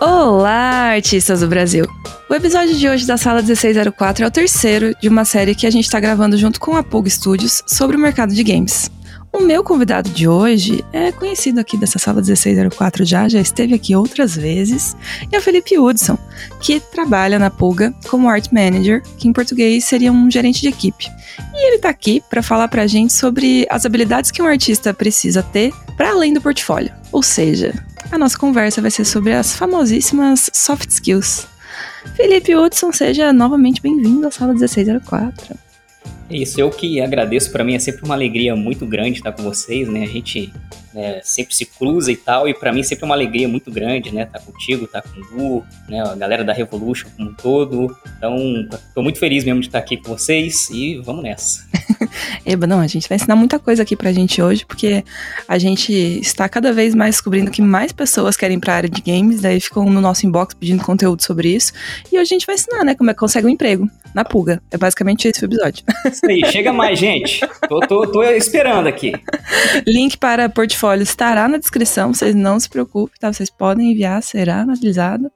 Olá, artistas do Brasil! O episódio de hoje da Sala 1604 é o terceiro de uma série que a gente está gravando junto com a Pug Studios sobre o mercado de games. O meu convidado de hoje é conhecido aqui dessa sala 1604 já, já esteve aqui outras vezes, e é o Felipe Hudson, que trabalha na Pulga como Art Manager, que em português seria um gerente de equipe. E ele está aqui para falar para a gente sobre as habilidades que um artista precisa ter para além do portfólio. Ou seja, a nossa conversa vai ser sobre as famosíssimas soft skills. Felipe Hudson, seja novamente bem-vindo à sala 1604. É isso, eu que agradeço, para mim é sempre uma alegria muito grande estar com vocês, né? A gente né, sempre se cruza e tal, e para mim sempre é uma alegria muito grande, né? Tá contigo, tá com o Gu, né? A galera da Revolution como um todo. Então, tô muito feliz mesmo de estar aqui com vocês e vamos nessa. Eba, não, a gente vai ensinar muita coisa aqui pra gente hoje, porque a gente está cada vez mais descobrindo que mais pessoas querem ir pra área de games, daí ficam no nosso inbox pedindo conteúdo sobre isso. E hoje a gente vai ensinar, né, como é que consegue um emprego na pulga. É basicamente esse o episódio. Isso aí, chega mais, gente. Tô, tô, tô esperando aqui. Link para portfólio estará na descrição, vocês não se preocupem, tá? Vocês podem enviar, será analisado.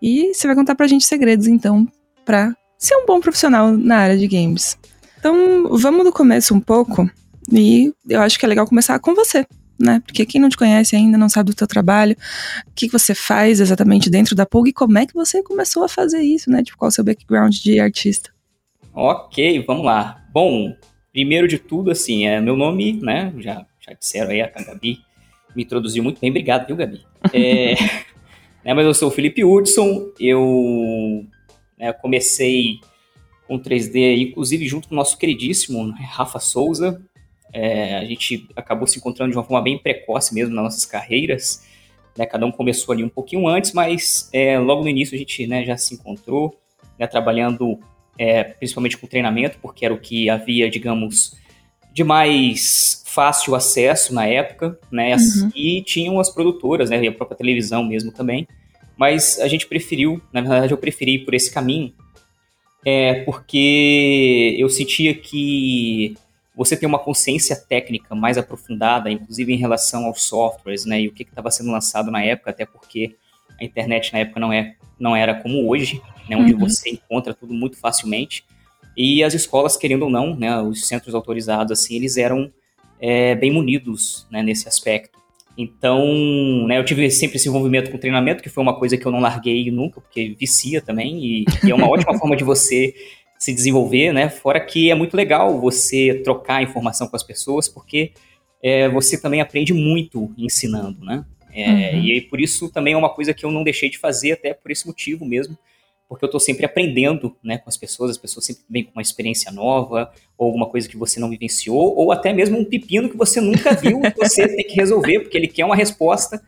E você vai contar pra gente segredos, então, pra ser um bom profissional na área de games. Então, vamos do começo um pouco. E eu acho que é legal começar com você, né? Porque quem não te conhece ainda, não sabe do teu trabalho, o que, você faz exatamente dentro da Pug e como é que você começou a fazer isso, né? Tipo, qual é o seu background de artista? Ok, vamos lá. Bom, primeiro de tudo, assim, é meu nome, né? Já, já disseram aí, a Gabi me introduziu muito bem. Obrigado, viu, Gabi? É, né, mas eu sou o Felipe Hudson, eu né, comecei com 3D, inclusive junto com o nosso queridíssimo né, Rafa Souza. É, a gente acabou se encontrando de uma forma bem precoce mesmo nas nossas carreiras. Né, cada um começou ali um pouquinho antes, mas é, logo no início a gente né, já se encontrou, né, trabalhando é, principalmente com treinamento, porque era o que havia, digamos, de mais fácil acesso na época, né? Uhum. E tinham as produtoras, né? E a própria televisão mesmo também. Mas a gente preferiu, na verdade, eu preferi ir por esse caminho, é, porque eu sentia que você tem uma consciência técnica mais aprofundada, inclusive em relação aos softwares, né? E o que estava sendo lançado na época, até porque a internet na época não, é, não era como hoje, né? Onde uhum. você encontra tudo muito facilmente. E as escolas, querendo ou não, né? Os centros autorizados, assim, eles eram é, bem munidos né, nesse aspecto. Então, né, eu tive sempre esse envolvimento com treinamento, que foi uma coisa que eu não larguei nunca, porque vicia também, e, e é uma ótima forma de você se desenvolver, né? Fora que é muito legal você trocar informação com as pessoas, porque é, você também aprende muito ensinando, né? É, uhum. E por isso também é uma coisa que eu não deixei de fazer, até por esse motivo mesmo, porque eu estou sempre aprendendo né, com as pessoas, as pessoas sempre vêm com uma experiência nova, ou alguma coisa que você não vivenciou, ou até mesmo um pepino que você nunca viu, que você tem que resolver, porque ele quer uma resposta,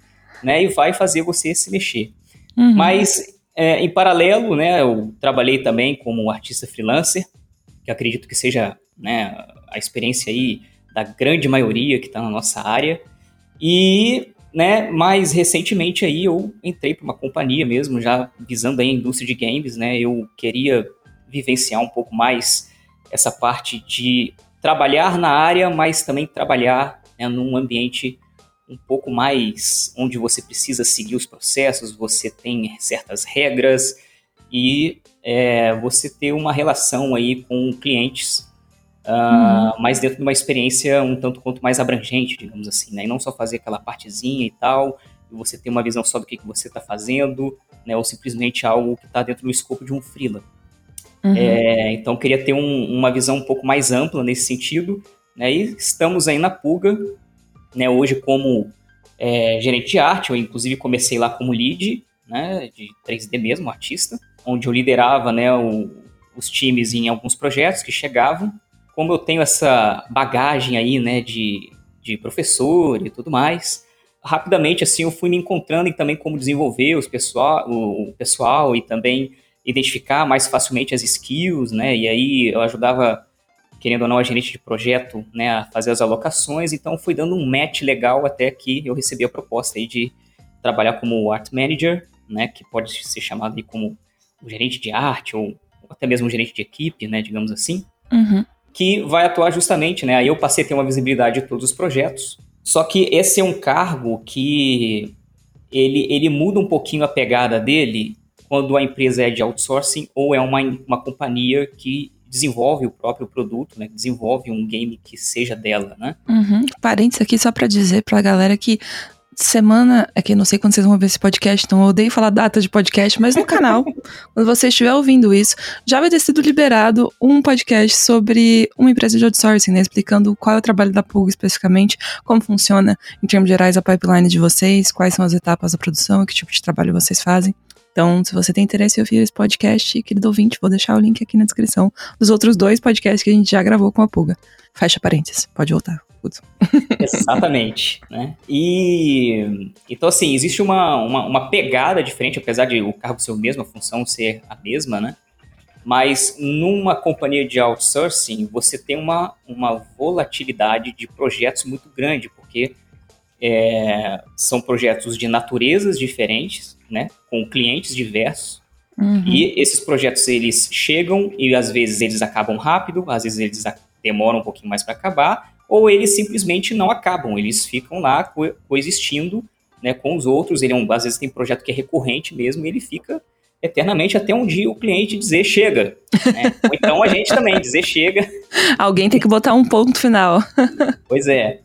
né, e vai fazer você se mexer. Uhum. Mas, é, em paralelo, né, eu trabalhei também como artista freelancer, que acredito que seja né, a experiência aí da grande maioria que está na nossa área, e né? Mais recentemente aí eu entrei para uma companhia mesmo, já visando a indústria de games, né? Eu queria vivenciar um pouco mais essa parte de trabalhar na área, mas também trabalhar né, num ambiente um pouco mais onde você precisa seguir os processos, você tem certas regras e é, você ter uma relação aí com clientes uh, mas dentro de uma experiência um tanto quanto mais abrangente, digamos assim, né? E não só fazer aquela partezinha e tal, e você ter uma visão só do que, que você está fazendo, né? Ou simplesmente algo que está dentro do escopo de um freela. Uhum. É, então, queria ter um, uma visão um pouco mais ampla nesse sentido, né? E estamos aí na Pulga, né? Hoje como é, gerente de arte, eu inclusive comecei lá como lead, né? De 3D mesmo, artista, onde eu liderava, né? O, os times em alguns projetos que chegavam, como eu tenho essa bagagem aí, né, de, de professor e tudo mais, rapidamente, assim, eu fui me encontrando e também como desenvolver os pessoal, o, o pessoal e também identificar mais facilmente as skills, né, e aí eu ajudava querendo ou não, a gerente de projeto, né, a fazer as alocações, então foi dando um match legal até que eu recebi a proposta aí de trabalhar como art manager, né, que pode ser chamado aí como um gerente de arte ou até mesmo um gerente de equipe, né, digamos assim, uhum. Que vai atuar justamente, né, aí eu passei a ter uma visibilidade de todos os projetos, só que esse é um cargo que ele, ele muda um pouquinho a pegada dele quando a empresa é de outsourcing ou é uma, uma companhia que desenvolve o próprio produto, né? Desenvolve um game que seja dela, né? Uhum. Parênteses aqui só para dizer pra galera que semana, é que não sei quando vocês vão ver esse podcast, então eu odeio falar data de podcast, mas no canal, quando você estiver ouvindo isso, já vai ter sido liberado um podcast sobre uma empresa de outsourcing, né? Explicando qual é o trabalho da Pug especificamente, como funciona, em termos gerais, a pipeline de vocês, quais são as etapas da produção, que tipo de trabalho vocês fazem. Então, se você tem interesse em ouvir esse podcast, querido ouvinte, vou deixar o link aqui na descrição dos outros dois podcasts que a gente já gravou com a Pulga. Fecha parênteses, pode voltar. Exatamente, né? E então assim, existe uma, uma, uma, pegada diferente, apesar de o cargo ser o mesmo, a função ser a mesma, né? Mas numa companhia de outsourcing, você tem uma, uma volatilidade de projetos muito grande, porque é, são projetos de naturezas diferentes, né, com clientes diversos. Uhum. E esses projetos eles chegam e às vezes eles acabam rápido, às vezes eles demoram um pouquinho mais para acabar, ou eles simplesmente não acabam, eles ficam lá co coexistindo né, com os outros. Ele é um, às vezes tem projeto que é recorrente mesmo e ele fica eternamente até um dia o cliente dizer chega. Né? Ou então a gente também dizer chega. Alguém tem que botar um ponto final. pois é.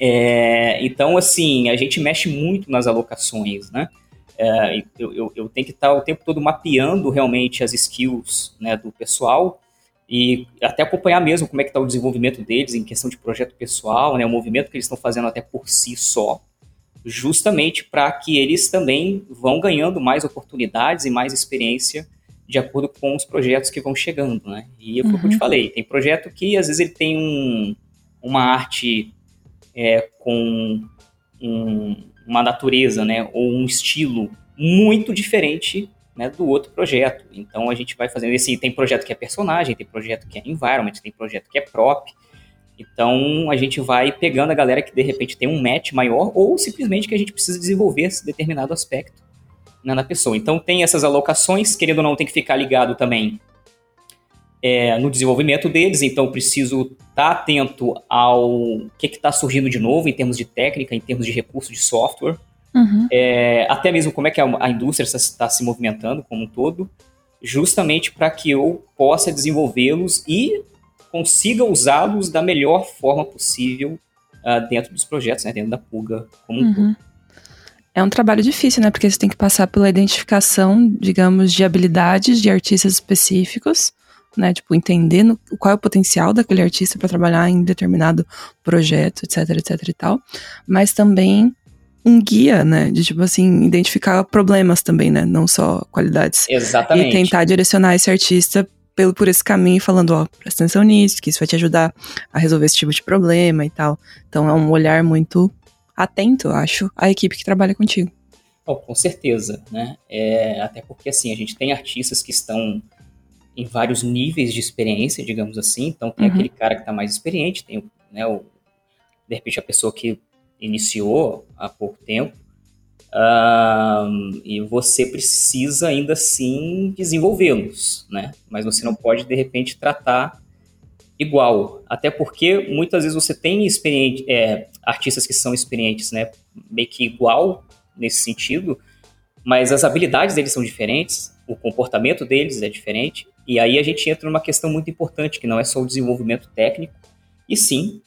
é. Então, assim, a gente mexe muito nas alocações, né? É, eu, eu, eu, tenho que estar o tempo todo mapeando realmente as skills né, do pessoal e até acompanhar mesmo como é que está o desenvolvimento deles em questão de projeto pessoal, né, o movimento que eles estão fazendo até por si só, justamente para que eles também vão ganhando mais oportunidades e mais experiência de acordo com os projetos que vão chegando, né? E foi o que eu te uhum. falei, tem projeto que às vezes ele tem um, uma arte é, com um, uma natureza, né, ou um estilo muito diferente né, do outro projeto. Então a gente vai fazendo esse tem projeto que é personagem, tem projeto que é environment, tem projeto que é prop. Então a gente vai pegando a galera que de repente tem um match maior ou simplesmente que a gente precisa desenvolver esse determinado aspecto né, na pessoa. Então tem essas alocações, querendo ou não, tem que ficar ligado também é, no desenvolvimento deles, então preciso estar tá atento ao que está surgindo de novo em termos de técnica, em termos de recurso de software, uhum. é, até mesmo como é que a, a indústria está se movimentando como um todo, justamente para que eu possa desenvolvê-los e consiga usá-los da melhor forma possível uh, dentro dos projetos, né, dentro da Pulga como um uhum. todo. É um trabalho difícil, né? Porque você tem que passar pela identificação, digamos, de habilidades de artistas específicos, né? Tipo, entender no, qual é o potencial daquele artista para trabalhar em determinado projeto, etc, etc e tal. Mas também um guia, né? De, tipo assim, identificar problemas também, né? Não só qualidades. Exatamente. E tentar direcionar esse artista pelo, por esse caminho, falando, ó, presta atenção nisso, que isso vai te ajudar a resolver esse tipo de problema e tal. Então é um olhar muito atento, acho, à equipe que trabalha contigo. Oh, com certeza, né? É, até porque, assim, a gente tem artistas que estão em vários níveis de experiência, digamos assim. Então, tem uhum. aquele cara que está mais experiente, tem né, o, de repente a pessoa que iniciou há pouco tempo, e você precisa ainda assim desenvolvê-los, né? Mas você não pode de repente tratar igual, até porque muitas vezes você tem é, artistas que são experientes, né? Meio que igual nesse sentido, mas as habilidades deles são diferentes, o comportamento deles é diferente, e aí a gente entra numa questão muito importante, que não é só o desenvolvimento técnico, e sim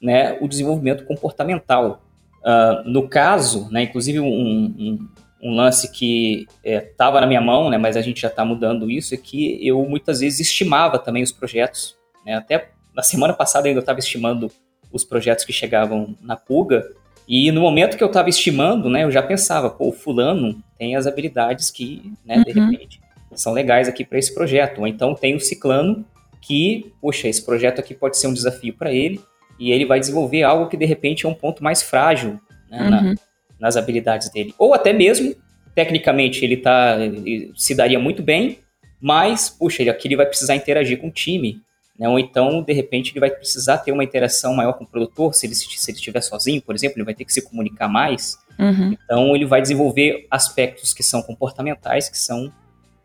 né, o desenvolvimento comportamental. Uh, no caso, né, inclusive um, um, um lance que estava é, na minha mão, né, mas a gente já está mudando isso, é que eu muitas vezes estimava também os projetos. Né, até na semana passada eu ainda estava estimando os projetos que chegavam na Puga, e no momento que eu estava estimando, né, eu já pensava, pô, o fulano tem as habilidades que, né, de uhum. repente, são legais aqui para esse projeto. Ou então tem o ciclano que, poxa, esse projeto aqui pode ser um desafio para ele e ele vai desenvolver algo que de repente é um ponto mais frágil né, uhum. na, nas habilidades dele. Ou até mesmo, tecnicamente, ele, tá, ele se daria muito bem, mas, puxa, ele, aqui ele vai precisar interagir com o time. Né? Ou então, de repente, ele vai precisar ter uma interação maior com o produtor, se ele, se ele estiver sozinho, por exemplo, ele vai ter que se comunicar mais. Uhum. Então, ele vai desenvolver aspectos que são comportamentais, que são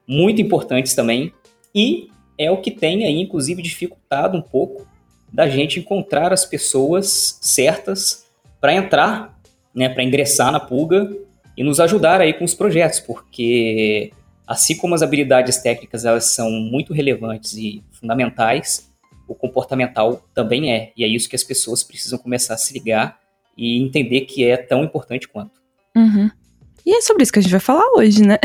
muito importantes também, e é o que tem aí, inclusive, dificultado um pouco da gente encontrar as pessoas certas para entrar, né, para ingressar na pulga e nos ajudar aí com os projetos, porque assim como as habilidades técnicas elas são muito relevantes e fundamentais, o comportamental também é. E é isso que as pessoas precisam começar a se ligar e entender que é tão importante quanto. Uhum. E é sobre isso que a gente vai falar hoje, né?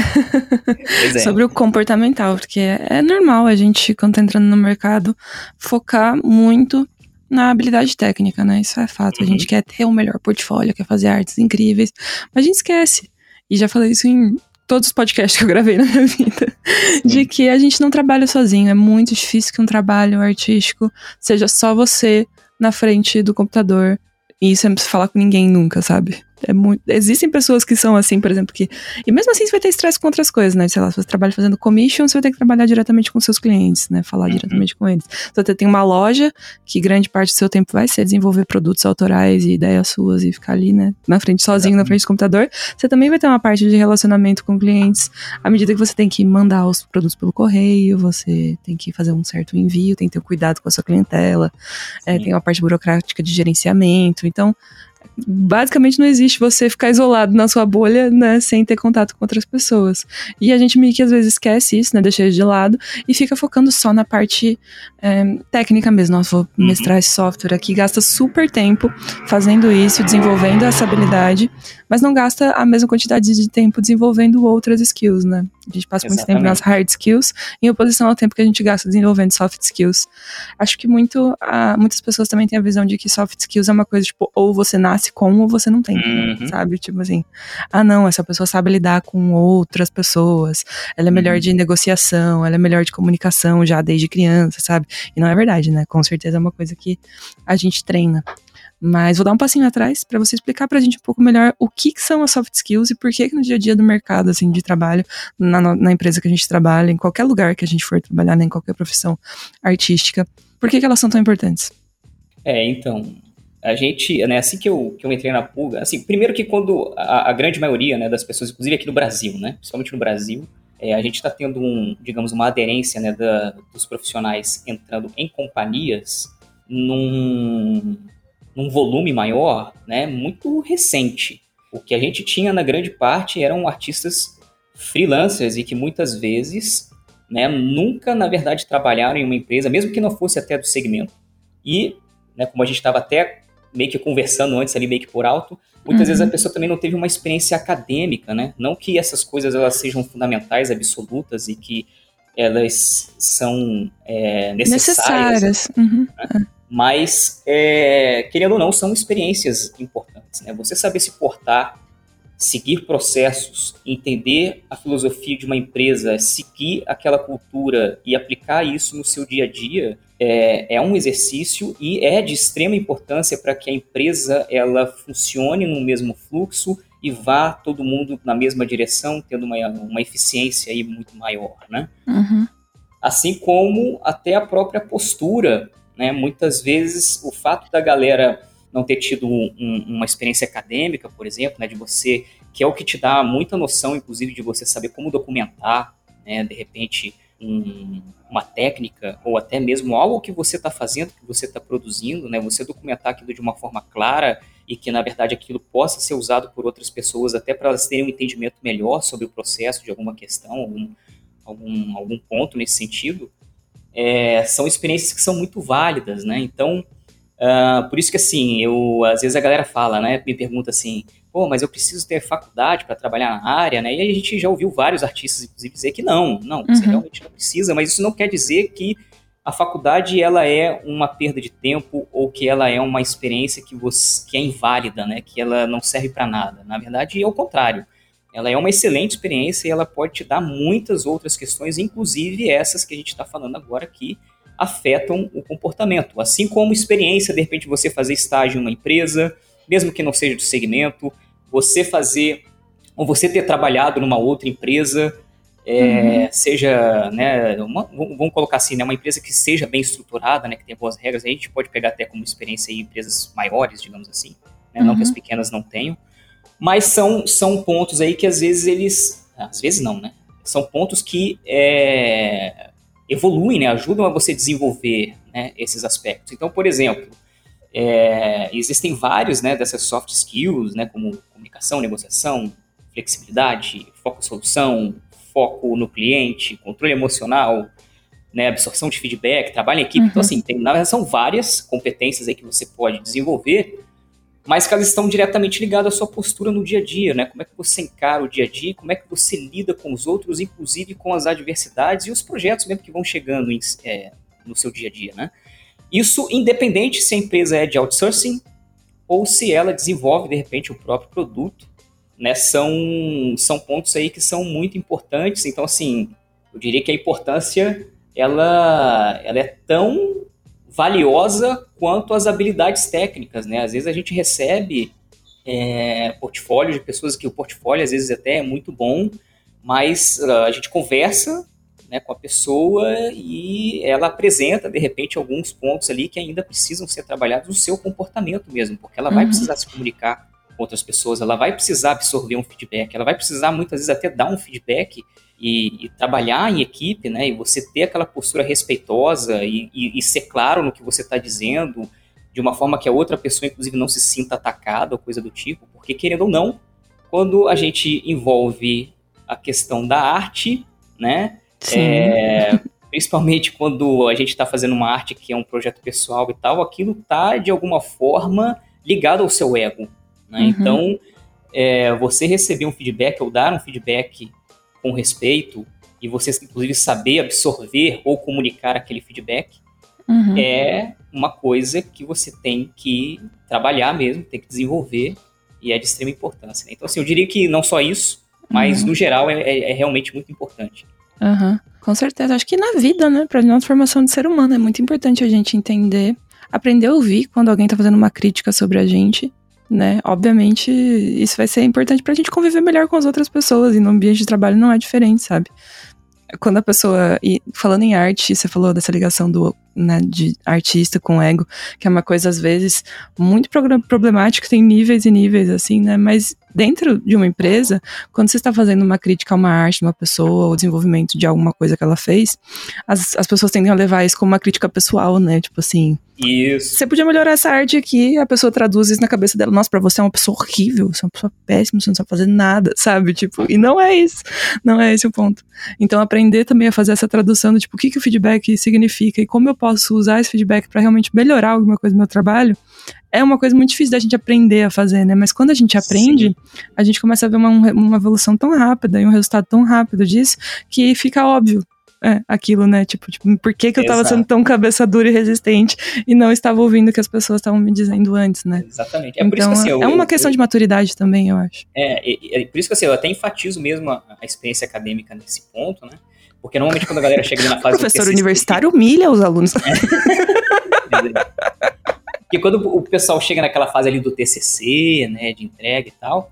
É. sobre o comportamental, porque é normal a gente, quando tá entrando no mercado, focar muito na habilidade técnica, né? Isso é fato. Uhum. A gente uhum. quer ter o um melhor portfólio, quer fazer artes incríveis, mas a gente esquece. E já falei isso em todos os podcasts que eu gravei na minha vida, de que a gente não trabalha sozinho. É muito difícil que um trabalho artístico seja só você na frente do computador e você não precisa falar com ninguém nunca, sabe? É muito... Existem pessoas que são assim, por exemplo, que. E mesmo assim você vai ter estresse com outras coisas, né? Sei lá, se você trabalha fazendo commission, você vai ter que trabalhar diretamente com seus clientes, né? Falar uhum. diretamente com eles. Se você tem uma loja, que grande parte do seu tempo vai ser desenvolver produtos autorais e ideias suas e ficar ali, né? Na frente, sozinho, na frente do computador. Você também vai ter uma parte de relacionamento com clientes à medida que você tem que mandar os produtos pelo correio, você tem que fazer um certo envio, tem que ter cuidado com a sua clientela, é, tem uma parte burocrática de gerenciamento. Então, basicamente não existe você ficar isolado na sua bolha, né, sem ter contato com outras pessoas. E a gente meio que às vezes esquece isso, né, deixa de lado e fica focando só na parte é, técnica mesmo. Nossa, vou uhum. mestrar esse software aqui, gasta super tempo fazendo isso, desenvolvendo essa habilidade, mas não gasta a mesma quantidade de tempo desenvolvendo outras skills, né? A gente passa Exatamente. muito tempo nas hard skills em oposição ao tempo que a gente gasta desenvolvendo soft skills. Acho que muito, a, muitas pessoas também têm a visão de que soft skills é uma coisa tipo, ou você nasce com ou você não tem, uhum. sabe? Tipo assim, ah não, essa pessoa sabe lidar com outras pessoas, ela é melhor uhum. de negociação, ela é melhor de comunicação já desde criança, sabe? E não é verdade, né? Com certeza é uma coisa que a gente treina. Mas vou dar um passinho atrás para você explicar para a gente um pouco melhor o que, que, são as soft skills e por que, que no dia a dia do mercado assim de trabalho, na, na, empresa que a gente trabalha, em qualquer lugar que a gente for trabalhar, né, em qualquer profissão artística, por que, que elas são tão importantes? É, então, a gente, né, assim que eu, que eu entrei na pulga, assim, primeiro que quando a, a grande maioria né, das pessoas, inclusive aqui no Brasil, né, principalmente no Brasil, é, a gente está tendo um, digamos, uma aderência né, da, dos profissionais entrando em companhias num, num volume maior, né, muito recente. O que a gente tinha na grande parte eram artistas freelancers e que muitas vezes né, nunca, na verdade, trabalharam em uma empresa, mesmo que não fosse até do segmento. E, né, como a gente estava até meio que conversando antes ali, meio que por alto, muitas uhum. vezes a uhum. pessoa também não teve uma experiência acadêmica, né? Não que essas coisas elas sejam fundamentais, absolutas e que elas são é, necessárias. necessárias. Uhum. Né? mas é, querendo ou não, são experiências importantes. Né? Você saber se portar, seguir processos, entender a filosofia de uma empresa, seguir aquela cultura e aplicar isso no seu dia a dia é, é um exercício e é de extrema importância para que a empresa ela funcione no mesmo fluxo e vá todo mundo na mesma direção, tendo uma, uma eficiência aí muito maior, né? Uhum. Assim como até a própria postura né? Muitas vezes o fato da galera não ter tido um, uma experiência acadêmica, por exemplo, né, de você, que é o que te dá muita noção, inclusive, de você saber como documentar, né, de repente, um, uma técnica ou até mesmo algo que você está fazendo, que você está produzindo, né, você documentar aquilo de uma forma clara e que, na verdade, aquilo possa ser usado por outras pessoas, até para elas terem um entendimento melhor sobre o processo de alguma questão, algum, algum, algum ponto nesse sentido, é, são experiências que são muito válidas, né? Então, uh, por isso que assim, eu às vezes a galera fala, né? Me pergunta assim, pô, mas eu preciso ter faculdade para trabalhar na área, né? E a gente já ouviu vários artistas, inclusive, dizer que não, não, você uhum. realmente não precisa, mas isso não quer dizer que a faculdade ela é uma perda de tempo ou que ela é uma experiência que, você, que é inválida, né? Que ela não serve para nada. Na verdade, é o contrário ela é uma excelente experiência e ela pode te dar muitas outras questões, inclusive essas que a gente está falando agora que afetam o comportamento. Assim como experiência, de repente, você fazer estágio em uma empresa, mesmo que não seja do segmento, você fazer, ou você ter trabalhado numa outra empresa, é, uhum. seja, né, uma, vamos colocar assim, né, uma empresa que seja bem estruturada, né, que tenha boas regras, a gente pode pegar até como experiência aí empresas maiores, digamos assim, né, uhum. não que as uhum. pequenas não tenham, mas são, são pontos aí que às vezes eles, às vezes não, né, são pontos que é, evoluem, né, ajudam a você desenvolver né, esses aspectos. Então, por exemplo, é, existem vários né, dessas soft skills, né, como comunicação, negociação, flexibilidade, foco em solução, foco no cliente, controle emocional, né, absorção de feedback, trabalho em equipe. Então, uhum. Então, assim, tem, na verdade, são várias competências aí que você pode desenvolver, mas que elas estão diretamente ligadas à sua postura no dia a dia, né? Como é que você encara o dia a dia, como é que você lida com os outros, inclusive com as adversidades e os projetos mesmo que vão chegando em, é, no seu dia a dia, né? Isso independente se a empresa é de outsourcing ou se ela desenvolve, de repente, o próprio produto né, são, são pontos aí que são muito importantes. Então, assim, eu diria que a importância ela, ela é tão valiosa quanto as habilidades técnicas, né? Às vezes a gente recebe é, portfólio de pessoas que o portfólio às vezes até é muito bom, mas uh, a gente conversa né, com a pessoa e ela apresenta de repente alguns pontos ali que ainda precisam ser trabalhados no seu comportamento mesmo, porque ela uhum. vai precisar se comunicar com outras pessoas, ela vai precisar absorver um feedback, ela vai precisar muitas vezes até dar um feedback e, e trabalhar em equipe, né? E você ter aquela postura respeitosa e, e, e ser claro no que você está dizendo, de uma forma que a outra pessoa, inclusive, não se sinta atacada ou coisa do tipo, porque querendo ou não, quando a gente envolve a questão da arte, né? É, principalmente quando a gente está fazendo uma arte que é um projeto pessoal e tal, aquilo tá de alguma forma ligado ao seu ego. Né? Uhum. Então, é, você receber um feedback ou dar um feedback com respeito e você, inclusive, saber absorver ou comunicar aquele feedback uhum. é uma coisa que você tem que trabalhar mesmo, tem que desenvolver e é de extrema importância. Né? Então, assim, eu diria que não só isso, mas uhum. no geral é, é, é, realmente muito importante. Uhum. Com certeza. Acho que na vida, né, para nossa formação de ser humano, é muito importante a gente entender, aprender a ouvir quando alguém está fazendo uma crítica sobre a gente né? Obviamente, isso vai ser importante pra gente conviver melhor com as outras pessoas e no ambiente de trabalho não é diferente, sabe? Quando a pessoa. E falando em arte, você falou dessa ligação do né, de artista com ego, que é uma coisa, às vezes, muito problemática, tem níveis e níveis, assim, né? Mas dentro de uma empresa, quando você está fazendo uma crítica a uma arte, uma pessoa, ou desenvolvimento de alguma coisa que ela fez, as, as pessoas tendem a levar isso como uma crítica pessoal, né? Tipo assim. Isso. Você podia melhorar essa arte aqui, a pessoa traduz isso na cabeça dela. Nossa, pra você é uma pessoa horrível, você é uma pessoa péssima, você não sabe fazer nada, sabe? Tipo, e não é isso. Não é esse o ponto. Então, aprender também a fazer essa tradução do tipo, o que, que o feedback significa e como eu posso usar esse feedback para realmente melhorar alguma coisa no meu trabalho, é uma coisa muito difícil da gente aprender a fazer, né? Mas quando a gente aprende, Sim. a gente começa a ver uma, uma evolução tão rápida e um resultado tão rápido disso que fica óbvio é, aquilo, né? Tipo, tipo, por que, que eu tava sendo tão cabeça dura e resistente e não estava ouvindo o que as pessoas estavam me dizendo antes, né? Exatamente. É então, por isso que, assim, eu, é uma questão eu, de maturidade também, eu acho. É, é, é, por isso que assim, eu até enfatizo mesmo a, a experiência acadêmica nesse ponto, né? Porque normalmente quando a galera chega na fase. O professor universitário humilha os alunos. Porque quando o pessoal chega naquela fase ali do TCC, né, de entrega e tal,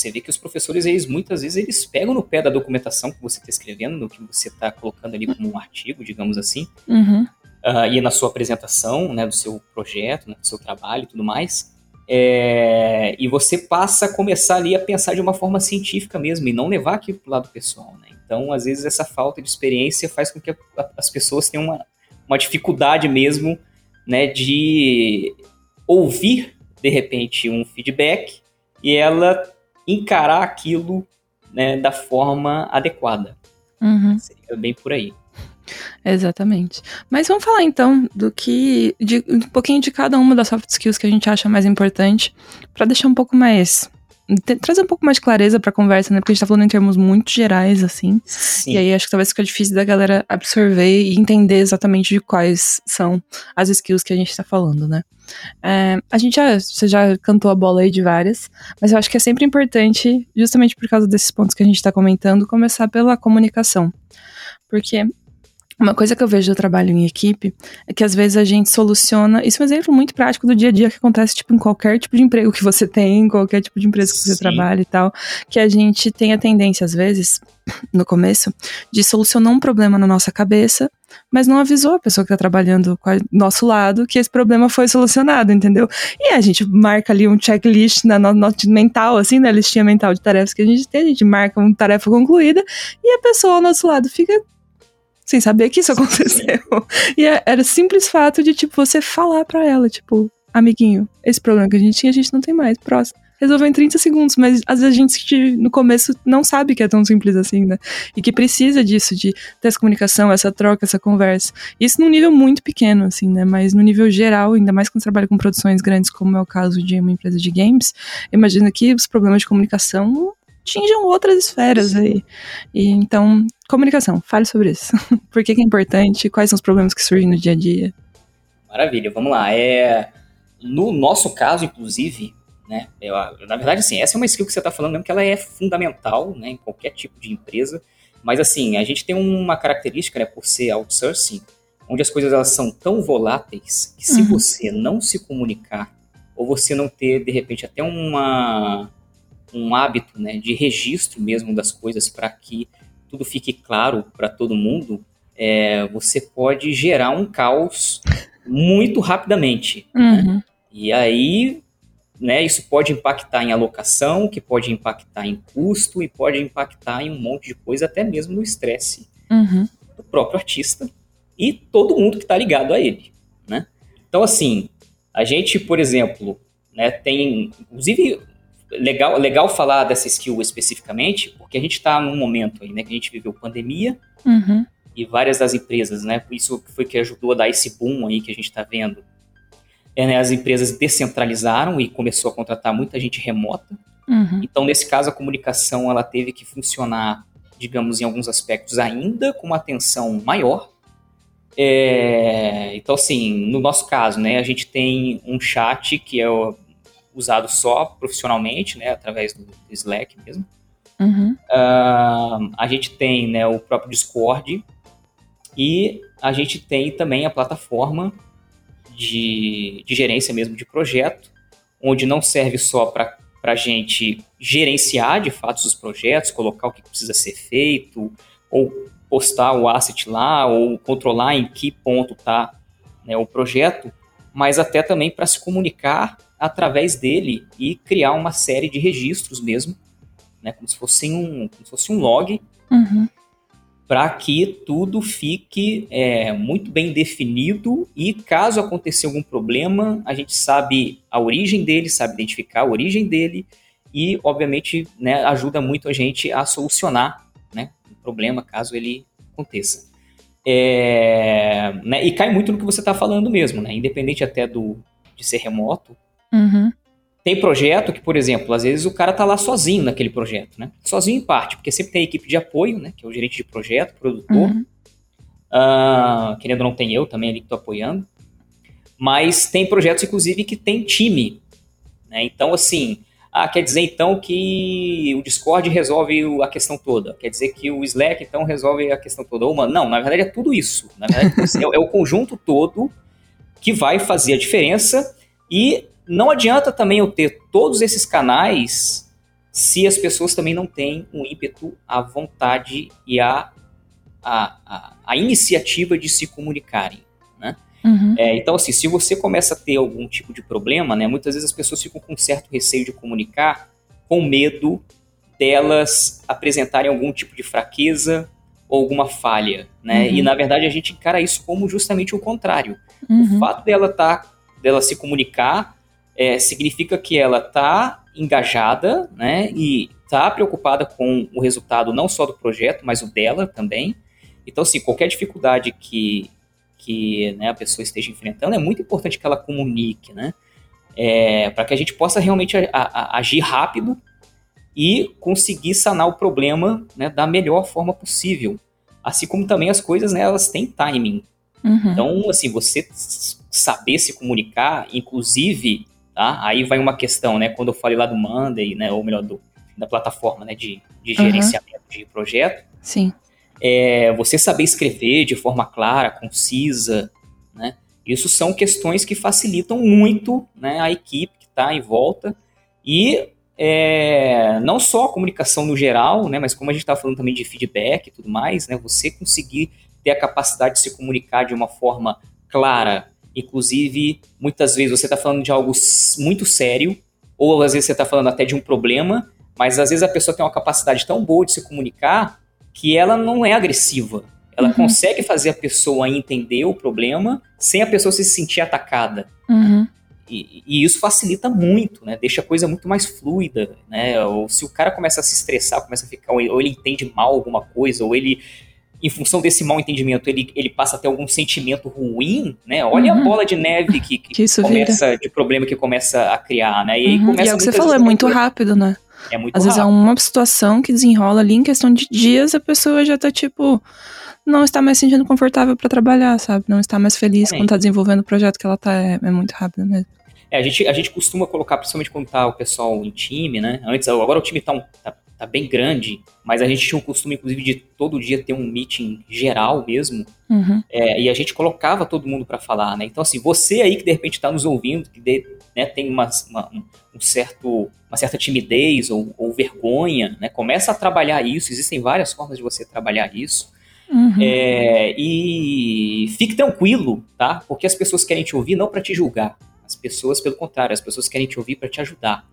você vê que os professores, eles muitas vezes, eles pegam no pé da documentação que você está escrevendo, no que você está colocando ali como um artigo, digamos assim, uhum. uh, e na sua apresentação, né, do seu projeto, né, do seu trabalho e tudo mais. É, e você passa a começar ali a pensar de uma forma científica mesmo, e não levar aquilo para o lado pessoal, né? Então, às vezes, essa falta de experiência faz com que a, a, as pessoas tenham uma, uma dificuldade mesmo né, de ouvir de repente um feedback e ela encarar aquilo né, da forma adequada. Uhum. Seria bem por aí. Exatamente. Mas vamos falar então do que de um pouquinho de cada uma das soft skills que a gente acha mais importante para deixar um pouco mais trazer um pouco mais de clareza pra conversa, né? Porque a gente tá falando em termos muito gerais, assim. Sim. E aí acho que talvez fica difícil da galera absorver e entender exatamente de quais são as skills que a gente tá falando, né? É, a gente já, você já cantou a bola aí de várias, mas eu acho que é sempre importante, justamente por causa desses pontos que a gente tá comentando, começar pela comunicação. Porque Uma coisa que eu vejo do trabalho em equipe é que às vezes a gente soluciona. Isso é um exemplo muito prático do dia a dia que acontece tipo, em qualquer tipo de emprego que você tem, em qualquer tipo de empresa que você Sim. trabalha e tal. Que a gente tem a tendência, às vezes, no começo, de solucionar um problema na nossa cabeça, mas não avisou a pessoa que está trabalhando com o nosso lado que esse problema foi solucionado, entendeu? E a gente marca ali um checklist na nota mental, assim, na listinha mental de tarefas que a gente tem, a gente marca uma tarefa concluída e a pessoa ao nosso lado fica sem saber que isso aconteceu. E é, era simples fato de, tipo, você falar pra ela, tipo, amiguinho, esse problema que a gente tinha, a gente não tem mais, próximo. Resolveu em 30 segundos, mas às vezes a gente no começo não sabe que é tão simples assim, né? E que precisa disso, de ter essa comunicação, essa troca, essa conversa. Isso num nível muito pequeno, assim, né? Mas no nível geral, ainda mais quando você trabalha com produções grandes, como é o caso de uma empresa de games, imagina que os problemas de comunicação atinjam outras esferas aí. E então, comunicação, fale sobre isso. Por que, que, é importante? Quais são os problemas que surgem no dia a dia? Maravilha, vamos lá. É, no nosso caso, inclusive, né, eu, na verdade, assim, essa é uma skill que você está falando mesmo que ela é fundamental né, em qualquer tipo de empresa. Mas, assim, a gente tem uma característica, né, por ser outsourcing, onde as coisas elas são tão voláteis que se uhum. você não se comunicar ou você não ter, de repente, até uma um hábito né, de registro mesmo das coisas para que tudo fique claro para todo mundo, é, você pode gerar um caos muito rapidamente. Né? Uhum. Né? E aí, né, isso pode impactar em alocação, que pode impactar em custo e pode impactar em um monte de coisa, até mesmo no estresse uhum. do próprio artista e todo mundo que está ligado a ele. Né? Então, assim, a gente, por exemplo, né, tem, inclusive, legal, legal falar dessa skill especificamente, porque a gente está num momento aí, né, que a gente viveu pandemia uhum. e várias das empresas, né, isso foi que ajudou a dar esse boom aí que a gente está vendo. É, né, as empresas descentralizaram e começou a contratar muita gente remota. Uhum. Então, nesse caso, a comunicação ela teve que funcionar, digamos, em alguns aspectos ainda com uma atenção maior. É, então, assim, no nosso caso, né, a gente tem um chat que é o usado só profissionalmente, né, através do Slack mesmo. Uhum. Uh, a gente tem né, o próprio Discord e a gente tem também a plataforma de, de gerência mesmo de projeto, onde não serve só para a gente gerenciar de fato os projetos, colocar o que precisa ser feito, ou postar o asset lá, ou controlar em que ponto está né, o projeto, mas até também para se comunicar através dele e criar uma série de registros mesmo, né, como se fosse um, como se fosse um log, uhum. para que tudo fique é, muito bem definido e caso aconteça algum problema, a gente sabe a origem dele, sabe identificar a origem dele e, obviamente, né, ajuda muito a gente a solucionar né, o problema caso ele aconteça. É, né, e cai muito no que você está falando mesmo, né, independente até do, de ser remoto, Uhum. Tem projeto que, por exemplo, às vezes o cara tá lá sozinho naquele projeto, né? Sozinho em parte, porque sempre tem equipe de apoio, né? Que é o gerente de projeto, produtor. Uhum. Uh, querendo ou não, tem eu também ali que tô apoiando. Mas tem projetos, inclusive, que tem time. Né? Então, assim, ah, quer dizer então que o Discord resolve a questão toda. Quer dizer que o Slack então resolve a questão toda. Ou, não, na verdade é tudo isso. Na verdade, é, é o conjunto todo que vai fazer a diferença. E não adianta também eu ter todos esses canais se as pessoas também não têm um ímpeto, a vontade e a, a, a, a iniciativa de se comunicarem. Né? Uhum. É, então, assim, se você começa a ter algum tipo de problema, né, muitas vezes as pessoas ficam com um certo receio de comunicar, com medo delas apresentarem algum tipo de fraqueza ou alguma falha, né? Uhum. E na verdade a gente encara isso como justamente o contrário. Uhum. O fato dela tá, dela se comunicar é, significa que ela está engajada, né, e está preocupada com o resultado não só do projeto, mas o dela também. Então, assim, qualquer dificuldade que, que né, a pessoa esteja enfrentando, é muito importante que ela comunique, né, é, para que a gente possa realmente a, a, agir rápido e conseguir sanar o problema né, da melhor forma possível. Assim como também as coisas, né, elas têm timing. Uhum. Então, assim, você saber se comunicar, inclusive tá? Aí vai uma questão, né? Quando eu falei lá do Monday, né? Ou melhor, do, da plataforma né, de, de gerenciamento uhum. de projeto. Sim. é, você saber escrever de forma clara, concisa, né? Isso são questões que facilitam muito né, a equipe que está em volta e é, não só a comunicação no geral, né, mas como a gente está falando também de feedback e tudo mais, né, você conseguir ter a capacidade de se comunicar de uma forma clara, inclusive muitas vezes você está falando de algo muito sério, ou às vezes você está falando até de um problema, mas às vezes a pessoa tem uma capacidade tão boa de se comunicar que ela não é agressiva. Ela uhum. consegue fazer a pessoa entender o problema sem a pessoa se sentir atacada. Uhum. E, e, isso facilita muito, né? Deixa a coisa muito mais fluida, né? Ou se o cara começa a se estressar, começa a ficar, ou ele entende mal alguma coisa, ou ele, em função desse mal entendimento, ele, ele passa a ter algum sentimento ruim, né? Olha uhum. a bola de neve que, que, que começa, vira. de problema que começa a criar, né? E aí uhum. começa e é o que você falou, é muito rápido, né? É muito Às rápido. vezes é uma situação que desenrola ali em questão de dias, a pessoa já tá tipo não está mais se sentindo confortável para trabalhar, sabe? Não está mais feliz quando está desenvolvendo o projeto que ela tá. É, é, muito rápido mesmo. É, a gente, a gente costuma colocar, principalmente quando tá o pessoal em time, né? Antes, agora o time tá, um, tá, tá, bem grande, mas a gente tinha o costume, inclusive, de todo dia ter um meeting geral mesmo. Uhum. É, e a gente colocava todo mundo para falar, né? Então, assim, você aí que de repente está nos ouvindo, que de, né, tem uma, uma, um certo, uma certa timidez ou, ou vergonha, né? Começa a trabalhar isso. Existem várias formas de você trabalhar isso. Uhum. É, e fique tranquilo, tá? Porque as pessoas querem te ouvir não para te julgar. As pessoas, pelo contrário, as pessoas querem te ouvir para te ajudar.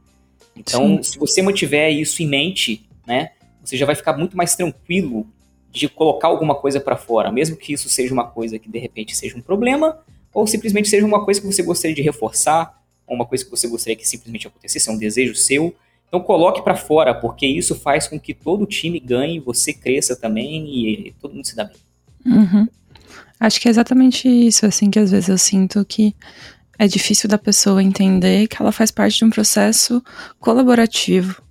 Então, Sim. se você mantiver isso em mente, né, você já vai ficar muito mais tranquilo de colocar alguma coisa para fora, mesmo que isso seja uma coisa que de repente seja um problema, ou simplesmente seja uma coisa que você gostaria de reforçar, ou uma coisa que você gostaria que simplesmente acontecesse, é um desejo seu. Então coloque para fora, porque isso faz com que todo o time ganhe, você cresça também e todo mundo se dá bem. Uhum. Acho que é exatamente isso, assim, que às vezes eu sinto que é difícil da pessoa entender que ela faz parte de um processo colaborativo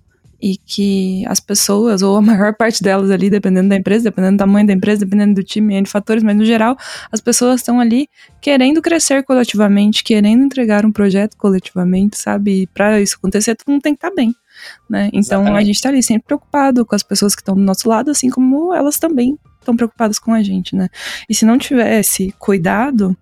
e que as pessoas, ou a maior parte delas ali, dependendo da empresa, dependendo do tamanho da empresa, dependendo do time, de fatores, mas no geral, as pessoas estão ali querendo crescer coletivamente, querendo entregar um projeto coletivamente, sabe? E para isso acontecer, todo mundo tem que estar tá bem. Né? Então Exatamente. a gente está ali sempre preocupado com as pessoas que estão do nosso lado, assim como elas também estão preocupadas com a gente, né? E se não tivesse cuidado,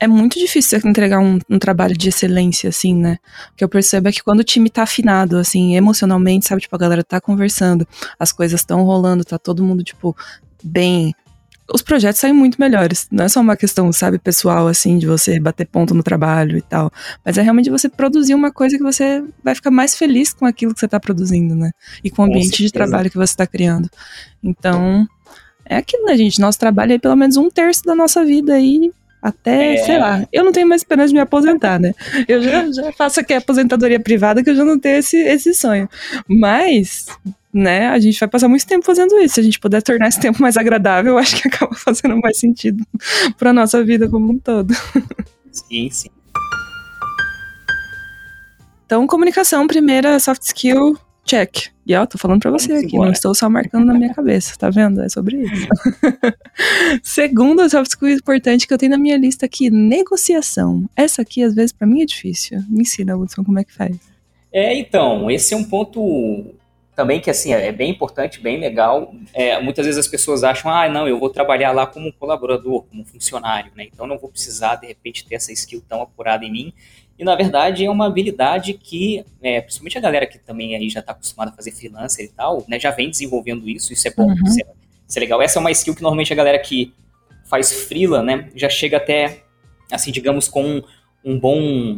é muito difícil entregar um, um, trabalho de excelência, assim, né? O que eu percebo é que quando o time tá afinado, assim, emocionalmente, sabe? Tipo, a galera tá conversando, as coisas estão rolando, tá todo mundo, tipo, bem. Os projetos saem muito melhores. Não é só uma questão, sabe, pessoal, assim, de você bater ponto no trabalho e tal. Mas é realmente você produzir uma coisa que você vai ficar mais feliz com aquilo que você tá produzindo, né? E com o ambiente de trabalho que você tá criando. Então, é aquilo, né, gente? Nosso trabalho é pelo menos um terço da nossa vida aí até, é. sei lá, eu não tenho mais esperança de me aposentar, né? Eu já, já faço aqui a aposentadoria privada que eu já não tenho esse, esse sonho. Mas, né, a gente vai passar muito tempo fazendo isso. Se a gente puder tornar esse tempo mais agradável, eu acho que acaba fazendo mais sentido para nossa vida como um todo. Sim, sim. Então, comunicação, primeira soft skill, check. E ó, tô falando pra você Vamos aqui, embora. não estou só marcando na minha cabeça, tá vendo? É sobre isso. Segundo soft skill importante que eu tenho na minha lista aqui, negociação. Essa aqui, às vezes, para mim é difícil. Me ensina, Hudson, como é que faz. É, então, esse é um ponto também que, assim, é bem importante, bem legal. É, muitas vezes as pessoas acham, ah, não, eu vou trabalhar lá como colaborador, como funcionário, né? Então não vou precisar, de repente, ter essa skill tão apurada em mim. E na verdade é uma habilidade que, é, principalmente a galera que também aí já está acostumada a fazer freelancer e tal, né, já vem desenvolvendo isso, isso é bom, uhum. isso, é, isso, é, legal. Essa é uma skill que normalmente a galera que faz freela, né, já chega até, assim, digamos, com um, um bom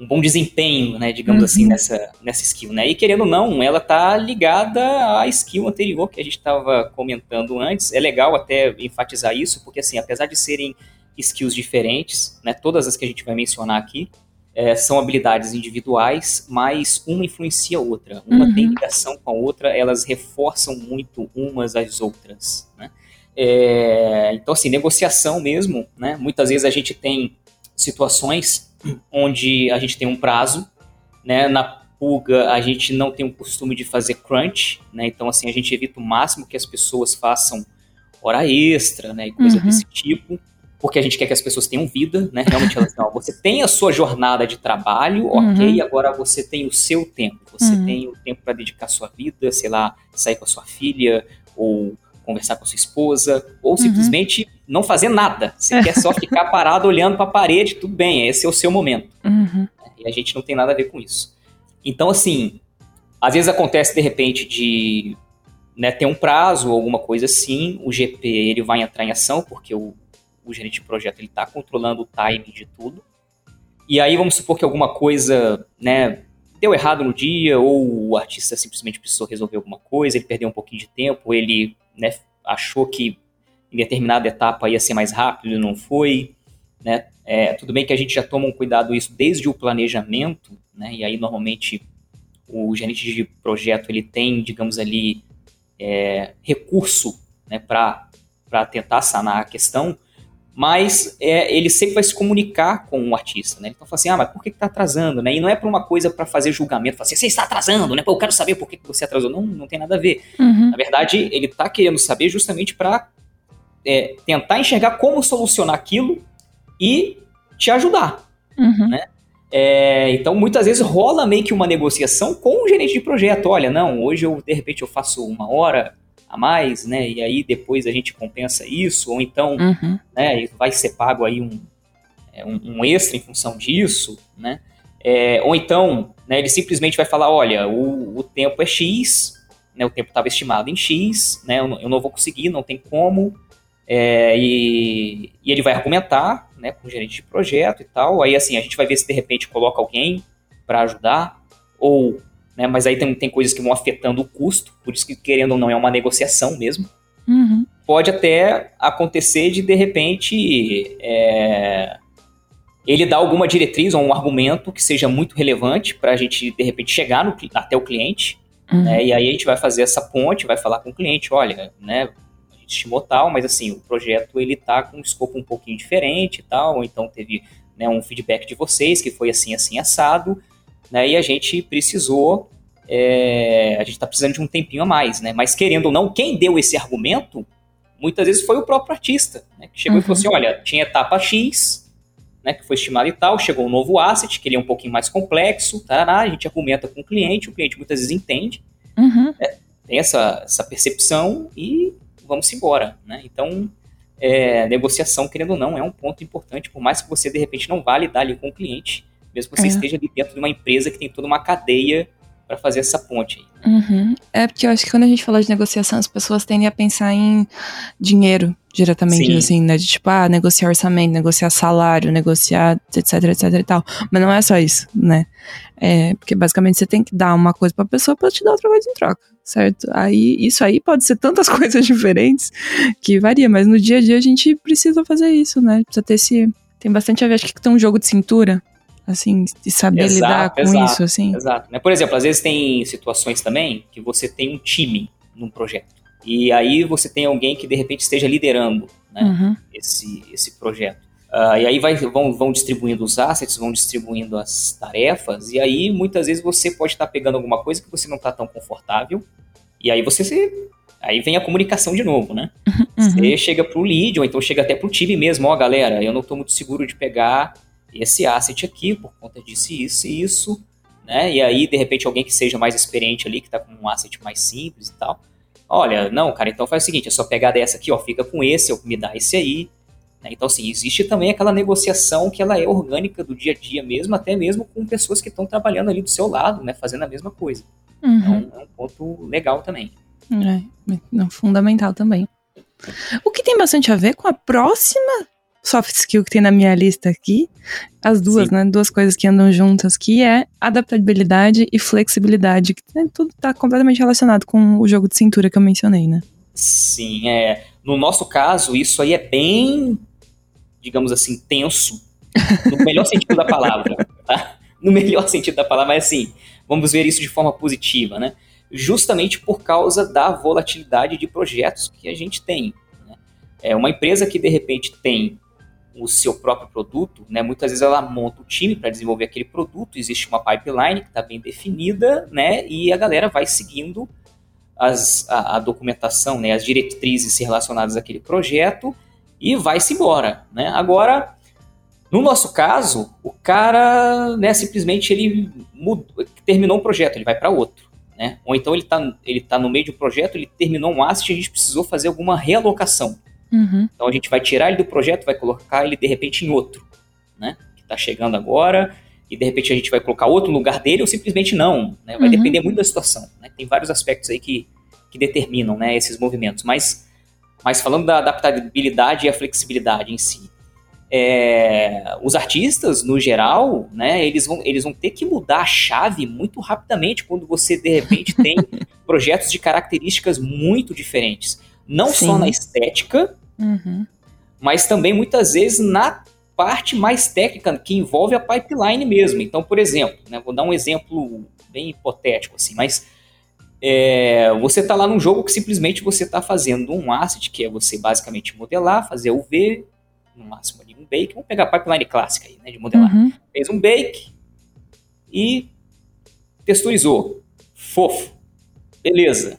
um bom desempenho, né, digamos assim, uhum. assim, nessa, nessa skill, né? E querendo ou não, ela tá ligada à skill anterior que a gente estava comentando antes. É legal até enfatizar isso, porque assim, apesar de serem skills diferentes, né, todas as que a gente vai mencionar aqui, é, são habilidades individuais, mas uma influencia a outra. Uma uhum. tem ligação com a outra, elas reforçam muito umas às outras. Né? É, então, assim, negociação mesmo, né? Muitas vezes a gente tem situações onde a gente tem um prazo, né? Na pulga a gente não tem o costume de fazer crunch, né? Então, assim, a gente evita o máximo que as pessoas façam hora extra, né? E coisa uhum. desse tipo porque a gente quer que as pessoas tenham vida, né? Realmente elas não. Você tem a sua jornada de trabalho, uhum. ok, agora você tem o seu tempo. Você uhum. tem o tempo para dedicar a sua vida, sei lá, sair com a sua filha, ou conversar com a sua esposa, ou uhum. simplesmente não fazer nada. Você quer só ficar parado olhando para a parede, tudo bem, esse é o seu momento. Uhum. E a gente não tem nada a ver com isso. Então, assim, às vezes acontece de repente de né, ter um prazo ou alguma coisa assim, o GP ele vai entrar em ação, porque o, o gerente de projeto ele está controlando o timing de tudo. E aí vamos supor que alguma coisa, né, deu errado no dia, ou o artista simplesmente precisou resolver alguma coisa, ele perdeu um pouquinho de tempo, ele né, achou que em determinada etapa ia ser mais rápido e não foi. Né? É, tudo bem que a gente já toma um cuidado isso desde o planejamento, né? e aí normalmente o gerente de projeto ele tem, digamos ali, é, recurso né, para tentar sanar a questão, mas é, ele sempre vai se comunicar com o artista, né? Então fala assim, ah, mas por que, está atrasando, né? E não é para uma coisa para fazer julgamento, falar assim, você está atrasando, né? Pô, eu quero saber por que, que você atrasou. Não, não tem nada a ver. Uhum. Na verdade, ele está querendo saber justamente para é, tentar enxergar como solucionar aquilo e te ajudar, uhum. né? É, então, muitas vezes rola meio que uma negociação com o gerente de projeto. Olha, não, hoje eu, de repente, eu faço uma hora, a mais, né? E aí depois a gente compensa isso, ou então, uhum. né? Vai ser pago aí um, é, um, um extra em função disso, né? É, ou então, né? Ele simplesmente vai falar, olha, o, o tempo é X, né? O tempo estava estimado em X, né? Eu, eu, não vou conseguir, não tem como. É, e, e, ele vai argumentar, né? Com o gerente de projeto e tal. Aí assim a gente vai ver se de repente coloca alguém para ajudar ou né? Mas aí tem, tem coisas que vão afetando o custo, por isso que, querendo ou não, é uma negociação mesmo. Uhum. Pode até acontecer de, de repente, é, ele dar alguma diretriz ou um argumento que seja muito relevante para a gente, de repente, chegar no, até o cliente. Uhum. Né? E aí a gente vai fazer essa ponte, vai falar com o cliente, olha, né, a gente estimou tal, mas assim, o projeto ele tá com um escopo um pouquinho diferente e tal, ou então teve né, um feedback de vocês que foi assim, assim, assado, né? E a gente precisou, é, a gente está precisando de um tempinho a mais, né? Mas querendo ou não, quem deu esse argumento muitas vezes foi o próprio artista, né? Que chegou uhum. e falou uhum. assim, olha, tinha etapa X, né? Que foi estimada e tal, chegou um novo asset, que ele é um pouquinho mais complexo, tarará, a gente argumenta com o cliente, o cliente muitas vezes entende, uhum. né? tem essa, essa percepção e vamos embora, né? Então, é, negociação, querendo ou não, é um ponto importante, por mais que você, de repente, não vá lidar ali com o cliente, mesmo que você é. esteja ali dentro de uma empresa que tem toda uma cadeia para fazer essa ponte aí. Uhum. É porque eu acho que quando a gente fala de negociação, as pessoas tendem a pensar em dinheiro diretamente, Sim. assim, né? De tipo, ah, negociar orçamento, negociar salário, negociar, etc, etc e tal. Mas não é só isso, né? É, porque basicamente você tem que dar uma coisa pra pessoa pra te dar outra coisa em troca, certo? Aí, isso aí pode ser tantas coisas diferentes que varia, mas no dia a dia a gente precisa fazer isso, né? Precisa ter esse. Tem bastante a ver, acho que tem um jogo de cintura, assim, de saber exato, lidar com exato, isso, assim. Exato. Né? Por exemplo, às vezes tem situações também que você tem um time num projeto. E aí você tem alguém que de repente esteja liderando né, uhum. esse, esse projeto. Uh, e aí vai, vão, vão distribuindo os assets, vão distribuindo as tarefas, e aí muitas vezes você pode estar pegando alguma coisa que você não está tão confortável, e aí você se, Aí vem a comunicação de novo, né? Uhum. Você chega pro lead, ou então chega até pro time mesmo, ó, galera, eu não estou muito seguro de pegar esse asset aqui por conta disso, isso e isso, né? E aí, de repente, alguém que seja mais experiente ali, que está com um asset mais simples e tal, olha, não, cara, então faz o seguinte, é só pegar dessa aqui, ó, fica com esse, ou me dá esse aí. Né? Então, assim, existe também aquela negociação que ela é orgânica do dia a dia mesmo, até mesmo com pessoas que estão trabalhando ali do seu lado, né, fazendo a mesma coisa. Uhum. Então, é um ponto legal também. É, fundamental também. O que tem bastante a ver com a próxima soft skill que tem na minha lista aqui, as duas, Sim. né? Duas coisas que andam juntas, que é adaptabilidade e flexibilidade, que né, tudo está completamente relacionado com o jogo de cintura que eu mencionei, né? Sim, é. No nosso caso, isso aí é bem, digamos assim, tenso, no melhor sentido da palavra, tá? No melhor sentido da palavra, mas assim, vamos ver isso de forma positiva, né? Justamente por causa da volatilidade de projetos que a gente tem. Né? É uma empresa que de repente tem o seu próprio produto, né? Muitas vezes ela monta o time para desenvolver aquele produto, existe uma pipeline que está bem definida, né? E a galera vai seguindo as, a, a, documentação, né? As diretrizes relacionadas àquele projeto e vai-se embora, né? Agora, no nosso caso, o cara, né? Simplesmente ele mudou, terminou um projeto, ele vai para outro. né? Ou então ele está ele tá no meio de um projeto, ele terminou um asset e a gente precisou fazer alguma realocação. Uhum. Então a gente vai tirar ele do projeto, vai colocar ele de repente em outro, né? Que está chegando agora e de repente a gente vai colocar outro lugar dele ou simplesmente não, né? Vai Uhum. depender muito da situação, né? Tem vários aspectos aí que, que determinam, né, esses movimentos, mas mas falando da adaptabilidade e a flexibilidade em si, é, os artistas, no geral, né, eles vão, eles vão ter que mudar a chave muito rapidamente quando você, de repente, tem projetos de características muito diferentes. Não Sim. só na estética, Uhum. mas também muitas vezes na parte mais técnica que envolve a pipeline mesmo. Então, por exemplo, né, vou dar um exemplo bem hipotético assim, mas é, você está lá num jogo que simplesmente você está fazendo um asset, que é você basicamente modelar, fazer o V, no máximo ali um bake, vamos pegar a pipeline clássica aí, né, de modelar. Uhum. Fez um bake e texturizou. Fofo. Beleza.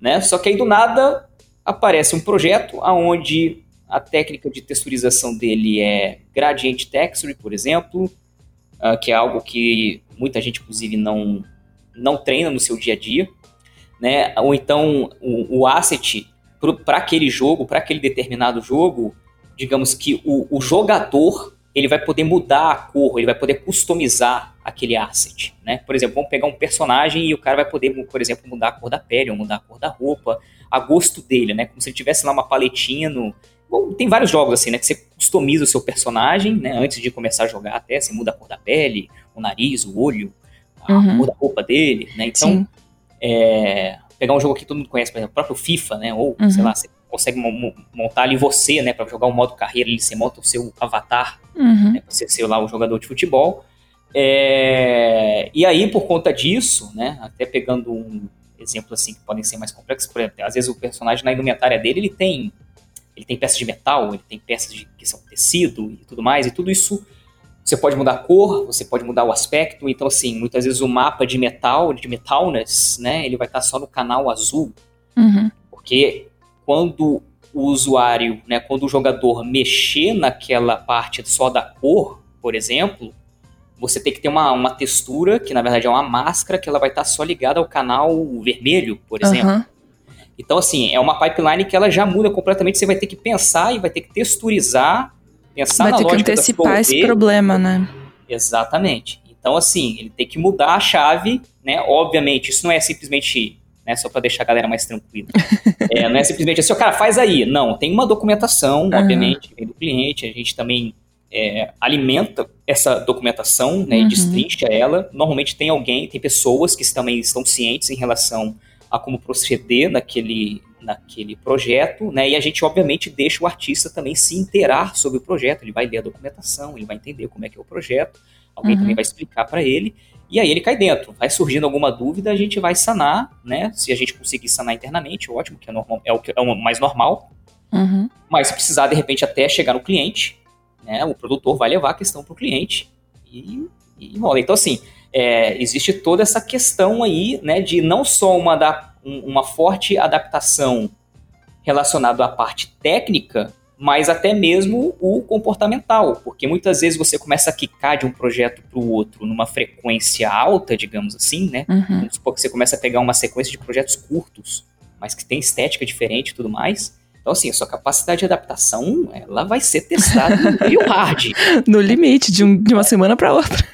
Né? Só que aí do nada aparece um projeto onde a técnica de texturização dele é gradient texture, por exemplo, ah, que é algo que muita gente, inclusive, não, não treina no seu dia a dia. Né? Ou então o, o asset para aquele jogo, para aquele determinado jogo, digamos que o, o jogador ele vai poder mudar a cor, ele vai poder customizar aquele asset, né? Por exemplo, vamos pegar um personagem e o cara vai poder, por exemplo, mudar a cor da pele, ou mudar a cor da roupa, a gosto dele, né? Como se ele tivesse lá uma paletinha no... Bom, tem vários jogos assim, né? Que você customiza o seu personagem, né? Antes de começar a jogar até, você muda a cor da pele, o nariz, o olho, a Uhum. cor da roupa dele, né? Então, é, pegar um jogo que todo mundo conhece, por exemplo, o próprio FIFA, né? Ou, Uhum. sei lá, você consegue mo- mo- montar ali você, né? Pra jogar o modo carreira, ali você monta o seu avatar, Uhum. né, você ser lá o jogador de futebol. É, e aí, por conta disso, né? Até pegando um exemplo assim que podem ser mais complexos, por exemplo, às vezes o personagem na indumentária dele, ele tem ele tem peças de metal, ele tem peças de, que são tecido e tudo mais, e tudo isso você pode mudar a cor, você pode mudar o aspecto, então assim, muitas vezes o mapa de metal, de metalness, né, ele vai estar só no canal azul, Uhum. porque quando o usuário, né, quando o jogador mexer naquela parte só da cor, por exemplo, você tem que ter uma, uma textura, que na verdade é uma máscara, que ela vai estar só ligada ao canal vermelho, por exemplo. Aham. Então, assim, é uma pipeline que ela já muda completamente. Você vai ter que pensar e vai ter que texturizar, pensar Vai na ter que lógica da antecipar esse problema, né? Exatamente. Então, assim, ele tem que mudar a chave, né? Obviamente, isso não é simplesmente, né, só para deixar a galera mais tranquila. É, não é simplesmente assim, o cara faz aí. Não, tem uma documentação, Aham. obviamente, vem do cliente, a gente também é, alimenta essa documentação, né, Uhum. e destrincha ela. Normalmente tem alguém, tem pessoas que também estão cientes em relação a como proceder naquele, naquele projeto, né? E a gente, obviamente, deixa o artista também se inteirar sobre o projeto. Ele vai ler a documentação, ele vai entender como é que é o projeto, alguém Uhum. também vai explicar para ele, e aí ele cai dentro. Vai surgindo alguma dúvida, a gente vai sanar, né? Se a gente conseguir sanar internamente, ótimo, que é, normal, é o que é o mais normal. Uhum. Mas se precisar, de repente, até chegar no cliente, né? O produtor vai levar a questão para o cliente e, e rola. Então, assim, é, existe toda essa questão aí, né, de não só uma, da, um- uma forte adaptação relacionada à parte técnica, mas até mesmo o comportamental, porque muitas vezes você começa a quicar de um projeto para o outro numa frequência alta, digamos assim, né? Uhum. Vamos supor que você começa a pegar uma sequência de projetos curtos, mas que tem estética diferente e tudo mais. Então, assim, a sua capacidade de adaptação, ela vai ser testada no meio hard. No limite, de, um- de uma semana pra outra.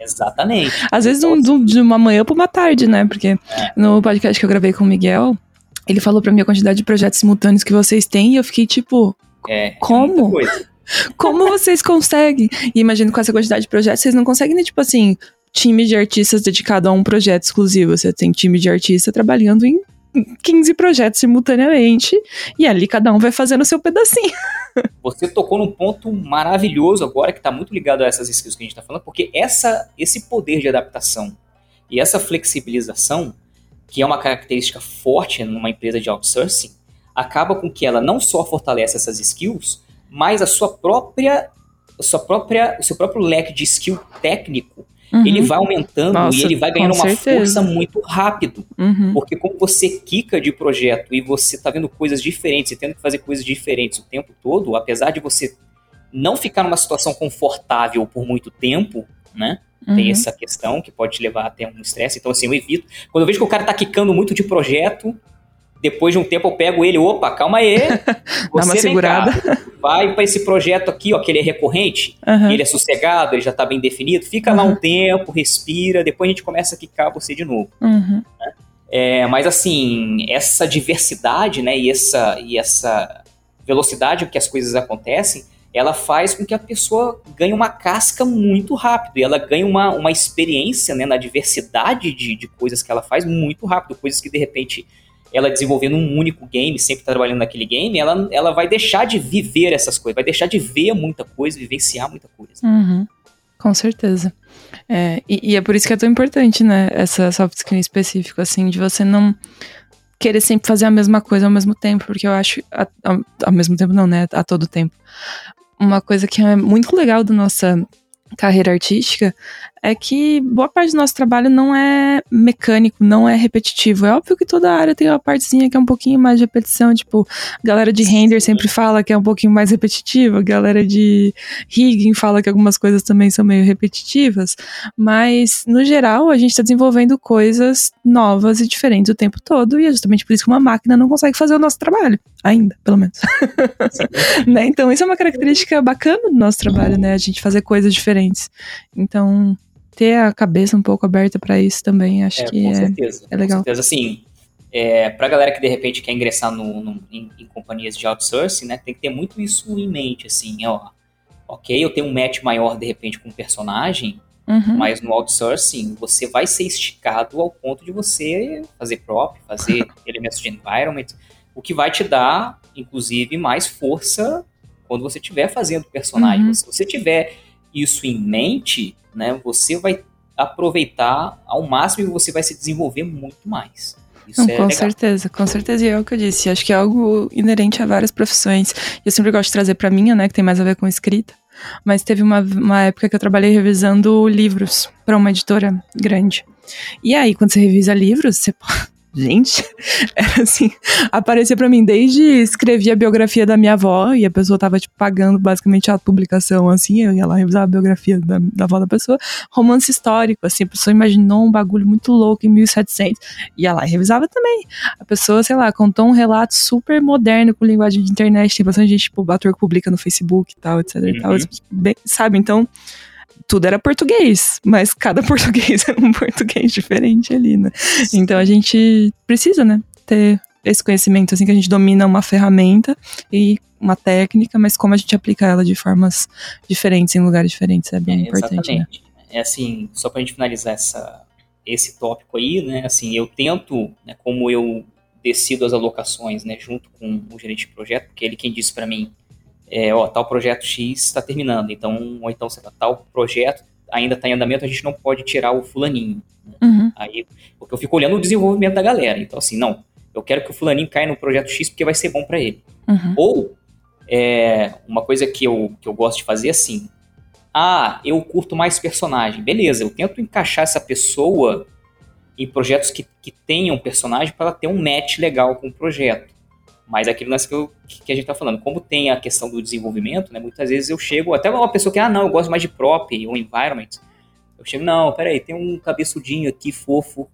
Exatamente. Às vezes Então, um- de um- de uma manhã pra uma tarde, né? Porque no podcast que eu gravei com o Miguel, ele falou pra mim a quantidade de projetos simultâneos que vocês têm e eu fiquei tipo, É, Como? muita coisa. como vocês conseguem? E imagino com essa quantidade de projetos, vocês não conseguem, né, tipo assim, time de artistas dedicado a um projeto exclusivo. Você tem time de artista trabalhando em 15 projetos simultaneamente e ali cada um vai fazendo o seu pedacinho. Você tocou num ponto maravilhoso agora, que está muito ligado a essas skills que a gente está falando, porque essa, esse poder de adaptação e essa flexibilização, que é uma característica forte numa empresa de outsourcing, acaba com que ela não só fortalece essas skills, mas a sua própria, a sua própria, o seu próprio leque de skill técnico, Uhum, ele vai aumentando Nossa, e ele vai ganhando uma certeza. força muito rápido. uhum. Porque como você quica de projeto e você tá vendo coisas diferentes e tendo que fazer coisas diferentes o tempo todo, apesar de você não ficar numa situação confortável por muito tempo, né? uhum. tem essa questão que pode te levar até um estresse. Então, assim, eu evito. Quando eu vejo que o cara tá quicando muito de projeto, depois de um tempo eu pego ele, opa, calma aí. Dá uma segurada. Cá, vai para esse projeto aqui, ó, que ele é recorrente, uhum. ele é sossegado, ele já tá bem definido. Fica uhum. lá um tempo, respira, depois a gente começa a quicar você de novo. Uhum. Né? É, mas assim, essa diversidade, né, e essa, e essa velocidade que as coisas acontecem, ela faz com que a pessoa ganhe uma casca muito rápido e ela ganhe uma, uma experiência né, na diversidade de, de coisas que ela faz muito rápido, coisas que de repente ela desenvolvendo um único game, sempre trabalhando naquele game, ela, ela vai deixar de viver essas coisas, vai deixar de ver muita coisa, vivenciar muita coisa. Uhum. Com certeza. É, e, e, é por isso que é tão importante, né, essa soft skill específico, assim, de você não querer sempre fazer a mesma coisa ao mesmo tempo, porque eu acho, a, a, ao mesmo tempo não, né, a todo tempo. Uma coisa que é muito legal da nossa carreira artística é que boa parte do nosso trabalho não é mecânico, não é repetitivo. É óbvio que toda área tem uma partezinha que é um pouquinho mais de repetição, tipo, a galera de render sempre fala que é um pouquinho mais repetitiva, a galera de rigging fala que algumas coisas também são meio repetitivas, mas no geral a gente está desenvolvendo coisas novas e diferentes o tempo todo e é justamente por isso que uma máquina não consegue fazer o nosso trabalho, ainda, pelo menos. né? Então isso é uma característica bacana do nosso trabalho, né? A gente fazer coisas diferentes. Então, ter a cabeça um pouco aberta para isso também, acho é, que é, certeza, é legal. Com certeza, assim, é, para galera que de repente quer ingressar no, no em, em, companhias de outsourcing, né, tem que ter muito isso em mente, assim, ó, ok, eu tenho um match maior de repente com um personagem, uhum. mas no outsourcing você vai ser esticado ao ponto de você fazer prop, fazer elementos de environment, o que vai te dar, inclusive, mais força quando você estiver fazendo personagem. Uhum. Se você tiver isso em mente, né, você vai aproveitar ao máximo e você vai se desenvolver muito mais. Isso Não, é com legal. certeza, com certeza. E é o que eu disse. Acho que é algo inerente a várias profissões. Eu sempre gosto de trazer para minha, né, que tem mais a ver com escrita. Mas teve uma, uma época que eu trabalhei revisando livros para uma editora grande. E aí, quando você revisa livros, você Gente, era assim, aparecia para mim desde escrever a biografia da minha avó e a pessoa tava, tipo, pagando basicamente a publicação, assim, eu ia lá revisar a biografia da, da avó da pessoa, romance histórico, assim, a pessoa imaginou um bagulho muito louco em 1700, ia lá e revisava também. A pessoa, sei lá, contou um relato super moderno com linguagem de internet, tem bastante gente, tipo, ator que publica no Facebook e tal, etc uhum. e tal, uhum. bem, sabe, então tudo era português, mas cada português era um português diferente ali, né? Então a gente precisa, né, ter esse conhecimento, assim, que a gente domina uma ferramenta e uma técnica, mas como a gente aplica ela de formas diferentes, em lugares diferentes, é bem é, importante, né? exatamente. né? É assim, só pra gente finalizar essa, esse tópico aí, né, assim, eu tento, né, como eu decido as alocações, né, junto com o gerente de projeto, porque ele quem disse para mim, é, ó, tal projeto X está terminando, então, ou então, sei lá, tal projeto ainda está em andamento, a gente não pode tirar o fulaninho. Né? Uhum. Aí, porque eu fico olhando o desenvolvimento da galera. Então, assim, não, eu quero que o fulaninho caia no projeto X porque vai ser bom para ele. Uhum. Ou, é, uma coisa que eu, que eu gosto de fazer é assim, ah, eu curto mais personagem. Beleza, eu tento encaixar essa pessoa em projetos que, que tenham personagem para ela ter um match legal com o projeto. Mas aquilo lance que, eu, que a gente tá falando, como tem a questão do desenvolvimento, né? Muitas vezes eu chego, até uma pessoa que, ah, não, eu gosto mais de prop ou environment. Eu chego, não, peraí, tem um cabeçudinho aqui, fofo,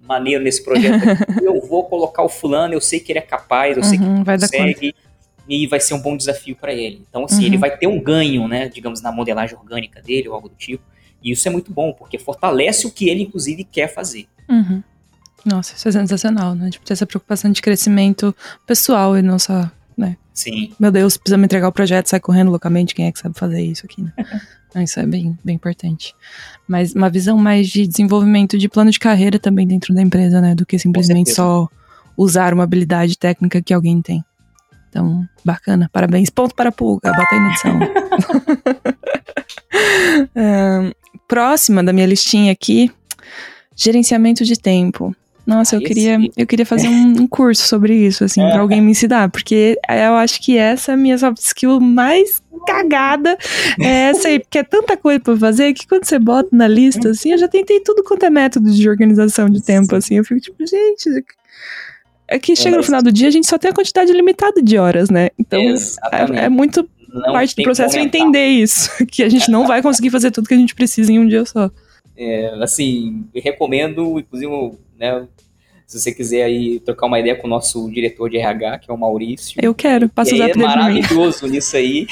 maneiro nesse projeto. eu vou colocar o fulano, eu sei que ele é capaz, eu uhum, sei que ele consegue. E vai ser um bom desafio para ele. Então, assim, uhum. ele vai ter um ganho, né? Digamos, na modelagem orgânica dele ou algo do tipo. E isso é muito bom, porque fortalece o que ele, inclusive, quer fazer. Uhum. Nossa, isso é sensacional, né? Tipo, ter essa preocupação de crescimento pessoal e não só, né? Sim. Meu Deus, precisa me entregar o projeto, sai correndo loucamente, quem é que sabe fazer isso aqui, né? isso é bem, bem importante. Mas uma visão mais de desenvolvimento de plano de carreira também dentro da empresa, né? Do que simplesmente só usar uma habilidade técnica que alguém tem. Então, bacana, parabéns. Ponto para a pulga, bota aí na edição. um, próxima da minha listinha aqui, gerenciamento de tempo. Nossa, eu queria, eu queria fazer um, um, curso sobre isso, assim, é. pra alguém me ensinar, porque eu acho que essa é a minha soft skill mais cagada. É essa aí, porque é tanta coisa pra fazer que quando você bota na lista, assim, eu já tentei tudo quanto é método de organização de tempo, assim, eu fico tipo, gente. É que chega no final do dia, a gente só tem a quantidade limitada de horas, né? Então, é, é, muito não parte do processo é entender isso, que a gente não vai conseguir fazer tudo que a gente precisa em um dia só. É, assim, recomendo, inclusive, né, se você quiser aí trocar uma ideia com o nosso diretor de RH, que é o Maurício. Eu quero, passa o zap é maravilhoso nisso aí.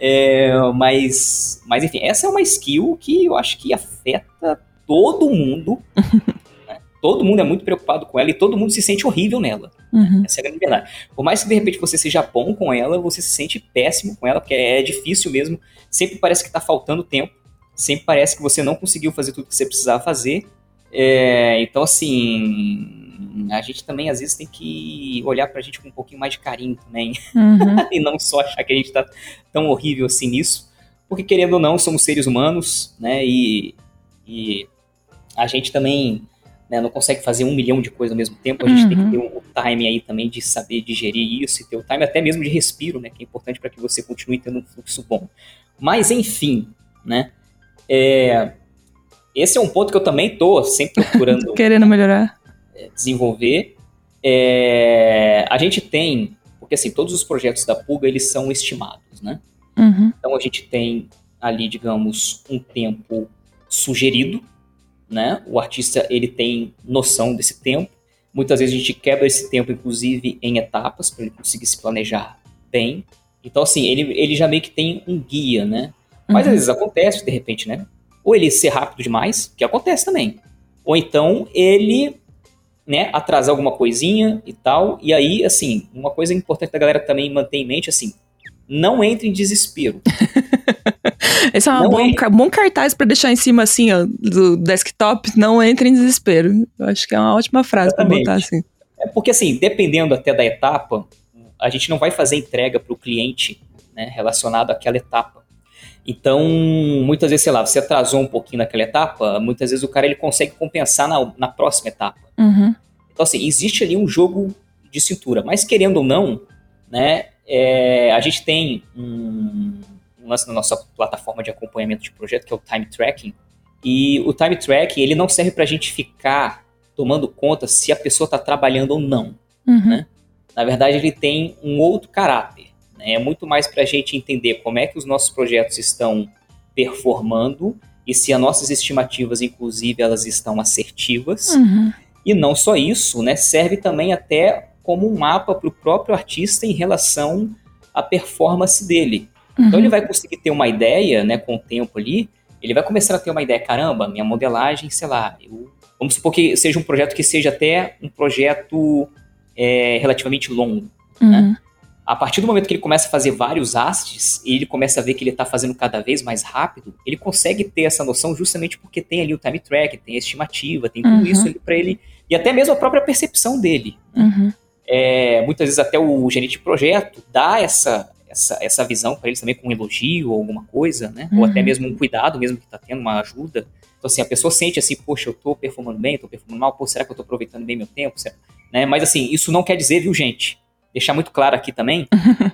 é, mas, mas, enfim, essa é uma skill que eu acho que afeta todo mundo. né? Todo mundo é muito preocupado com ela e todo mundo se sente horrível nela. Uhum. Essa é a grande verdade. Por mais que de repente você seja bom com ela, você se sente péssimo com ela, porque é difícil mesmo. Sempre parece que está faltando tempo. Sempre parece que você não conseguiu fazer tudo que você precisava fazer. É, então, assim, a gente também às vezes tem que olhar pra gente com um pouquinho mais de carinho também. Uhum. e não só achar que a gente tá tão horrível assim nisso. Porque, querendo ou não, somos seres humanos, né? E, e a gente também né, não consegue fazer um milhão de coisas ao mesmo tempo. A gente uhum. tem que ter um, time aí também de saber digerir isso e ter o time até mesmo de respiro, né? Que é importante para que você continue tendo um fluxo bom. Mas, enfim, né? É, esse é um ponto que eu também tô sempre procurando querendo melhorar, é, desenvolver. É, a gente tem, porque assim, todos os projetos da Pulga eles são estimados, né? Uhum. Então a gente tem ali, digamos, um tempo sugerido, né? O artista ele tem noção desse tempo. Muitas vezes a gente quebra esse tempo, inclusive, em etapas para ele conseguir se planejar bem. Então, assim, ele, ele já meio que tem um guia, né? Mas uhum. às vezes acontece, de repente, né? Ou ele ser rápido demais, que acontece também, ou então ele né, atrasar alguma coisinha e tal. E aí, assim, uma coisa importante da galera também manter em mente, assim, não entre em desespero. Esse é um bom, entre... bom cartaz para deixar em cima, assim, ó, do desktop, não entre em desespero. Eu acho que é uma ótima frase para botar assim. É porque, assim, dependendo até da etapa, a gente não vai fazer entrega para o cliente né, relacionado àquela etapa. Então, muitas vezes, sei lá, você atrasou um pouquinho naquela etapa, muitas vezes o cara ele consegue compensar na, na próxima etapa. Uhum. Então, assim, existe ali um jogo de cintura. Mas, querendo ou não, né, é, a gente tem um, um lance na nossa plataforma de acompanhamento de projeto, que é o Time Tracking. E o Time Tracking, ele não serve para a gente ficar tomando conta se a pessoa está trabalhando ou não. Uhum. Né? Na verdade, ele tem um outro caráter. Né? É muito mais para a gente entender como é que os nossos projetos estão performando e se as nossas estimativas, inclusive, elas estão assertivas. Uhum. E não só isso, né? Serve também até como um mapa para o próprio artista em relação à performance dele. Uhum. Então ele vai conseguir ter uma ideia, né, com o tempo ali, ele vai começar a ter uma ideia, caramba, minha modelagem, sei lá, eu, vamos supor que seja um projeto que seja até um projeto é, relativamente longo, né? uhum. né? A partir do momento que ele começa a fazer vários hastes e ele começa a ver que ele está fazendo cada vez mais rápido, ele consegue ter essa noção justamente porque tem ali o time track, tem a estimativa, tem tudo uhum. isso para ele e até mesmo a própria percepção dele. Uhum. É, muitas vezes até o gerente de projeto dá essa essa, essa visão para eles também com um elogio ou alguma coisa, né? Uhum. Ou até uhum. mesmo um cuidado, mesmo que está tendo uma ajuda. Então, assim, a pessoa sente assim, poxa, eu estou performando bem, estou performando mal, pô, será que eu estou aproveitando bem meu tempo? Né? Mas, assim, isso não quer dizer, viu, gente, deixar muito claro aqui também,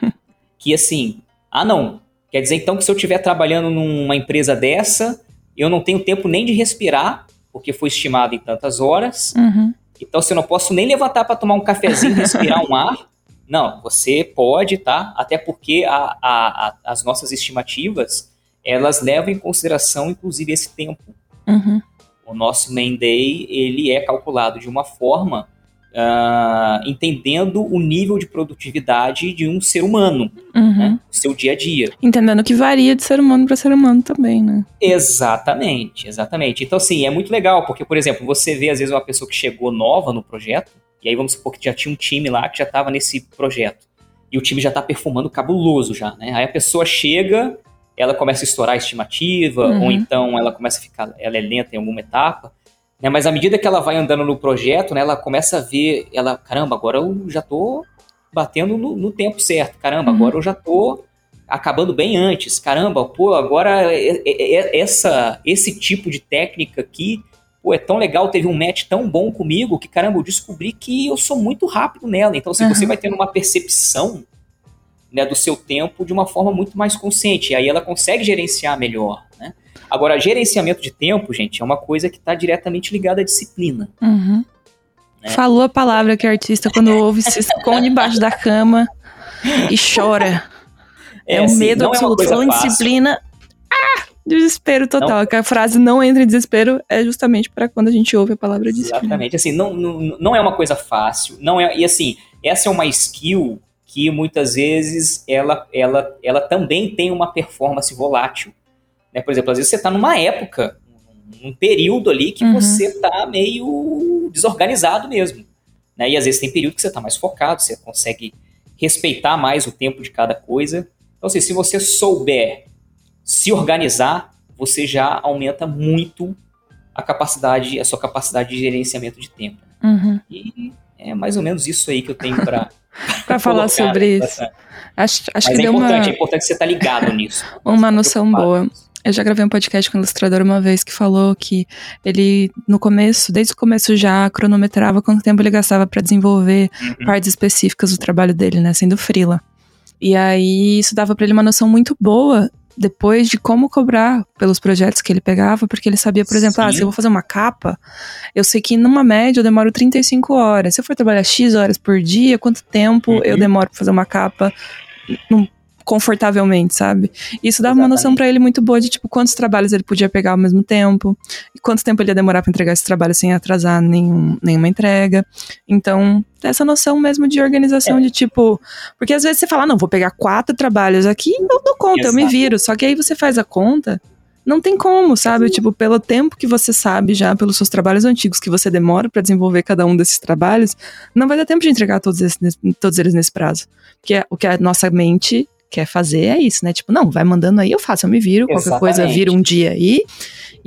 que assim, ah não, quer dizer então que se eu estiver trabalhando numa empresa dessa, eu não tenho tempo nem de respirar, porque foi estimado em tantas horas, uhum. então se eu não posso nem levantar para tomar um cafezinho, respirar um ar, não, você pode, tá? Até porque a, a, a, as nossas estimativas, elas levam em consideração, inclusive, esse tempo. Uhum. O nosso main day, ele é calculado de uma forma uh, entendendo o nível de produtividade de um ser humano, uhum. né? seu dia a dia. Entendendo que varia de ser humano para ser humano também, né? Exatamente, exatamente. Então, assim, é muito legal, porque, por exemplo, você vê às vezes uma pessoa que chegou nova no projeto, e aí vamos supor que já tinha um time lá que já estava nesse projeto. E o time já está perfumando cabuloso já, né? Aí a pessoa chega, ela começa a estourar a estimativa, uhum. ou então ela começa a ficar, ela é lenta em alguma etapa. Né? Mas à medida que ela vai andando no projeto, né, ela começa a ver, ela, caramba, agora eu já tô batendo no, no tempo certo, caramba, uhum. agora eu já tô acabando bem antes, caramba, pô, agora essa, esse tipo de técnica aqui, pô, é tão legal, teve um match tão bom comigo que, caramba, eu descobri que eu sou muito rápido nela. Então, assim, uhum. você vai tendo uma percepção né, do seu tempo de uma forma muito mais consciente, e aí ela consegue gerenciar melhor, né? Agora, gerenciamento de tempo, gente, é uma coisa que está diretamente ligada à disciplina. Uhum. Né? Falou a palavra que o artista, quando ouve, se esconde embaixo da cama e chora. É, é um assim, medo absoluto. É Falando disciplina, ah, desespero total. Não. A frase não entra em desespero é justamente para quando a gente ouve a palavra disciplina. Exatamente. Assim, não, não, não é uma coisa fácil. Não é, e assim, essa é uma skill que muitas vezes ela, ela, ela também tem uma performance volátil. Né? Por exemplo, às vezes você está numa época, num período ali que uhum. você está meio desorganizado mesmo. Né? E às vezes tem período que você está mais focado, você consegue respeitar mais o tempo de cada coisa. Então, assim, se você souber se organizar, você já aumenta muito a capacidade, a sua capacidade de gerenciamento de tempo. Uhum. E é mais ou menos isso aí que eu tenho para para falar sobre isso. Acho, acho Mas que é deu importante, uma... é importante você estar tá ligado nisso. uma noção boa. Eu já gravei um podcast com um ilustrador uma vez que falou que ele, no começo, desde o começo já cronometrava quanto tempo ele gastava para desenvolver uhum. partes específicas do trabalho dele, né, sendo frila. E aí isso dava para ele uma noção muito boa depois de como cobrar pelos projetos que ele pegava, porque ele sabia, por exemplo, ah, se eu vou fazer uma capa, eu sei que numa média eu demoro 35 horas. Se eu for trabalhar X horas por dia, quanto tempo uhum. eu demoro para fazer uma capa num confortavelmente, sabe? Isso dava Exatamente. uma noção para ele muito boa de tipo quantos trabalhos ele podia pegar ao mesmo tempo, e quanto tempo ele ia demorar para entregar esse trabalho sem atrasar nenhum, nenhuma entrega. Então, essa noção mesmo de organização é. de tipo, porque às vezes você fala, não, vou pegar quatro trabalhos aqui, eu dou conta, Exato. eu me viro. Só que aí você faz a conta, não tem como, sabe? Tipo, pelo tempo que você sabe já, pelos seus trabalhos antigos que você demora para desenvolver cada um desses trabalhos, não vai dar tempo de entregar todos, todos eles nesse prazo. Porque é o que a nossa mente quer fazer é isso, né? Tipo, não, vai mandando aí, eu faço, eu me viro, Exatamente. qualquer coisa vira um dia aí.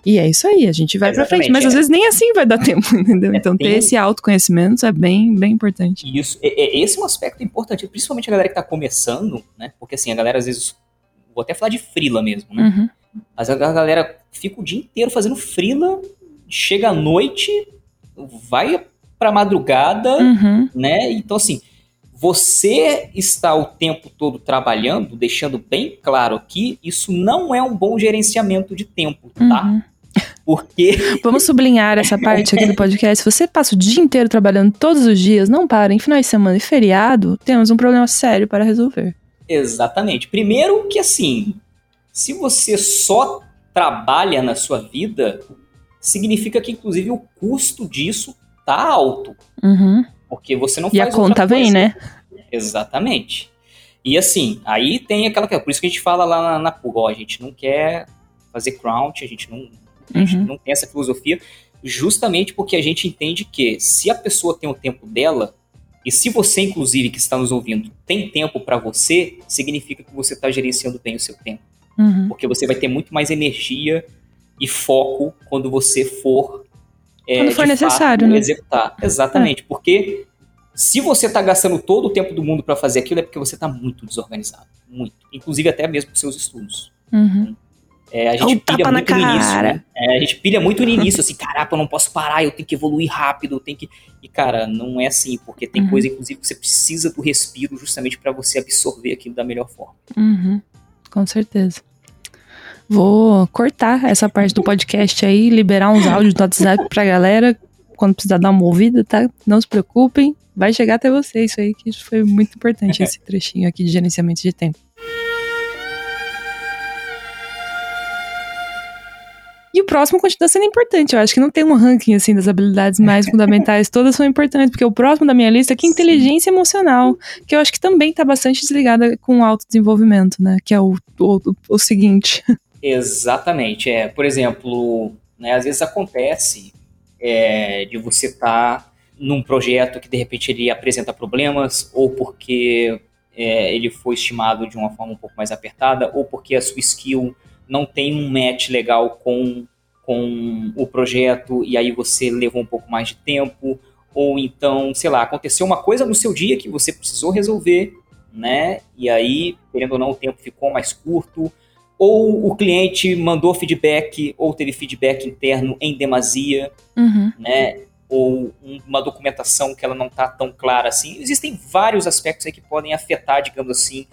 E é isso aí, a gente vai Exatamente, pra frente. Mas é. às vezes nem assim vai dar tempo, entendeu? É, então tem... ter esse autoconhecimento é bem, bem importante. Isso, é, esse é um aspecto importante, principalmente a galera que tá começando, né? Porque assim, a galera às vezes, vou até falar de frila mesmo, né? Uhum. Mas a galera fica o dia inteiro fazendo frila, chega à noite, vai pra madrugada, uhum. né? Então assim, você está o tempo todo trabalhando, deixando bem claro aqui, isso não é um bom gerenciamento de tempo, tá? Uhum. Porque. Vamos sublinhar essa parte aqui do podcast. Se você passa o dia inteiro trabalhando todos os dias, não para, em finais de semana e feriado, temos um problema sério para resolver. Exatamente. Primeiro que assim, se você só trabalha na sua vida, significa que inclusive o custo disso tá alto. Uhum. Porque você não e faz E a conta vem, né? Exatamente. E assim, aí tem aquela Por isso que a gente fala lá na, na ó, a gente não quer fazer crunch, a gente não, a gente uhum. não tem essa filosofia, justamente porque a gente entende que se a pessoa tem o tempo dela, e se você, inclusive, que está nos ouvindo, tem tempo para você, significa que você está gerenciando bem o seu tempo. Uhum. Porque você vai ter muito mais energia e foco quando você for é, Quando for necessário, fato, né? executar. Exatamente, é. porque se você está gastando todo o tempo do mundo para fazer aquilo, é porque você está muito desorganizado. Muito. Inclusive até mesmo com seus estudos. Uhum. É, a gente pilha muito no início. Né? É, a gente pilha muito no início, assim, caraca, eu não posso parar, eu tenho que evoluir rápido, eu tenho que. E, cara, não é assim, porque tem uhum. coisa, inclusive, que você precisa do respiro justamente para você absorver aquilo da melhor forma. Uhum. Com certeza. Vou cortar essa parte do podcast aí, liberar uns áudios do WhatsApp pra galera. Quando precisar dar uma ouvida, tá? Não se preocupem. Vai chegar até você isso aí, que isso foi muito importante, esse trechinho aqui de gerenciamento de tempo. E o próximo continua sendo importante. Eu acho que não tem um ranking assim das habilidades mais fundamentais, todas são importantes, porque o próximo da minha lista é que é inteligência emocional, que eu acho que também está bastante desligada com o autodesenvolvimento, né? Que é o, o, o seguinte. Exatamente. É, por exemplo, né, às vezes acontece é, de você estar tá num projeto que de repente ele apresenta problemas, ou porque é, ele foi estimado de uma forma um pouco mais apertada, ou porque a sua skill não tem um match legal com, com o projeto e aí você levou um pouco mais de tempo, ou então, sei lá, aconteceu uma coisa no seu dia que você precisou resolver, né? E aí, querendo ou não, o tempo ficou mais curto, ou o cliente mandou feedback ou teve feedback interno em demasia, uhum. né? Ou uma documentação que ela não está tão clara assim. Existem vários aspectos aí que podem afetar, digamos assim,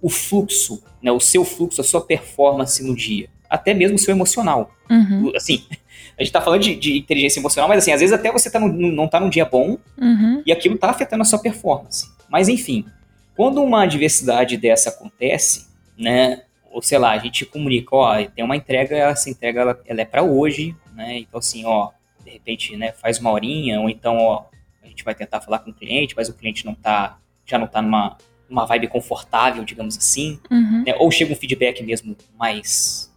o fluxo, né? O seu fluxo, a sua performance no dia, até mesmo o seu emocional. Uhum. Assim, a gente está falando de, de, inteligência emocional, mas assim, às vezes até você tá no, não está num dia bom uhum. e aquilo está afetando a sua performance. Mas enfim, quando uma adversidade dessa acontece, né? Ou sei lá, a gente comunica, ó, tem uma entrega, essa entrega ela, ela é para hoje, né? Então assim, ó, de repente, né, faz uma horinha, ou então, ó, a gente vai tentar falar com o cliente, mas o cliente não tá, já não tá numa, numa vibe confortável, digamos assim, Uhum. né? Ou chega um feedback mesmo mais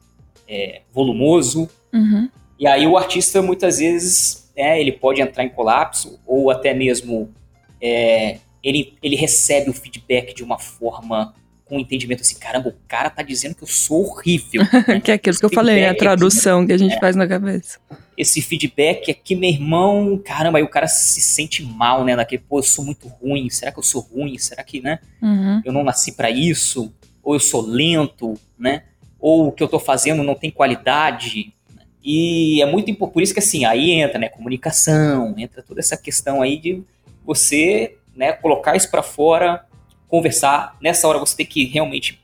é, volumoso, Uhum. e aí o artista muitas vezes, né, ele pode entrar em colapso, ou até mesmo é, ele, ele recebe o feedback de uma forma com um entendimento assim, caramba, o cara tá dizendo que eu sou horrível. né? que é aquilo que eu falei, a feedback tradução que a gente faz na cabeça. Esse feedback aqui, meu irmão, caramba, aí o cara se sente mal, né? Naquele, pô, eu sou muito ruim, será que eu sou ruim? Será que, né? Uhum. eu não nasci pra isso, ou eu sou lento, né? Ou o que eu tô fazendo não tem qualidade. né? E é muito importante, por isso que assim, aí entra, né, comunicação, entra toda essa questão aí de você, né, colocar isso pra fora, conversar. Nessa hora você tem que realmente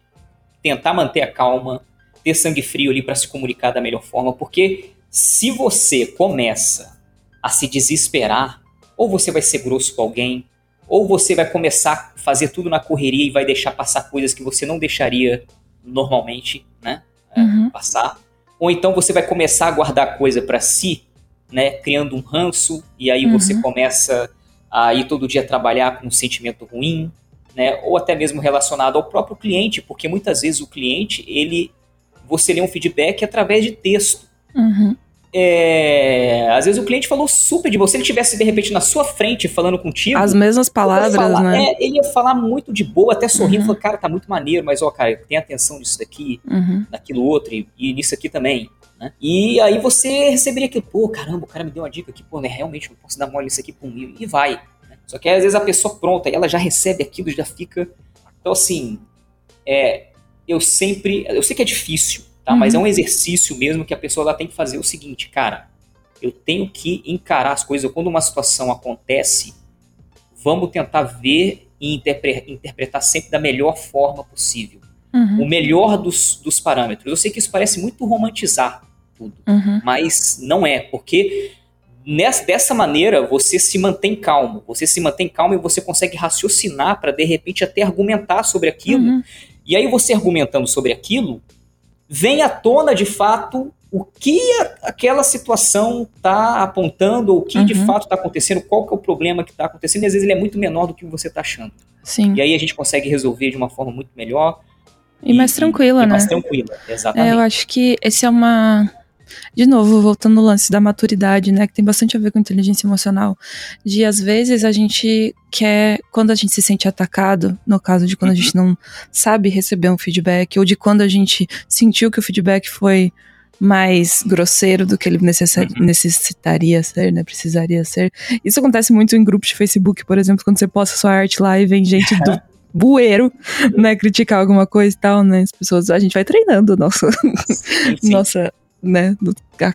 tentar manter a calma, ter sangue frio ali pra se comunicar da melhor forma, porque se você começa a se desesperar, ou você vai ser grosso com alguém, ou você vai começar a fazer tudo na correria e vai deixar passar coisas que você não deixaria normalmente, né? é, Uhum. Passar. Ou então você vai começar a guardar coisa pra si, né? Criando um ranço, e aí Uhum. você começa a ir todo dia trabalhar com um sentimento ruim, né? Ou até mesmo relacionado ao próprio cliente, porque muitas vezes o cliente, ele. Você lê um feedback através de texto. Uhum. É, às vezes o cliente falou super de você, ele estivesse de repente na sua frente falando contigo. As mesmas palavras, falar- né? é, ele ia falar muito de boa, até sorrindo, Uhum. falando, cara, tá muito maneiro, mas ó, cara, tem atenção nisso daqui, Uhum. naquilo outro, e, e nisso aqui também. Né? E aí você receberia aquilo, pô, caramba, o cara me deu uma dica aqui, pô, né, realmente não posso dar mole nisso aqui, pum, e, e vai. Só que aí, às vezes a pessoa pronta, ela já recebe aquilo, já fica. Então, assim, é, eu sempre. Eu sei que é difícil, tá? Uhum. Mas é um exercício mesmo que a pessoa ela tem que fazer o seguinte, cara, eu tenho que encarar as coisas. Quando uma situação acontece, vamos tentar ver e interpre- interpretar sempre da melhor forma possível. Uhum. O melhor dos, dos parâmetros. Eu sei que isso parece muito romantizar tudo Uhum. mas não é, porque nessa, dessa maneira você se mantém calmo, você se mantém calmo e você consegue raciocinar para de repente até argumentar sobre aquilo. Uhum. E aí você argumentando sobre aquilo, vem à tona de fato o que a- aquela situação está apontando, ou o que de Uhum. fato está acontecendo, qual que é o problema que está acontecendo, e às vezes ele é muito menor do que você está achando. Sim. E aí a gente consegue resolver de uma forma muito melhor. E mais tranquila, e né? mais tranquila, exatamente. É, eu acho que esse é uma. De novo, voltando no lance da maturidade, né? Que tem bastante a ver com inteligência emocional. De às vezes a gente quer. Quando a gente se sente atacado, no caso de quando a Uhum. gente não sabe receber um feedback, ou de quando a gente sentiu que o feedback foi mais grosseiro do que ele Uhum. necessitaria ser, né? Precisaria ser. Isso acontece muito em grupos de Facebook, por exemplo, quando você posta sua arte lá e vem gente do bueiro, né, criticar alguma coisa e tal, né? As pessoas, a gente vai treinando nosso, Sim, sim. nossa, né, do, a,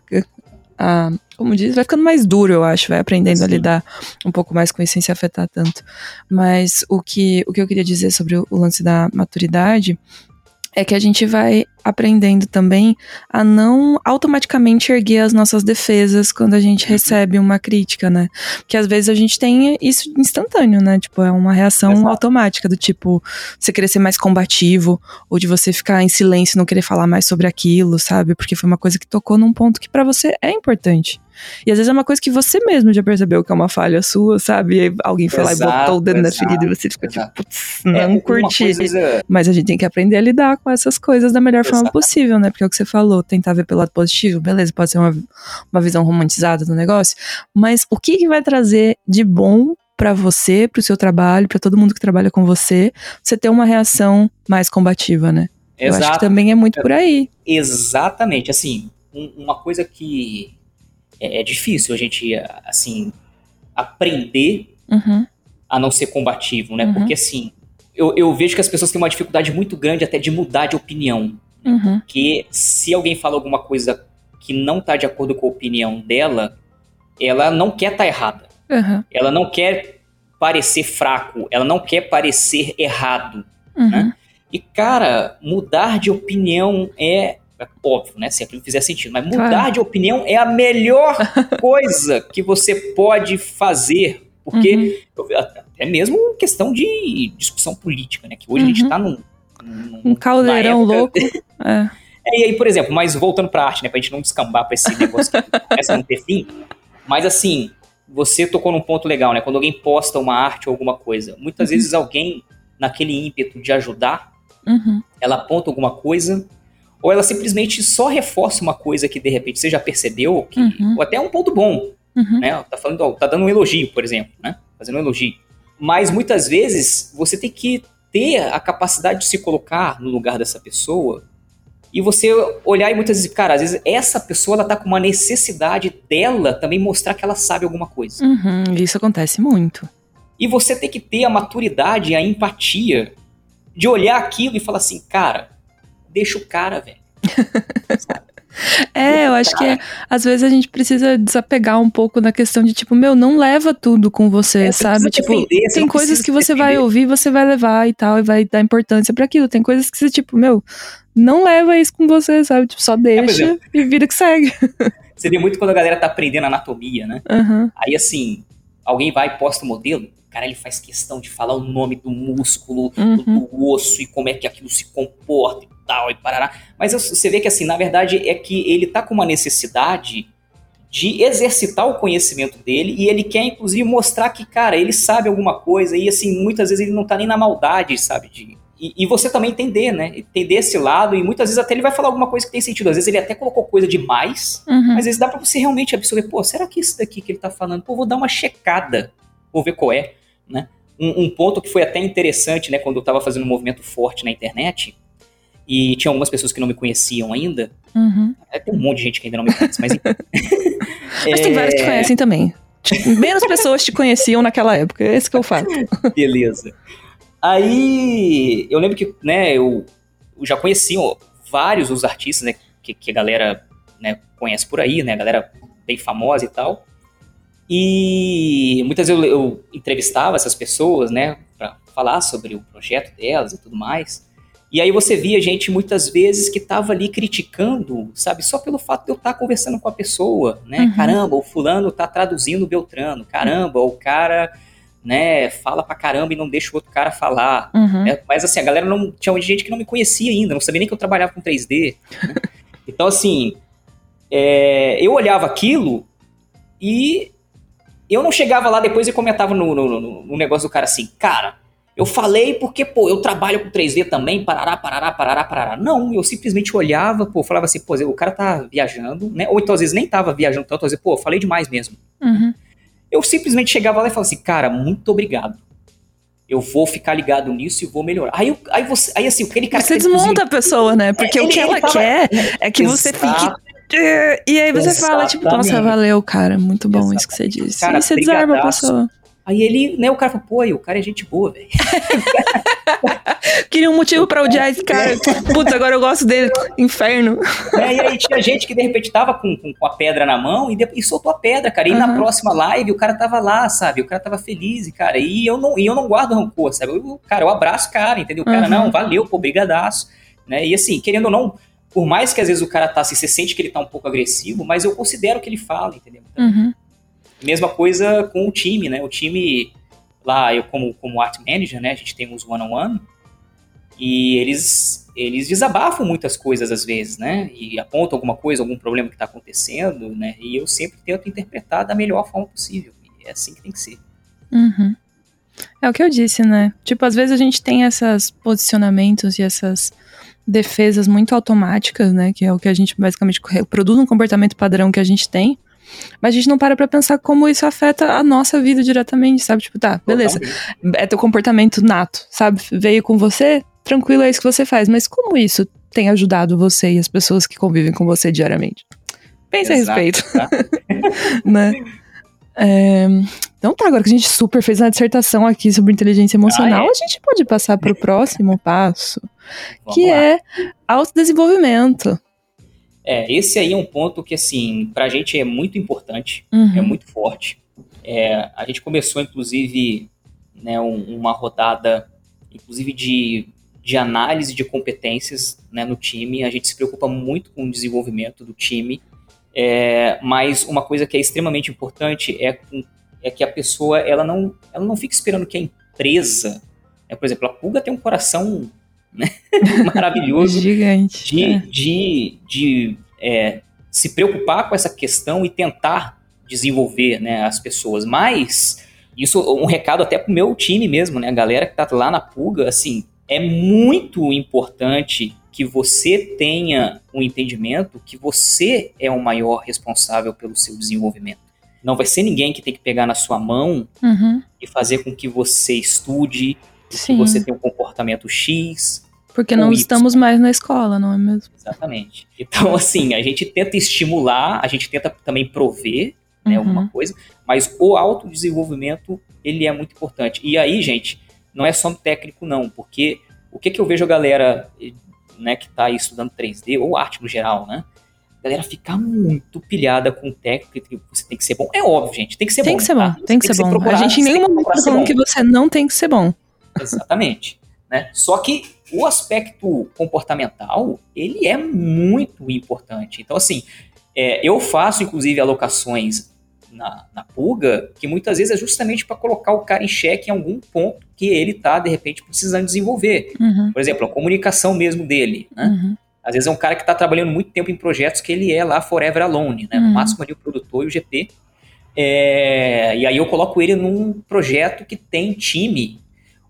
a- como diz, vai ficando mais duro, eu acho, vai aprendendo a Sim. lidar um pouco mais com isso sem se afetar tanto. Mas o que, o que eu queria dizer sobre o, o lance da maturidade é que a gente vai aprendendo também a não automaticamente erguer as nossas defesas quando a gente Uhum. recebe uma crítica, né? Porque às vezes a gente tem isso instantâneo, né? Tipo, é uma reação Exato. automática do tipo, você querer ser mais combativo, ou de você ficar em silêncio e não querer falar mais sobre aquilo, sabe? Porque foi uma coisa que tocou num ponto que pra você é importante. E às vezes é uma coisa que você mesmo já percebeu que é uma falha sua, sabe? E alguém foi lá e Exato, botou o dedo na exato, ferida e você fica exato. tipo, putz, É, não uma curti. coisa- Mas a gente tem que aprender a lidar com essas coisas da melhor forma possível, né? Porque é o que você falou, tentar ver pelo lado positivo, beleza, pode ser uma, uma visão romantizada do negócio, mas o que, que vai trazer de bom pra você, pro seu trabalho, pra todo mundo que trabalha com você, você ter uma reação mais combativa, né? Eu acho que Exato. também é muito por aí. Exatamente, assim, um- uma coisa que é, é difícil a gente, assim, aprender Uhum, a não ser combativo, né? Uhum. Porque, assim, eu, eu vejo que as pessoas têm uma dificuldade muito grande até de mudar de opinião. uhum, Que se alguém fala alguma coisa que não tá de acordo com a opinião dela, ela não quer estar errada. uhum, Ela não quer parecer fraco, ela não quer parecer errado. uhum. Né? E, cara, mudar de opinião é, é óbvio, né? Se aquilo fizer sentido, mas mudar Claro. de opinião é a melhor coisa que você pode fazer. Porque, Uhum. até mesmo questão de discussão política, né? Que hoje a gente Uhum. tá num, um caldeirão louco. É. é. E aí, por exemplo, mas voltando pra arte, né? Pra gente não descambar pra esse negócio que começa a não ter fim. Mas assim, você tocou num ponto legal, né? Quando alguém posta uma arte ou alguma coisa, muitas uhum. vezes alguém, naquele ímpeto de ajudar, uhum. ela aponta alguma coisa, ou ela simplesmente só reforça uma coisa que de repente você já percebeu, que, uhum. ou até um ponto bom, uhum. né? Tá falando, tá dando um elogio, por exemplo, né? Fazendo um elogio. Mas muitas vezes você tem que ter a capacidade de se colocar no lugar dessa pessoa e você olhar e muitas vezes, cara, às vezes essa pessoa ela tá com uma necessidade dela também mostrar que ela sabe alguma coisa. Uhum, isso acontece muito. E você tem que ter a maturidade, a empatia de olhar aquilo e falar assim, cara, deixa o cara, velho. É, eu acho que é, às vezes a gente precisa desapegar um pouco na questão de tipo, meu, não leva tudo com você, é, sabe? Tipo, defender, tem coisas que você defender. vai ouvir, você vai levar e tal, e vai dar importância para aquilo. Tem coisas que você, tipo, meu, não leva isso com você, sabe? Tipo, só é, deixa é, e vida que segue. Você vê muito quando a galera tá aprendendo anatomia, né? Uhum. Aí assim, alguém vai e posta o modelo, cara ele faz questão de falar o nome do músculo, uhum. do osso e como é que aquilo se comporta tal, e parará. Mas você vê que, assim, na verdade, é que ele tá com uma necessidade de exercitar o conhecimento dele e ele quer, inclusive, mostrar que, cara, ele sabe alguma coisa e, assim, muitas vezes ele não tá nem na maldade, sabe, de... E, e, você também entender, né? Entender esse lado, e muitas vezes até ele vai falar alguma coisa que tem sentido. Às vezes ele até colocou coisa demais, uhum. mas às vezes dá pra você realmente absorver, pô, será que isso daqui que ele tá falando? Pô, vou dar uma checada, vou ver qual é, né? Um, um ponto que foi até interessante, né, quando eu tava fazendo um movimento forte na internet, e tinha algumas pessoas que não me conheciam ainda. Uhum. É, tem um monte de gente que ainda não me conhece, mas. mas é... tem vários que conhecem também. Menos pessoas te conheciam naquela época, esse que é o fato. Beleza. Aí eu lembro que, né, eu, eu já conheci ó, vários dos artistas, né, que, que a galera né, conhece por aí, né, a galera bem famosa e tal. E muitas vezes eu, eu entrevistava essas pessoas, né, para falar sobre o projeto delas e tudo mais. E aí você via gente muitas vezes que estava ali criticando, sabe, só pelo fato de eu estar tá conversando com a pessoa, né? Uhum. Caramba, o fulano tá traduzindo o Beltrano. Caramba, o cara, né, fala pra caramba e não deixa o outro cara falar. Uhum. É, mas assim, a galera não tinha gente que não me conhecia ainda, não sabia nem que eu trabalhava com 3D. Né? então assim, é, eu olhava aquilo e eu não chegava lá depois e comentava no, no, no negócio do cara assim, cara eu falei porque, pô, eu trabalho com 3D também, parará, parará, parará, parará. Não, eu simplesmente olhava, pô, falava assim, pô, o cara tá viajando, né? Ou então às vezes nem tava viajando tanto, às vezes, pô, eu falei demais mesmo. Uhum. Eu simplesmente chegava lá e falava assim, cara, muito obrigado. Eu vou ficar ligado nisso e vou melhorar. Aí, aí, você, aí assim, aquele cara. Você desmonta a pessoa, né? Porque é, o que ela tava, quer é que você fique. E aí você fala, tipo, nossa, valeu, cara, muito bom Exatamente. isso que você disse. Cara, e você desarma a pessoa. Aí ele, né, o cara falou, pô, o cara é gente boa, velho. Queria um motivo pra odiar esse cara. Putz, agora eu gosto dele. Inferno. É, e aí tinha gente que de repente tava com, com, com a pedra na mão e, e soltou a pedra, cara. E uhum. na próxima live o cara tava lá, sabe? O cara tava feliz, cara. E eu não, e eu não guardo rancor, sabe? Eu, cara, eu abraço o cara, entendeu? O cara, uhum. não, valeu, pô, brigadaço. Né? E assim, querendo ou não, por mais que às vezes o cara tá assim, você sente que ele tá um pouco agressivo, mas eu considero que ele fala, entendeu? Uhum. Mesma coisa com o time, né? O time lá, eu como, como art manager, né? A gente tem uns one-on-one -on -one, e eles, eles desabafam muitas coisas às vezes, né? E apontam alguma coisa, algum problema que está acontecendo, né? E eu sempre tento interpretar da melhor forma possível. E é assim que tem que ser. Uhum. É o que eu disse, né? Tipo, às vezes a gente tem esses posicionamentos e essas defesas muito automáticas, né? Que é o que a gente basicamente produz um comportamento padrão que a gente tem. Mas a gente não para pra pensar como isso afeta a nossa vida diretamente, sabe? Tipo, tá, beleza. É teu comportamento nato, sabe? Veio com você, tranquilo, é isso que você faz. Mas como isso tem ajudado você e as pessoas que convivem com você diariamente? Pense Exato, a respeito. Tá? né? É, então tá, agora que a gente super fez uma dissertação aqui sobre inteligência emocional, ah, é? a gente pode passar para o próximo passo, que lá. é autodesenvolvimento. É, esse aí é um ponto que, assim, pra gente é muito importante, uhum. é muito forte. É, a gente começou, inclusive, né, um, uma rodada, inclusive, de, de análise de competências né, no time. A gente se preocupa muito com o desenvolvimento do time, é, mas uma coisa que é extremamente importante é, é que a pessoa ela não, ela não fica esperando que a empresa... Né, por exemplo, a Pulga tem um coração né? maravilhoso. Gigante. De, é. de, de é, se preocupar com essa questão e tentar desenvolver né, as pessoas. Mas, isso um recado até pro meu time mesmo, né? A galera que tá lá na pulga, assim, é muito importante que você tenha um entendimento que você é o maior responsável pelo seu desenvolvimento. Não vai ser ninguém que tem que pegar na sua mão uhum. e fazer com que você estude, Sim. que você tenha um comportamento X. Porque não Y. estamos mais na escola, não é mesmo? Exatamente. Então, assim, a gente tenta estimular, a gente tenta também prover né, Uhum. alguma coisa, mas o autodesenvolvimento, ele é muito importante. E aí, gente, não é só no técnico, não, porque o que, que eu vejo a galera né, que está estudando 3D, ou arte no geral, né? A galera fica muito pilhada com técnico, que você tem que ser bom. É óbvio, gente, tem que ser Tem bom. que ser tá? bom, tem que ser bom. A gente em tem nenhum que momento tá ser falando que você não tem que ser bom. Exatamente. Né? Só que o aspecto comportamental, ele é muito importante. Então, assim, é, eu faço, inclusive, alocações na, na pulga, que muitas vezes é justamente para colocar o cara em xeque em algum ponto que ele tá, de repente, precisando desenvolver. Uhum, Por exemplo, a comunicação mesmo dele. Né? uhum. Às vezes é um cara que está trabalhando muito tempo em projetos que ele é lá forever alone, né? No Uhum. máximo ali o produtor e o GP. É, e aí eu coloco ele num projeto que tem time,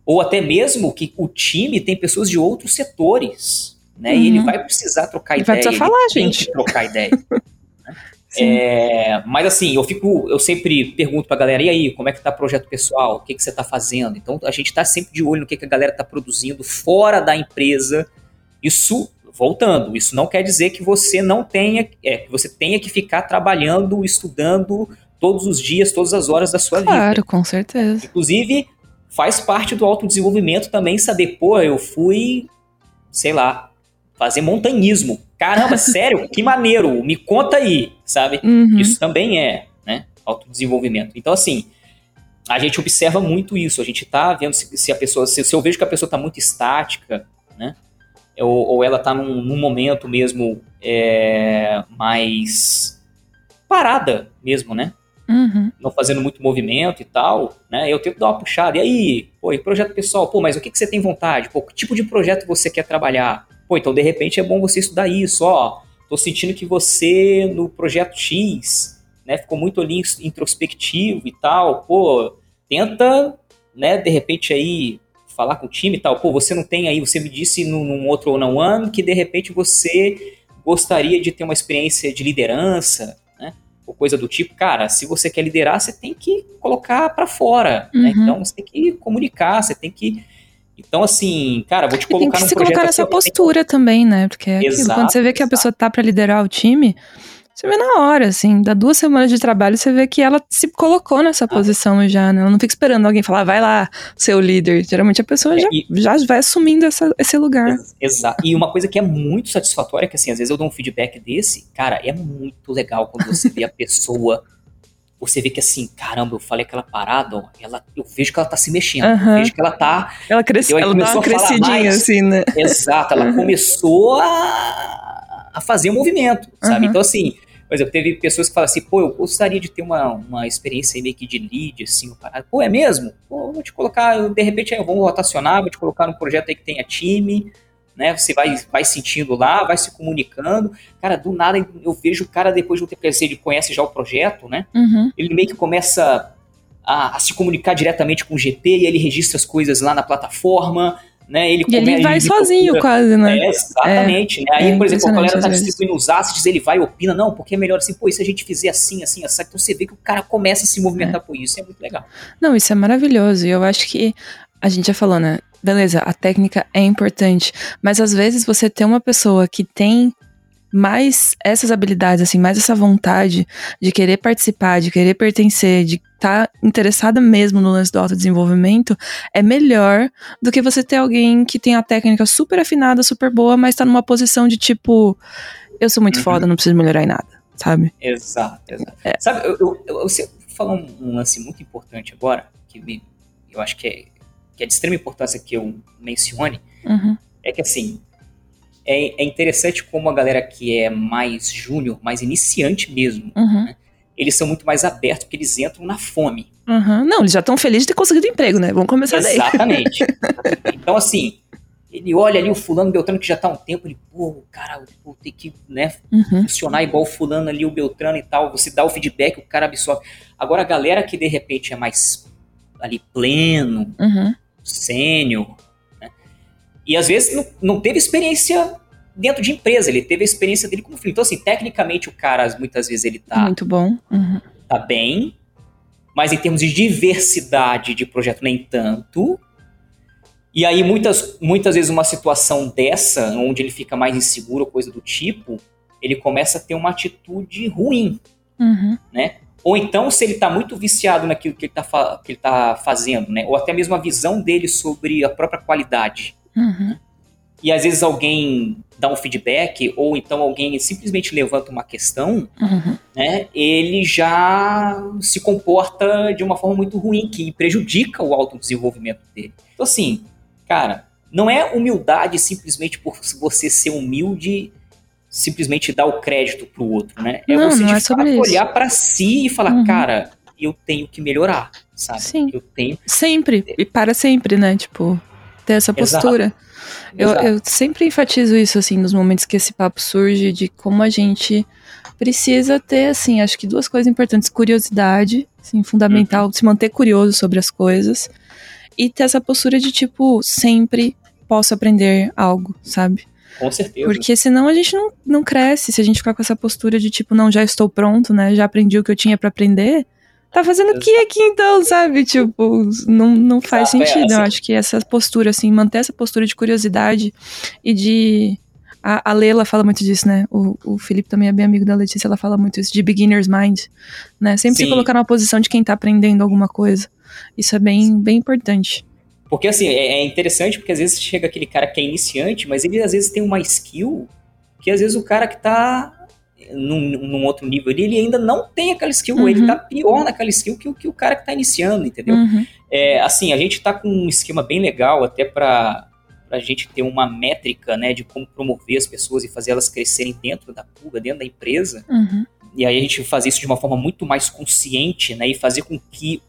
ou até mesmo que o time tem pessoas de outros setores, né? E ele Uhum. vai precisar trocar Ele ideia. vai precisar falar, gente. trocar ideia. É, mas assim, eu fico, eu sempre pergunto pra galera, e aí, como é que tá o projeto pessoal? O que, que você tá fazendo? Então a gente tá sempre de olho no que, que a galera tá produzindo fora da empresa. Isso, voltando, isso não quer dizer que você não tenha, é, que você tenha que ficar trabalhando, estudando todos os dias, todas as horas da sua vida. Claro, com certeza. Inclusive, faz parte do autodesenvolvimento também saber, pô, eu fui, sei lá, fazer montanhismo. Caramba, sério? Que maneiro, me conta aí, sabe? Uhum. Isso também é, né, autodesenvolvimento. Então, assim, a gente observa muito isso. A gente tá vendo se, se a pessoa, se, se eu vejo que a pessoa tá muito estática, né, ou, ou ela tá num, num momento mesmo é, mais parada mesmo, né? Uhum. não fazendo muito movimento e tal, né? Eu tento dar uma puxada. E aí, pô, e projeto pessoal? Pô, mas o que, que você tem vontade? Pô, que tipo de projeto você quer trabalhar? Pô, então de repente é bom você estudar isso, ó. Tô sentindo que você no projeto X, né, ficou muito ali introspectivo e tal. Pô, tenta, né, de repente aí falar com o time e tal. Pô, você não tem aí, você me disse num, num outro one on one que de repente você gostaria de ter uma experiência de liderança, né? ou coisa do tipo, cara, se você quer liderar, você tem que colocar pra fora, né? Uhum. Então você tem que comunicar, você tem que. Então, assim, cara, vou te E tem colocar que num se colocar nessa postura também, né? Porque é aquilo, Exato, quando você vê que a pessoa tá pra liderar o time, você vê na hora, assim, dá duas semanas de trabalho, você vê que ela se colocou nessa Ah. posição já, né? Ela não fica esperando alguém falar, vai lá, seu líder. Geralmente a pessoa É, já, e- já vai assumindo essa- esse lugar. Ex- Exato. E uma coisa que é muito satisfatória, é que assim, às vezes eu dou um feedback desse, cara, é muito legal quando você vê a pessoa, você vê que assim, caramba, eu falei aquela parada, ó, ela, eu vejo que ela tá se mexendo, eu vejo que ela tá, Ela cresceu, Eu aí ela dá uma crescidinha, assim, né? exato, ela começou a, a fazer o movimento, sabe? Então assim, por exemplo, teve pessoas que falam assim, pô, eu gostaria de ter uma, uma experiência aí meio que de lead, assim, uma parada. pô, é mesmo? Pô, vou te colocar, de repente eu vou rotacionar, vou te colocar num projeto aí que tenha time, né? Você vai, vai sentindo lá, vai se comunicando. Cara, do nada eu vejo o cara depois de um tempo que ele conhece já o projeto, né? Uhum. Ele meio que começa a, a se comunicar diretamente com o GP e ele registra as coisas lá na plataforma, né? Ele E ele vai me sozinho, quase, né? é, exatamente. né? Aí, é por exemplo, a galera tá distribuindo os assets, ele vai e opina, não, porque é melhor assim, pô, e se a gente fizer assim, assim, assim. Então você vê que o cara começa a se movimentar por isso, é muito legal. Não, isso é maravilhoso. E eu acho que a gente já falou, né? Beleza, a técnica é importante. Mas às vezes você ter uma pessoa que tem mais essas habilidades, assim, mais essa vontade de querer participar, de querer pertencer, de estar interessada mesmo no lance do autodesenvolvimento, é melhor do que você ter alguém que tem a técnica super afinada, super boa, mas tá numa posição de tipo, eu sou muito Uhum. foda, não preciso melhorar em nada, sabe? Exato, exato. É. Sabe, eu, eu, eu, você falou um, um lance muito importante agora, que me- eu acho que é, que é de extrema importância que eu mencione, Uhum. é que assim, é, é interessante como a galera que é mais júnior, mais iniciante mesmo, Uhum. eles são muito mais abertos, porque eles entram na fome. Uhum. Não, eles já estão felizes de ter conseguido emprego, né? Vamos começar daí. Exatamente. então, assim, ele olha ali o fulano Beltrano que já tá há um tempo, ele, pô, cara, vou ter que, né, uhum. funcionar igual o fulano ali, o Beltrano e tal, você dá o feedback, o cara absorve. Agora a galera que de repente é mais ali pleno, uhum. Sênior, né, e às vezes não, não teve experiência dentro de empresa, ele teve a experiência dele como filho. Então assim, tecnicamente o cara, muitas vezes ele tá... Muito bom. Uhum. Tá bem, mas em termos de diversidade de projeto nem tanto, e aí, muitas, muitas vezes, uma situação dessa, onde ele fica mais inseguro, coisa do tipo, ele começa a ter uma atitude ruim, uhum. né? Ou então, se ele está muito viciado naquilo que ele está ele tá fazendo, né? Ou até mesmo a visão dele sobre a própria qualidade. Uhum. E às vezes alguém dá um feedback, ou então alguém simplesmente levanta uma questão, uhum. né? Ele já se comporta de uma forma muito ruim, que prejudica o autodesenvolvimento dele. Então, assim, Cara, não é humildade simplesmente por você ser humilde, simplesmente dar o crédito pro outro, né? É não, você não de é fato olhar para si e falar, uhum. cara, eu tenho que melhorar, sabe? Sim. Eu tenho. Sempre, e para sempre, né? Tipo, ter essa postura. Exato. Eu, eu sempre enfatizo isso, assim, nos momentos que esse papo surge, de como a gente precisa ter, assim, acho que duas coisas importantes: curiosidade, assim, fundamental, uhum. se manter curioso sobre as coisas e ter essa postura de tipo, sempre posso aprender algo, sabe? Com certeza. Porque senão a gente não, não cresce. Se a gente ficar com essa postura de tipo, não, já estou pronto, né? Já aprendi o que eu tinha para aprender. Tá fazendo o que aqui então, sabe? Tipo, não, não faz Exato, é, sentido. É, assim. Eu acho que essa postura, assim, manter essa postura de curiosidade e de. A, a Leila fala muito disso, né? O, o Felipe também é bem amigo da Letícia, ela fala muito isso, de beginner's mind, né? Sempre Sim. se colocar numa posição de quem tá aprendendo alguma coisa. Isso é bem, bem importante. Porque assim, é, é interessante porque às vezes chega aquele cara que é iniciante, mas ele às vezes tem uma skill que às vezes o cara que tá num, num outro nível ali, ele ainda não tem aquela skill, uhum. ele tá pior naquela skill que, que o cara que tá iniciando, entendeu? Uhum. É, assim, a gente tá com um esquema bem legal até para a gente ter uma métrica, né, de como promover as pessoas e fazer elas crescerem dentro da pulga, dentro da empresa. Uhum. E aí a gente fazer isso de uma forma muito mais consciente, né, e fazer com que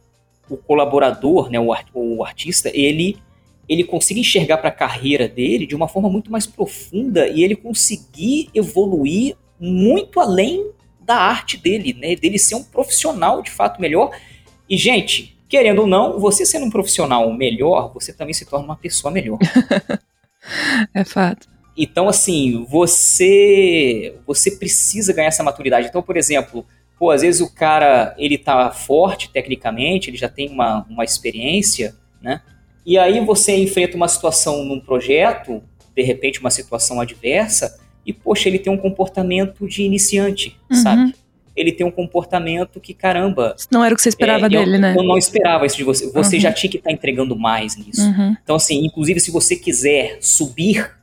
o colaborador, né, o, art, o artista, ele ele consiga enxergar para a carreira dele de uma forma muito mais profunda e ele conseguir evoluir muito além da arte dele, né? Dele ser um profissional de fato melhor. E, gente, querendo ou não, você sendo um profissional melhor, você também se torna uma pessoa melhor. é fato. Então, assim, você você precisa ganhar essa maturidade. Então, por exemplo, pô, às vezes o cara, ele tá forte tecnicamente, ele já tem uma, uma experiência, né? E aí você enfrenta uma situação num projeto, de repente uma situação adversa, e, poxa, ele tem um comportamento de iniciante, uhum. sabe? Ele tem um comportamento que, caramba. Não era o que você esperava é, dele, eu, né? Eu não esperava isso de você. Você uhum. já tinha que estar tá entregando mais nisso. Uhum. Então, assim, inclusive, se você quiser subir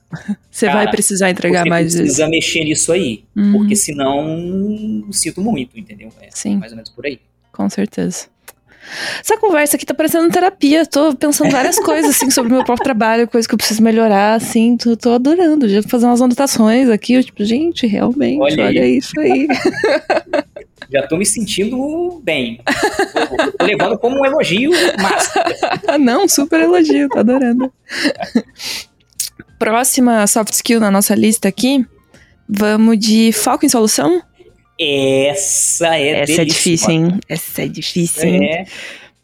você Cara, vai precisar entregar mais vezes. Você precisa mexer nisso aí. Uhum. Porque senão sinto muito, entendeu? É Sim. mais ou menos por aí. Com certeza. Essa conversa aqui tá parecendo terapia. Tô pensando várias coisas, assim, sobre o meu próprio trabalho, coisas que eu preciso melhorar, assim. Tô, tô adorando. Já fazer umas anotações aqui. Eu, tipo, gente, realmente, olha, olha isso aí. Já tô me sentindo bem. Tô, tô levando como um elogio massa. Não, super elogio, tô adorando próxima soft skill na nossa lista aqui, vamos de foco em solução? Essa é Essa é difícil, hein? Essa é difícil, hein? É.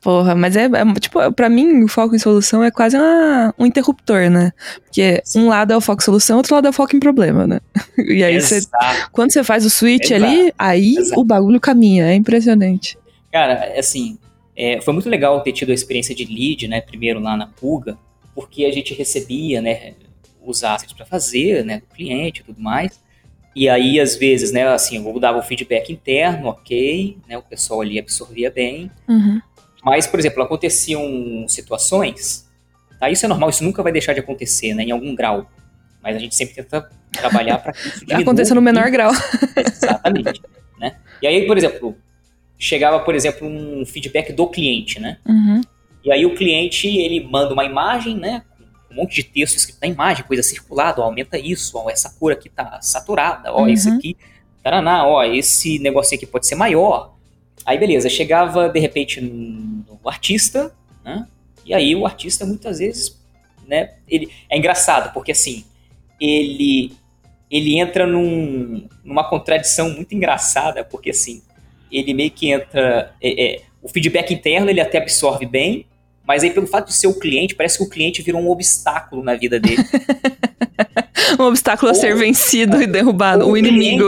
Porra, mas é, é, tipo, pra mim, o foco em solução é quase uma, um interruptor, né? Porque Sim. um lado é o foco em solução, outro lado é o foco em problema, né? E aí, você, quando você faz o switch Exato. ali, aí Exato. o bagulho caminha, é impressionante. Cara, assim, é, foi muito legal ter tido a experiência de lead, né? Primeiro lá na Puga, porque a gente recebia, né? Os assets para fazer, né, do cliente e tudo mais. E aí, às vezes, né, assim, eu dava o feedback interno, ok, né, o pessoal ali absorvia bem. Uhum. Mas, por exemplo, aconteciam situações, tá? Isso é normal, isso nunca vai deixar de acontecer, né, em algum grau. Mas a gente sempre tenta trabalhar para que isso. Aconteça no menor grau. Exatamente, né? E aí, por exemplo, chegava, por exemplo, um feedback do cliente, né? Uhum. E aí o cliente, ele manda uma imagem, né, um monte de texto escrito na imagem, coisa circulada, ó, aumenta isso, ó, essa cor aqui tá saturada, ó, uhum. esse aqui, taraná, ó, esse negocinho aqui pode ser maior. Aí beleza, chegava de repente no artista, né? E aí o artista muitas vezes né? Ele é engraçado porque assim ele ele entra num, numa contradição muito engraçada porque assim ele meio que entra é, é, o feedback interno ele até absorve bem, mas aí pelo fato de ser o cliente parece que o cliente virou um obstáculo na vida dele. um obstáculo ou, a ser vencido e derrubado, o, o inimigo.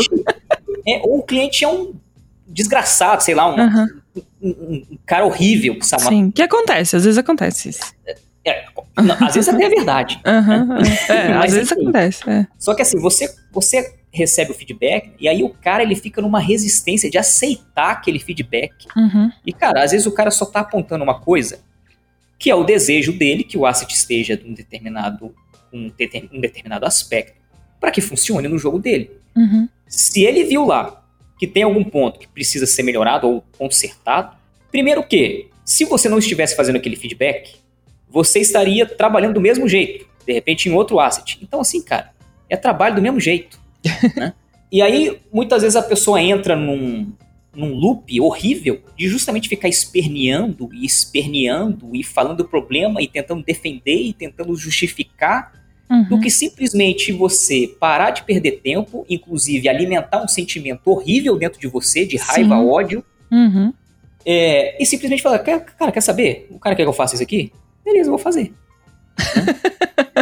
É, ou o cliente é um desgraçado, sei lá, um, uhum. um, um, um cara horrível, sabe? Sim, que acontece, às vezes acontece isso. É, não, às vezes até é verdade. Uhum, né? é, às vezes enfim, acontece. É. Só que assim, você, você recebe o feedback e aí o cara ele fica numa resistência de aceitar aquele feedback. Uhum. E cara, às vezes o cara só tá apontando uma coisa que é o desejo dele que o asset esteja de um determinado um, um determinado aspecto para que funcione no jogo dele. Uhum. Se ele viu lá que tem algum ponto que precisa ser melhorado ou consertado, primeiro que, se você não estivesse fazendo aquele feedback, você estaria trabalhando do mesmo jeito, de repente em outro asset. Então, assim, cara, é trabalho do mesmo jeito. né? E aí, muitas vezes a pessoa entra num, num loop horrível de justamente ficar esperneando e esperneando e falando o problema e tentando defender e tentando justificar uhum. do que simplesmente você parar de perder tempo, inclusive alimentar um sentimento horrível dentro de você, de raiva, Sim. ódio, uhum. é, e simplesmente falar, cara, quer saber? O cara quer que eu faça isso aqui? Beleza, eu vou fazer.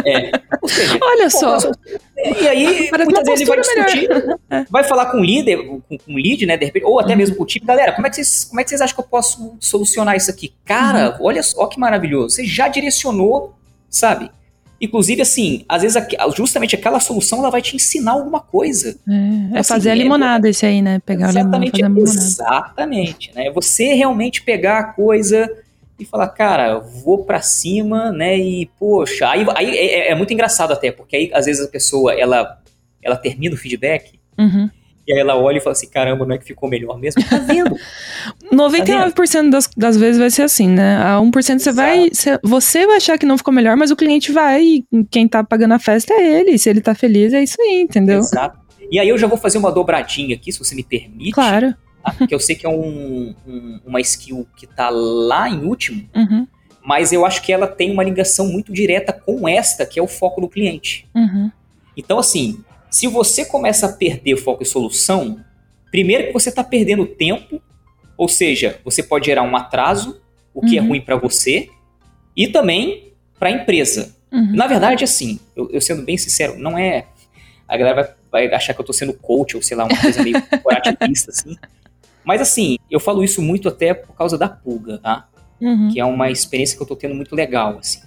É, seja, Olha só. E aí, Para muitas vezes ele vai discutir, é. vai falar com o líder, com, com o lead, né, de repente, ou até uhum. mesmo com o time, galera, como é, que vocês, como é que vocês acham que eu posso solucionar isso aqui? Cara, uhum. olha só que maravilhoso. Você já direcionou, sabe? Inclusive, assim, às vezes justamente aquela solução ela vai te ensinar alguma coisa. É, é assim, fazer a é limonada é, esse aí, né? Pegar exatamente, o limão, Exatamente, né? Você realmente pegar a coisa e falar, cara, vou para cima, né? E, poxa, aí, aí é, é, muito engraçado até, porque aí às vezes a pessoa, ela, ela termina o feedback uhum. E aí ela olha e fala assim: caramba, não é que ficou melhor mesmo? Tá vendo? 99% tá vendo? Das, das vezes vai ser assim, né? A 1% você vai. Você vai achar que não ficou melhor, mas o cliente vai e quem tá pagando a festa é ele. Se ele tá feliz, é isso aí, entendeu? Exato. E aí eu já vou fazer uma dobradinha aqui, se você me permite. Claro. Tá? Porque eu sei que é um, um, uma skill que tá lá em último, uhum. mas eu acho que ela tem uma ligação muito direta com esta, que é o foco no cliente. Uhum. Então, assim, se você começa a perder foco e solução, primeiro que você está perdendo tempo, ou seja, você pode gerar um atraso, o que é uhum. é ruim para você, e também para a empresa. Uhum. Na verdade, assim, eu, eu, sendo bem sincero, não é. A galera vai, vai achar que eu estou sendo coach ou sei lá, uma coisa meio corporativista, assim. Mas assim, eu falo isso muito até por causa da pulga, tá? Uhum. Que é uma experiência que eu estou tendo muito legal, assim.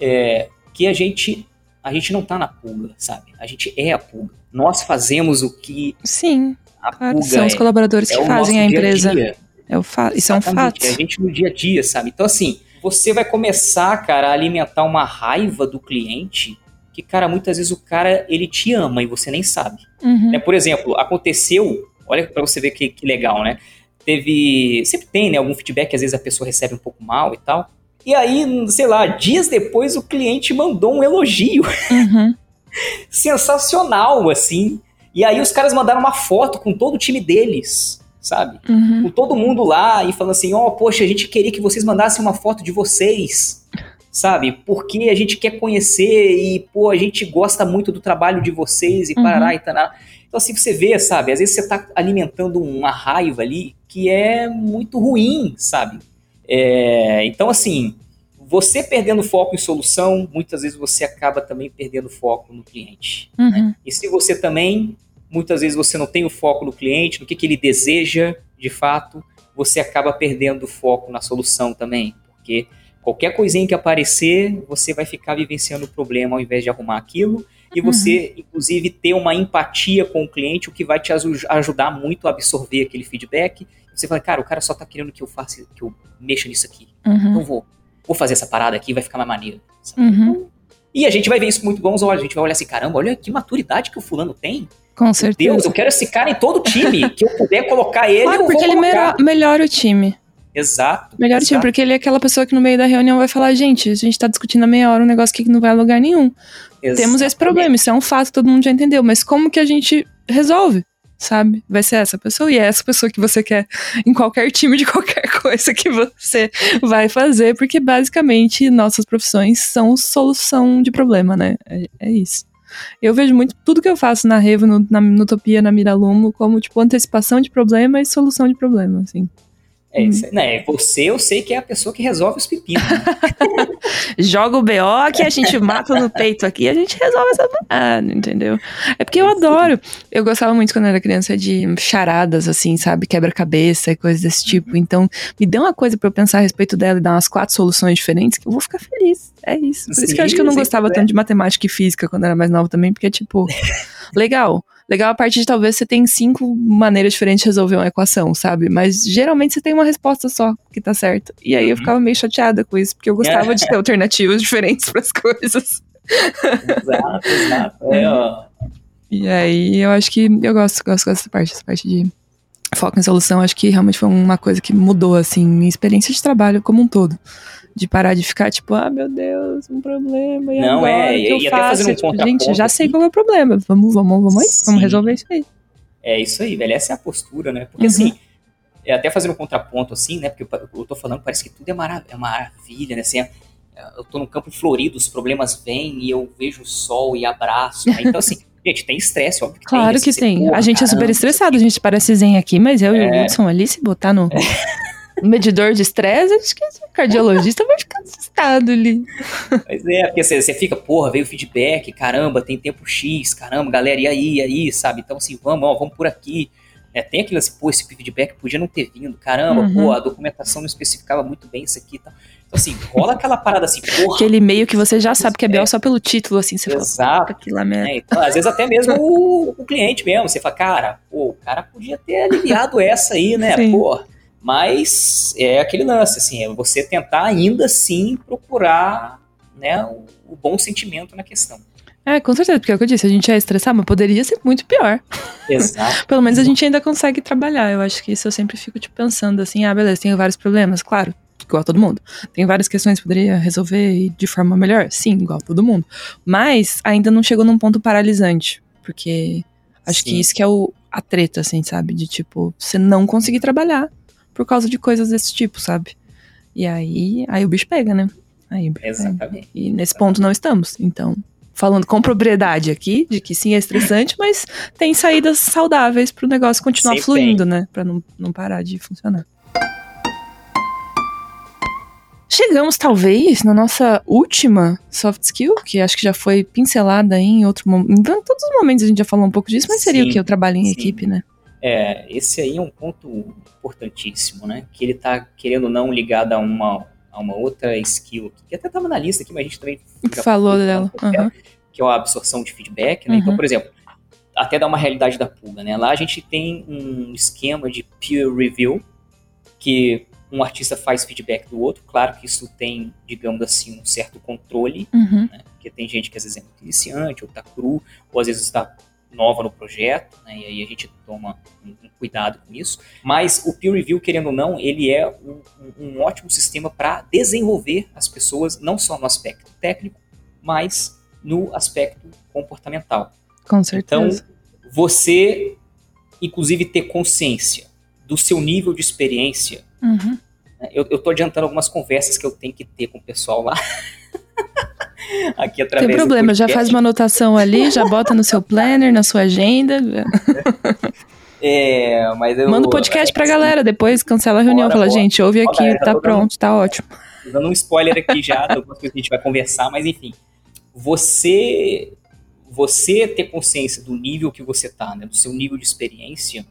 É, que a gente a gente não tá na pulga, sabe? A gente é a pulga. Nós fazemos o que Sim, a claro, pulga são os é. colaboradores é que fazem a empresa. -dia. É o fa isso é um fato. É a gente no dia a dia, sabe? Então assim, você vai começar, cara, a alimentar uma raiva do cliente que, cara, muitas vezes o cara, ele te ama e você nem sabe. Uhum. Né? Por exemplo, aconteceu, olha para você ver que, que legal, né? Teve, sempre tem, né, algum feedback que às vezes a pessoa recebe um pouco mal e tal. E aí, sei lá, dias depois o cliente mandou um elogio. Uhum. Sensacional, assim. E aí os caras mandaram uma foto com todo o time deles, sabe? Uhum. Com todo mundo lá e falando assim: ó, oh, poxa, a gente queria que vocês mandassem uma foto de vocês, sabe? Porque a gente quer conhecer e, pô, a gente gosta muito do trabalho de vocês e uhum. parará e tará. Então, assim, você vê, sabe? Às vezes você tá alimentando uma raiva ali que é muito ruim, sabe? É, então, assim, você perdendo foco em solução, muitas vezes você acaba também perdendo foco no cliente. Uhum. Né? E se você também, muitas vezes você não tem o foco no cliente, no que, que ele deseja de fato, você acaba perdendo foco na solução também. Porque qualquer coisinha que aparecer, você vai ficar vivenciando o problema ao invés de arrumar aquilo. E você, uhum. inclusive, ter uma empatia com o cliente, o que vai te ajudar muito a absorver aquele feedback você fala, cara, o cara só tá querendo que eu faça, que eu mexa nisso aqui. Uhum. Então vou, vou fazer essa parada aqui, vai ficar mais maneiro. Uhum. Então, e a gente vai ver isso muito bons olhos. A gente vai olhar assim, caramba, olha que maturidade que o fulano tem. Com certeza. Deus, eu quero esse cara em todo o time. que eu puder colocar ele, claro, porque ele melhora, melhora o time. Exato. Melhor exato. time, porque ele é aquela pessoa que no meio da reunião vai falar, gente, a gente tá discutindo há meia hora um negócio que não vai a lugar nenhum. Exatamente. Temos esse problema, isso é um fato, todo mundo já entendeu, mas como que a gente resolve? sabe? Vai ser essa pessoa e é essa pessoa que você quer em qualquer time de qualquer coisa que você vai fazer, porque basicamente nossas profissões são solução de problema, né? É, é isso. Eu vejo muito tudo que eu faço na Revo, no, na Utopia, na Miralumo, como, tipo, antecipação de problema e solução de problema, assim. É, isso, né, você eu sei que é a pessoa que resolve os pepinos. Né? Joga o BO que a gente mata no peito aqui a gente resolve essa parada, entendeu? É porque eu adoro. Eu gostava muito quando eu era criança de charadas, assim, sabe? Quebra-cabeça e coisas desse tipo. Uhum. Então, me dê uma coisa para eu pensar a respeito dela e dar umas quatro soluções diferentes que eu vou ficar feliz. É isso. Por sim, isso que eu acho que eu não gostava tanto de matemática e física quando era mais nova também, porque, tipo, legal. Legal a parte de talvez você tem cinco maneiras diferentes de resolver uma equação, sabe? Mas geralmente você tem uma resposta só que tá certa. E aí eu uhum. ficava meio chateada com isso, porque eu gostava de ter alternativas diferentes para as coisas. Exato, exato. É, ó. E aí eu acho que eu gosto, gosto dessa parte, essa parte de foco em solução, acho que realmente foi uma coisa que mudou, assim, minha experiência de trabalho como um todo de parar de ficar tipo, ah, meu Deus, um problema. E não, agora, é, que eu e faço? até fazendo um tipo, Gente, já sei qual é o problema. Vamos, vamos, vamos aí, vamos resolver isso aí. É isso aí, velho. Essa é a postura, né? Porque uhum. assim, é até fazendo um contraponto, assim, né? Porque eu, eu tô falando, parece que tudo é, marav é maravilha, né? Assim, é, eu tô num campo florido, os problemas vêm e eu vejo o sol e abraço. Né? Então, assim. Gente, tem estresse, óbvio que claro tem. Claro que tem. Porra, a gente caramba, é super estressado, a gente parece zen aqui, mas eu é... e o é. Hudson ali, se botar no, medidor de estresse, acho que o cardiologista vai ficar assustado ali. Pois é, porque você fica, porra, veio feedback, caramba, tem tempo X, caramba, galera, e aí, e aí, sabe? Então, assim, vamos, ó, vamos por aqui. É, tem aquilo assim, pô, esse feedback podia não ter vindo, caramba, uhum. pô, a documentação não especificava muito bem isso aqui e tá. tal. Então, assim, rola aquela parada assim, porra. Aquele e-mail que você já sabe que é BO só pelo título, assim, você Exato. fala, que merda. É, então, às vezes até mesmo o, o, cliente mesmo, você fala, cara, pô, o cara podia ter aliviado essa aí, né, Sim. porra. Mas é aquele lance, assim, é você tentar ainda assim procurar né, o, o bom sentimento na questão. É, com certeza, porque é o que eu disse, a gente é estressar, mas poderia ser muito pior. Exato. Pelo menos a gente ainda consegue trabalhar. Eu acho que isso eu sempre fico tipo, pensando assim, ah, beleza, tenho vários problemas, claro, igual a todo mundo. Tem várias questões que poderia resolver de forma melhor, sim, igual a todo mundo. Mas ainda não chegou num ponto paralisante, porque acho sim. que isso que é o, a treta, assim, sabe? De tipo, você não conseguir trabalhar por causa de coisas desse tipo, sabe? E aí, aí o bicho pega, né? Aí Exatamente. Pega. E nesse ponto não estamos. Então, falando com propriedade aqui, de que sim, é estressante, mas tem saídas saudáveis para o negócio continuar Sempre fluindo, né? Para não, não parar de funcionar. Chegamos, talvez, na nossa última soft skill, que acho que já foi pincelada em outro momento. Em todos os momentos a gente já falou um pouco disso, mas seria sim, o que? O trabalho em sim. equipe, né? É, esse aí é um ponto importantíssimo, né? Que ele tá, querendo ou não, ligado a uma, a uma outra skill, que até estava na lista aqui, mas a gente também falou dela, uhum. que é a absorção de feedback, né? Então, uhum. Então, por exemplo, até dar uma realidade da pulga, né? Lá a gente tem um esquema de peer review, que um artista faz feedback do outro, claro que isso tem, digamos assim, um certo controle, uhum. né? Porque tem gente que às vezes é muito iniciante, ou tá cru, ou às vezes está nova no projeto, né, e aí a gente toma um, um, cuidado com isso. Mas o peer review, querendo ou não, ele é um, um ótimo sistema para desenvolver as pessoas, não só no aspecto técnico, mas no aspecto comportamental. Com certeza. Então, você, inclusive, ter consciência do seu nível de experiência. Uhum. Né, eu, eu tô adiantando algumas conversas que eu tenho que ter com o pessoal lá. aqui através Tem problema, já faz uma anotação ali, já bota no seu planner, na sua agenda. É, mas eu, Manda o um podcast é, pra galera, depois cancela a reunião, fala, gente, ouve aqui, tá pronto, tá ótimo. Dando um spoiler aqui já, de algumas coisas que a gente vai conversar, mas enfim. Você você ter consciência do nível que você tá, né, do seu nível de experiência,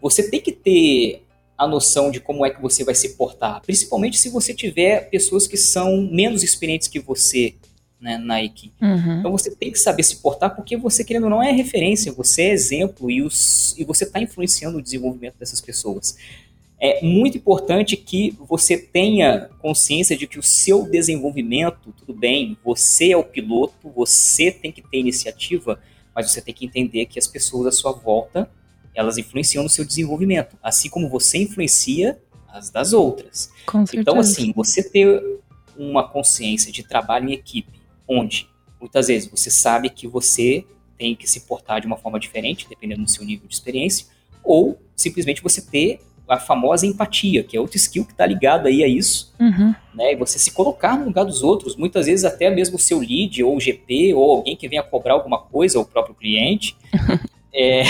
você tem que ter a noção de como é que você vai se portar, principalmente se você tiver pessoas que são menos experientes que você né, na equipe. Uhum. Então você tem que saber se portar porque você, querendo ou não, é referência, você é exemplo e, os, e você está influenciando o desenvolvimento dessas pessoas. É muito importante que você tenha consciência de que o seu desenvolvimento, tudo bem, você é o piloto, você tem que ter iniciativa, mas você tem que entender que as pessoas à sua volta, elas influenciam no seu desenvolvimento, assim como você influencia as das outras. então, assim, você ter uma consciência de trabalho em equipe, onde muitas vezes você sabe que você tem que se portar de uma forma diferente, dependendo do seu nível de experiência, ou simplesmente você ter a famosa empatia, que é outro skill que está ligado aí a isso, uhum. né? E você se colocar no lugar dos outros, muitas vezes até mesmo o seu lead, ou o GP, ou alguém que venha cobrar alguma coisa, ou o próprio cliente, é,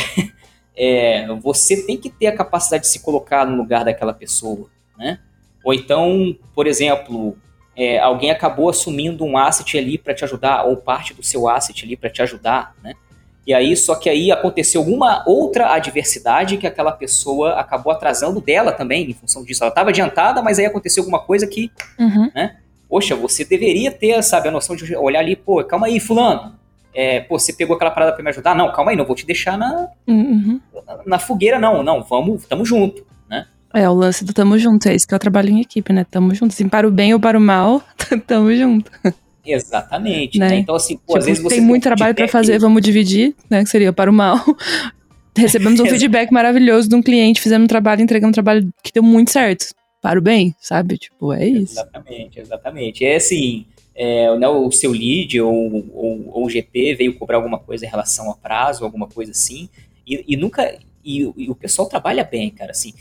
é, você tem que ter a capacidade de se colocar no lugar daquela pessoa, né? Ou então, por exemplo, é, alguém acabou assumindo um asset ali para te ajudar, ou parte do seu asset ali para te ajudar, né? E aí, só que aí aconteceu alguma outra adversidade que aquela pessoa acabou atrasando dela também, em função disso. Ela estava adiantada, mas aí aconteceu alguma coisa que, uhum. né? Poxa, você deveria ter, sabe, a noção de olhar ali, pô, calma aí, fulano. É, pô, você pegou aquela parada para me ajudar? Não, calma aí, não vou te deixar na, uhum. na, na, fogueira, não. Não, vamos, tamo junto? É, o lance do tamo junto, é isso que eu trabalho em equipe, né? Tamo junto. Assim, para o bem ou para o mal, tamo junto. Exatamente, né? né? Então, assim, pô, tipo, às vezes você. Tem muito trabalho para fazer, vamos dividir, né? Que seria para o mal. Recebemos um feedback maravilhoso de um cliente, fizemos um trabalho, entregamos um trabalho que deu muito certo. Para o bem, sabe? Tipo, é isso. Exatamente, exatamente. É assim, é, né, o seu lead ou, ou, ou, o GP veio cobrar alguma coisa em relação a prazo, alguma coisa assim, e, e nunca. E, e, o pessoal trabalha bem, cara. Assim,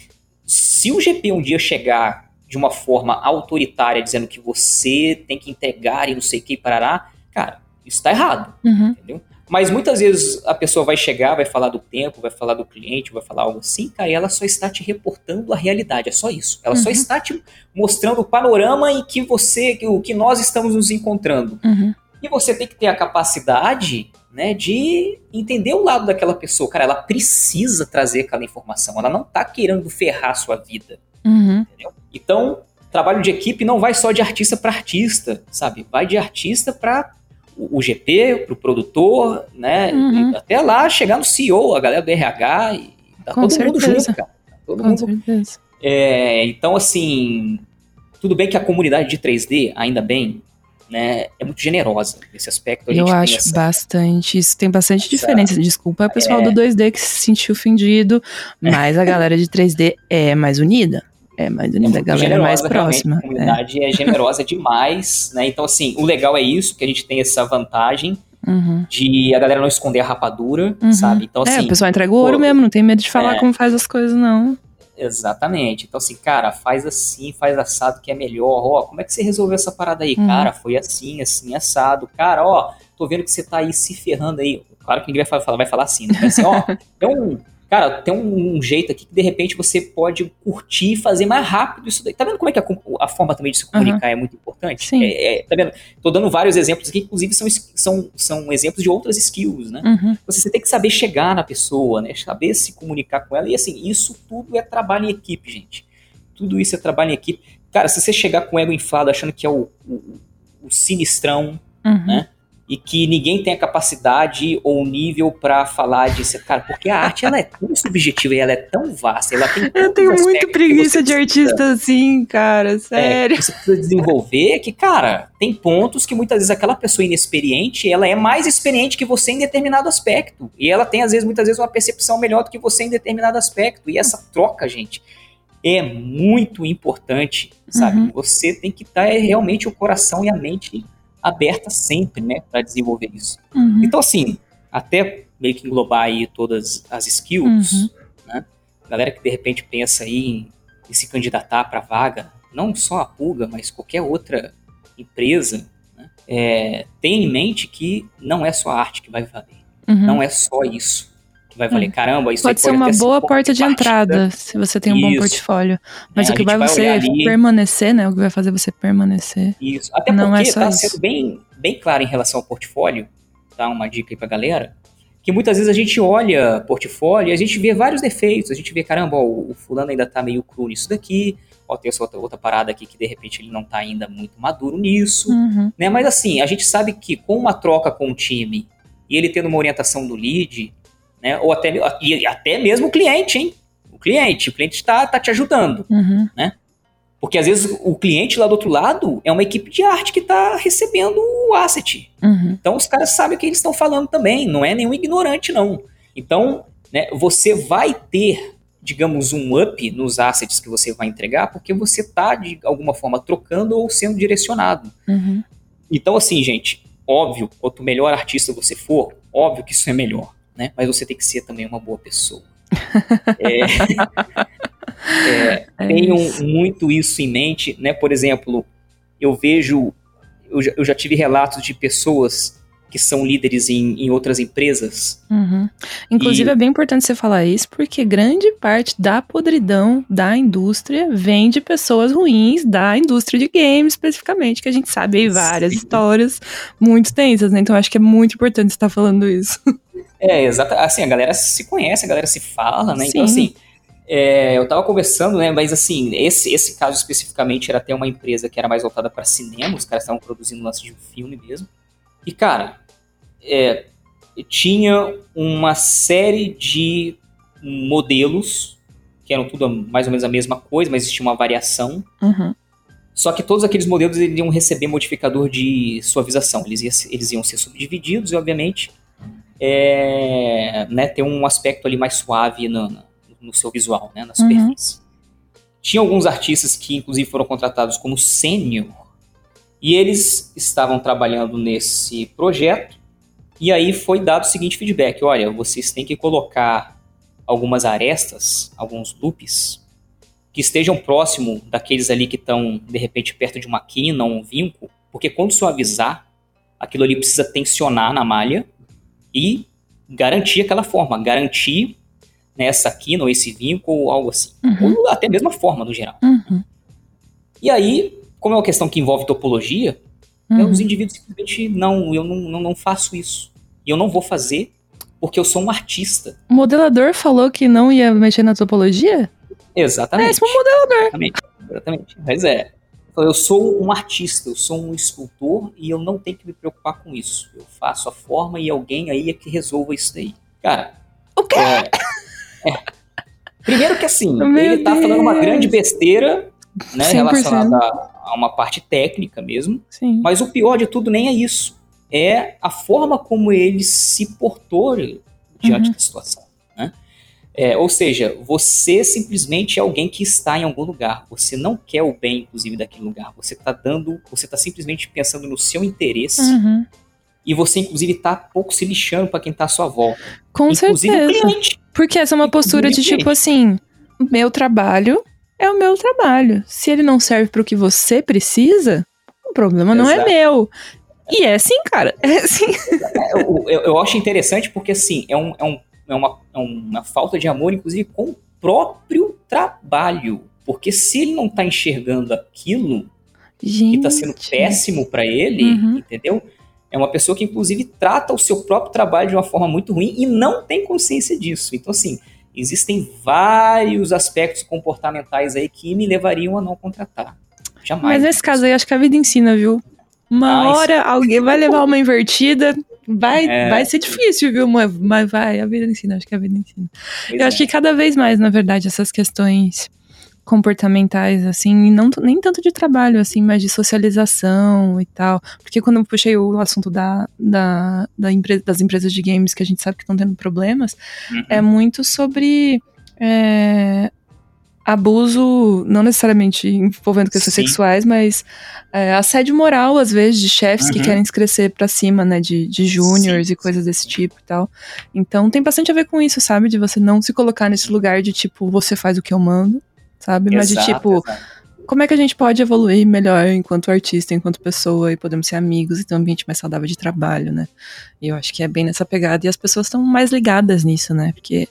se o GP um dia chegar de uma forma autoritária, dizendo que você tem que entregar e não sei o que, parará, cara, isso tá errado, uhum. entendeu? Mas muitas vezes a pessoa vai chegar, vai falar do tempo, vai falar do cliente, vai falar algo assim, cara, e ela só está te reportando a realidade, é só isso. Ela uhum. só está te mostrando o panorama em que você, o que nós estamos nos encontrando. Uhum. E você tem que ter a capacidade, né, de entender o lado daquela pessoa. Cara, ela precisa trazer aquela informação, ela não está querendo ferrar a sua vida. Uhum. Então, trabalho de equipe não vai só de artista para artista, sabe? Vai de artista para o GP, para o produtor, né? Uhum. Até lá chegar no CEO, a galera do RH, e tá Com todo certeza. mundo junto, cara. Tá todo Com mundo. certeza. É, então, assim, tudo bem que a comunidade de 3D, ainda bem, né, é muito generosa nesse aspecto. Eu acho essa... bastante. Isso tem bastante diferença. Desculpa, pessoal é... do 2D que se sentiu ofendido, mas a galera de 3D é mais unida. É mais unida, é a galera generosa, mais próxima. A comunidade é. é generosa demais, né? Então, assim, o legal é isso, que a gente tem essa vantagem uhum. de a galera não esconder a rapadura, uhum. sabe? Então, assim. É, o pessoal entrega o ouro pô, mesmo, não tem medo de falar é, como faz as coisas, não. Exatamente. Então, assim, cara, faz assim, faz assado que é melhor. Ó, como é que você resolveu essa parada aí? Uhum. Cara, foi assim, assim, assado. Cara, ó, tô vendo que você tá aí se ferrando aí. Claro que ninguém vai falar, vai falar assim, né? Assim, ó, um cara, tem um, um, jeito aqui que de repente você pode curtir e fazer mais rápido isso daí. Tá vendo como é que a, a forma também de se comunicar uhum. é muito importante? Sim. É, é, tá vendo? Tô dando vários exemplos aqui, inclusive são, são, são exemplos de outras skills, né? Uhum. Você tem que saber chegar na pessoa, né? Saber se comunicar com ela. E assim, isso tudo é trabalho em equipe, gente. Tudo isso é trabalho em equipe. Cara, se você chegar com o ego inflado achando que é o, o, o sinistrão, uhum. né? E que ninguém tem a capacidade ou nível para falar disso, cara, porque a arte ela é tão subjetiva e ela é tão vasta, ela tem Eu tenho muito preguiça de artista assim, cara, sério. É, você precisa desenvolver que, cara, tem pontos que muitas vezes aquela pessoa inexperiente, ela é mais experiente que você em determinado aspecto, e ela tem às vezes muitas vezes uma percepção melhor do que você em determinado aspecto, e essa troca, gente, é muito importante, sabe? Uhum. Você tem que estar é, realmente o coração e a mente aberta sempre, né, para desenvolver isso. Uhum. Então, assim, até meio que englobar aí todas as skills, uhum. né, galera que de repente pensa aí em, se candidatar para vaga, não só a Pulga, mas qualquer outra empresa, né, é, tenha em mente que não é só a arte que vai valer, uhum. não é só isso vai valer. Caramba, isso pode ser pode uma boa porta de entrada se você tem um Isso. bom portfólio. Mas É, o que vai vai você ali- permanecer, né? O que vai fazer você permanecer. Isso. Até Não porque é tá isso. sendo bem, bem claro em relação ao portfólio, tá? Uma dica aí pra galera. Que muitas vezes a gente olha portfólio e a gente vê vários defeitos. A gente vê, caramba, ó, o, o fulano ainda tá meio cru nisso daqui. Ó, tem essa outra, outra parada aqui que de repente ele não tá ainda muito maduro nisso. Uhum. Né? Mas assim, a gente sabe que com uma troca com o time e ele tendo uma orientação do lead, né? Ou até, e até mesmo o cliente, hein? O cliente, o cliente está tá te ajudando. Uhum. Porque às vezes o cliente lá do outro lado é uma equipe de arte que está recebendo o asset. Uhum. Então os caras sabem o que eles estão falando também, não é nenhum ignorante, não. Então, né, você vai ter, digamos, um up nos assets que você vai entregar, porque você está, de alguma forma, trocando ou sendo direcionado. Uhum. Então, assim, gente, óbvio, quanto melhor artista você for, Óbvio que isso é melhor, né? Mas você tem que ser também uma boa pessoa. é, é, é tenham isso. muito isso em mente, né? Por exemplo, eu vejo, eu já, eu já tive relatos de pessoas que são líderes em, em outras empresas. Uhum. Inclusive, e... é bem importante você falar isso, porque grande parte da podridão da indústria vem de pessoas ruins da indústria de games, especificamente, que a gente sabe aí várias Sim. histórias muito tensas, né? Então, acho que é muito importante você estar falando isso. É, exato. Assim, a galera se conhece, a galera se fala, né? Então, Sim. Então, assim, é, eu tava conversando, né? Mas assim, esse, esse caso especificamente era até uma empresa que era mais voltada para cinema, os caras estavam produzindo lance de um filme mesmo. E, cara, é, tinha uma série de modelos, que eram tudo mais ou menos a mesma coisa, mas existia uma variação. Uhum. Só que todos aqueles modelos iam receber modificador de suavização. Eles, iam, eles iam ser subdivididos e, obviamente, é, né, ter um aspecto ali mais suave no, no seu visual, né, na superfície. Uhum. Tinha alguns artistas que, inclusive, foram contratados como sênior, e eles estavam trabalhando nesse projeto, e aí foi dado o seguinte feedback: olha, vocês têm que colocar algumas arestas, alguns loops, que estejam próximo daqueles ali que estão, de repente, perto de uma quina ou um vinco, porque quando suavizar, aquilo ali precisa tensionar na malha e garantir aquela forma, garantir né, essa quina ou esse vinco ou algo assim. Uhum. Ou até mesmo a forma no geral. Uhum. E aí, como é uma questão que envolve topologia, né, uhum. Os indivíduos simplesmente, não, eu não, não, não faço isso. E eu não vou fazer porque eu sou um artista. O modelador falou que não ia mexer na topologia? Exatamente. É, esse modelador. Exatamente, exatamente. Mas é. Eu sou um artista, eu sou um escultor e eu não tenho que me preocupar com isso. Eu faço a forma e alguém aí é que resolva isso daí. Cara. O quê? É, é. Primeiro que assim, Meu ele tá Deus. falando uma grande besteira, né, relacionada a uma parte técnica mesmo. Sim. Mas o pior de tudo nem é isso. É a forma como ele se portou diante uhum. da situação. É, ou seja, você simplesmente é alguém que está em algum lugar. Você não quer o bem, inclusive, daquele lugar. Você está dando, você está simplesmente pensando no seu interesse. Uhum. E você, inclusive, está pouco se lixando para quem está à sua volta. Com inclusive certeza. O cliente. Porque essa é uma postura de tipo assim: meu trabalho é o meu trabalho. Se ele não serve para o que você precisa, o problema Exato. não é meu. E é assim, cara. É assim. Eu, eu, eu, acho interessante porque, assim, é, um, é, um, é, uma, é uma falta de amor, inclusive, com o próprio trabalho. Porque se ele não tá enxergando aquilo Gente. que tá sendo péssimo para ele, uhum. entendeu? É uma pessoa que, inclusive, trata o seu próprio trabalho de uma forma muito ruim e não tem consciência disso. Então, assim, existem vários aspectos comportamentais aí que me levariam a não contratar. Jamais. Mas nesse caso aí, acho que a vida ensina, viu? Uma ah, hora alguém vai levar uma invertida, vai, é... vai ser difícil, viu? Mas vai, a vida ensina, acho que a vida ensina. Pois Eu é. acho que cada vez mais, na verdade, essas questões comportamentais, assim, não nem tanto de trabalho, assim, mas de socialização e tal. Porque quando eu puxei o assunto da, da, da empresa, das empresas de games que a gente sabe que estão tendo problemas, uhum. é muito sobre é, abuso, não necessariamente envolvendo questões Sim. sexuais, mas é, assédio moral, às vezes, de chefes uhum. que querem se crescer pra cima, né, de, de júniors e coisas desse tipo e tal. Então tem bastante a ver com isso, sabe? De você não se colocar nesse lugar de tipo, você faz o que eu mando sabe? Exato, Mas de tipo, exato. como é que a gente pode evoluir melhor enquanto artista, enquanto pessoa, e podemos ser amigos e ter um ambiente mais saudável de trabalho, né? E eu acho que é bem nessa pegada. E as pessoas estão mais ligadas nisso, né? Porque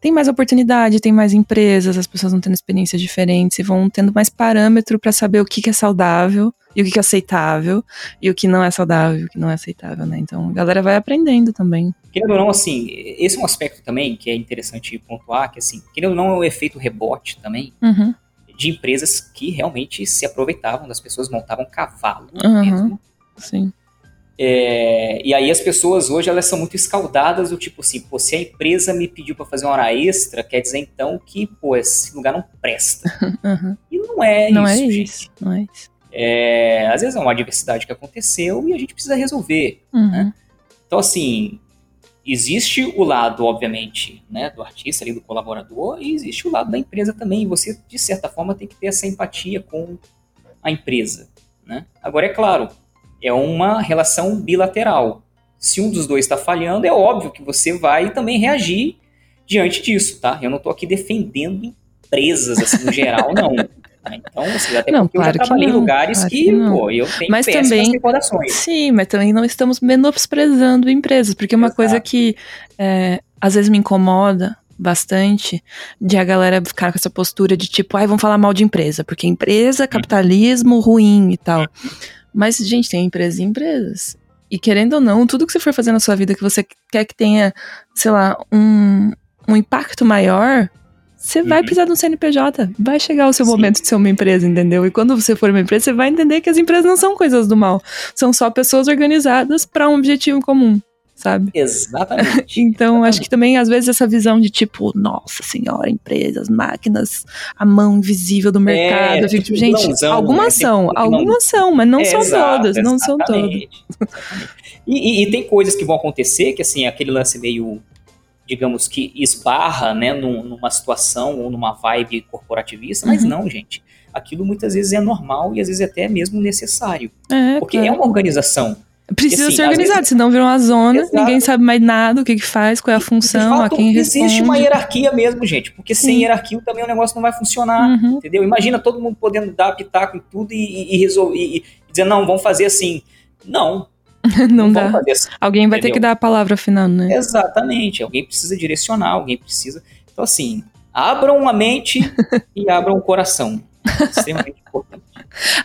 tem mais oportunidade, tem mais empresas, as pessoas vão tendo experiências diferentes e vão tendo mais parâmetro para saber o que, que, é saudável e o que, que, é aceitável e o que não é saudável e o que não é aceitável, né? Então a galera vai aprendendo também. Querendo ou não, assim, esse é um aspecto também que é interessante pontuar, que assim, querendo ou não, é o efeito rebote também. Uhum. De empresas que realmente se aproveitavam das pessoas, montavam cavalo uhum. mesmo. Sim. É, e aí as pessoas hoje elas são muito escaldadas do tipo assim, pô, se a empresa me pediu para fazer uma hora extra, quer dizer então que, pô, esse lugar não presta. Uhum. E não é não isso, é gente. Isso, não é isso. É, às vezes é uma adversidade que aconteceu e a gente precisa resolver. Uhum. Né? Então, assim, existe o lado, obviamente, né, do artista ali, do colaborador, e existe o lado da empresa também. E você, de certa forma, tem que ter essa empatia com a empresa. Né? Agora, é claro, é uma relação bilateral. Se um dos dois está falhando, é óbvio que você vai também reagir diante disso, tá? Eu não estou aqui defendendo empresas, assim, no geral, não. Então, assim, até Não, porque claro eu já que trabalhei em lugares claro que, que pô, eu tenho Mas também- recordações. Sim, mas também não estamos menosprezando empresas, porque uma Exato. coisa que é, às vezes me incomoda bastante de a galera ficar com essa postura de tipo, ai, vamos falar mal de empresa, porque empresa, capitalismo ruim e tal. Mas, gente, tem empresas e empresas. E querendo ou não, tudo que você for fazer na sua vida que você quer que tenha, sei lá, um, um impacto maior, você vai Uhum. precisar de um CNPJ. Vai chegar o seu Sim. momento de ser uma empresa, entendeu? E quando você for uma empresa, você vai entender que as empresas não são coisas do mal. São só pessoas organizadas para um objetivo comum, sabe? Exatamente. Então, acho Exatamente. que também, às vezes, essa visão de tipo, nossa senhora, empresas, máquinas, a mão invisível do mercado. eu fico tipo, gente, vilãozão, algumas né? são, algumas são, mas não É, são exato, todas, não são todas. E, e- e tem coisas que vão acontecer que, assim, aquele lance meio, digamos que esbarra, né, num- numa situação ou numa vibe corporativista, mas Uhum. não, gente. Aquilo muitas vezes é normal e às vezes até mesmo necessário. É, Porque claro. é uma organização. Precisa assim, ser organizado, vezes- senão vira uma zona, Exato. ninguém sabe mais nada, o que que faz, qual é a função, a fato, quem existe responde. uma hierarquia mesmo, gente. Porque sem Sim. hierarquia também o negócio não vai funcionar. Uhum. Entendeu? Imagina todo mundo podendo dar pitaco em tudo e, e, resolver. E, e dizer, não, vamos fazer assim. Não, Não vamos dá. fazer assim. Alguém vai ter Entendeu? que dar a palavra final, né? Exatamente. Alguém precisa direcionar, alguém precisa. Então, assim, abram a mente e abram o coração. Extremamente importante.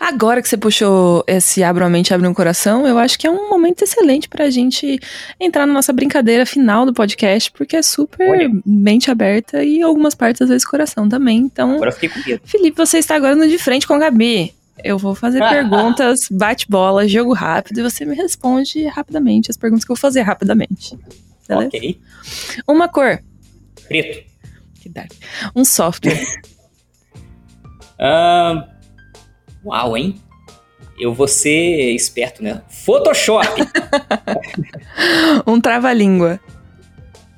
Agora que você puxou esse Abra uma Mente, Abre um Coração, eu acho que é um momento excelente pra gente entrar na nossa brincadeira final do podcast, porque é super Olha. mente aberta e algumas partes, às vezes, coração também. Então, Agora eu fiquei com medo. Felipe, você está agora no de frente com a Gabi. Eu vou fazer Ah. perguntas, bate-bola, jogo rápido, e você me responde rapidamente as perguntas que eu vou fazer rapidamente. Beleza? Ok. Uma cor. Preto. Que dark. Um software. Ahn, uau, hein? Eu vou ser esperto, né? Photoshop. um trava-língua.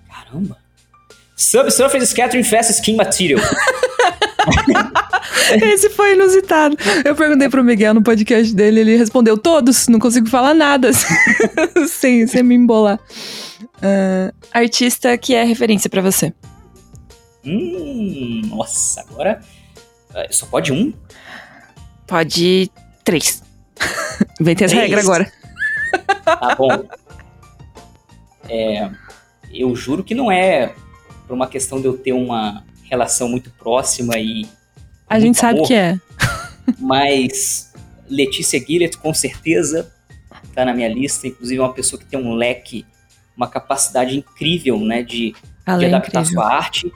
Caramba. Subsurface Scattering Fast Skin Material. Esse foi inusitado. Eu perguntei pro Miguel no podcast dele, ele respondeu todos, não consigo falar nada sem, sem me embolar. Ah, artista que é referência pra você. Hum, nossa, agora. ah, Só pode um? Pode três. Inventei essa Três? regra agora. Tá bom. É, eu juro que não é por uma questão de eu ter uma relação muito próxima e. A gente sabe amor. que é. Mas Letícia Guilherme, com certeza, tá na minha lista. Inclusive, é uma pessoa que tem um leque, uma capacidade incrível, né, de, de é adaptar sua arte.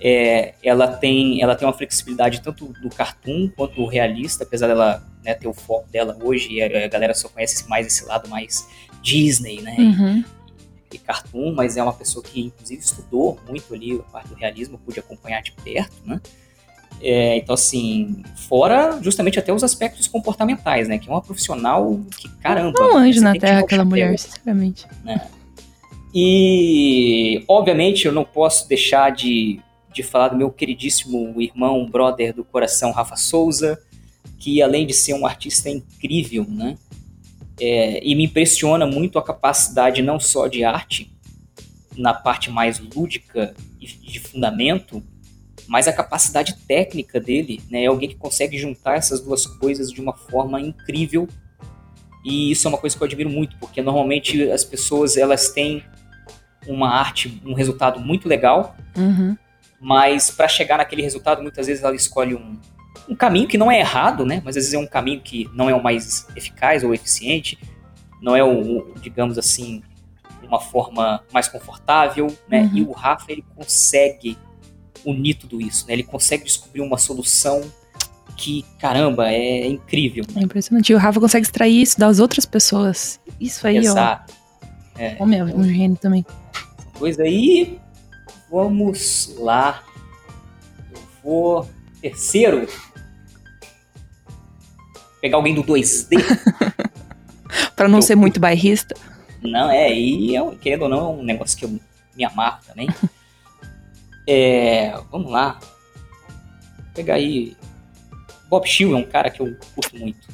É, ela, tem, ela tem uma flexibilidade tanto do cartoon quanto do realista, apesar dela né, ter o foco dela hoje, e a, a galera só conhece mais esse lado mais Disney, né? Uhum. e cartoon, mas é uma pessoa que inclusive estudou muito ali a parte do realismo, pude acompanhar de perto, né? É, então, assim, fora justamente até os aspectos comportamentais, né? Que é uma profissional que, caramba. Um anjo na Terra, aquela mulher, sinceramente. E, obviamente, eu não posso deixar de, de falar do meu queridíssimo irmão, brother do coração, Rafa Souza, que além de ser um artista incrível, né? É, e me impressiona muito a capacidade não só de arte, na parte mais lúdica e de fundamento, mas a capacidade técnica dele, né? É alguém que consegue juntar essas duas coisas de uma forma incrível. E isso é uma coisa que eu admiro muito, porque normalmente as pessoas elas têm uma arte, um resultado muito legal, Uhum. Mas para chegar naquele resultado, muitas vezes ela escolhe um, um caminho que não é errado, né? Mas às vezes é um caminho que não é o mais eficaz ou eficiente, não é o, digamos assim, uma forma mais confortável, né? Uhum. E o Rafa ele consegue unir tudo isso, né? Ele consegue descobrir uma solução que, caramba, é incrível. É impressionante. E o Rafa consegue extrair isso das outras pessoas. Isso aí, Exato. ó. Ô, meu, um gênio também. Pois aí, vamos lá. Eu vou. Terceiro. Pegar alguém do 2D. Pra não Eu- ser muito bairrista. Não, é, e é, um- querendo ou não, é um negócio que eu me amarro também. É, vamos lá. Vou pegar aí. Bob Shield é um cara que eu curto muito.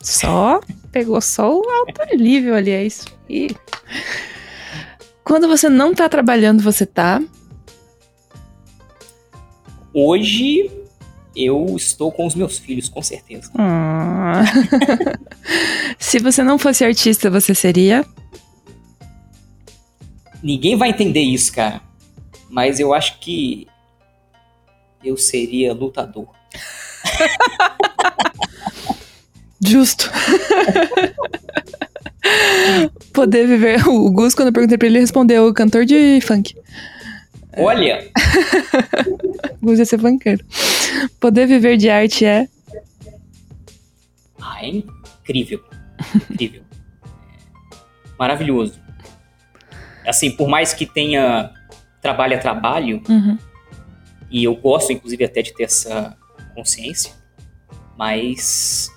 Só pegou só o alto nível ali, é isso. E... Quando você não tá trabalhando, você tá? Hoje eu estou com os meus filhos, com certeza. Ah. Se você não fosse artista, você seria? Ninguém vai entender isso, cara. Mas eu acho que eu seria lutador. Justo. Poder viver. O Gus, quando eu perguntei pra ele, respondeu: cantor de funk. Olha! Gus ia ser funkeiro. Poder viver de arte é. Ah, é incrível. Incrível. Maravilhoso. Assim, por mais que tenha trabalho a trabalho, Uhum. e eu gosto, inclusive, até de ter essa consciência, mas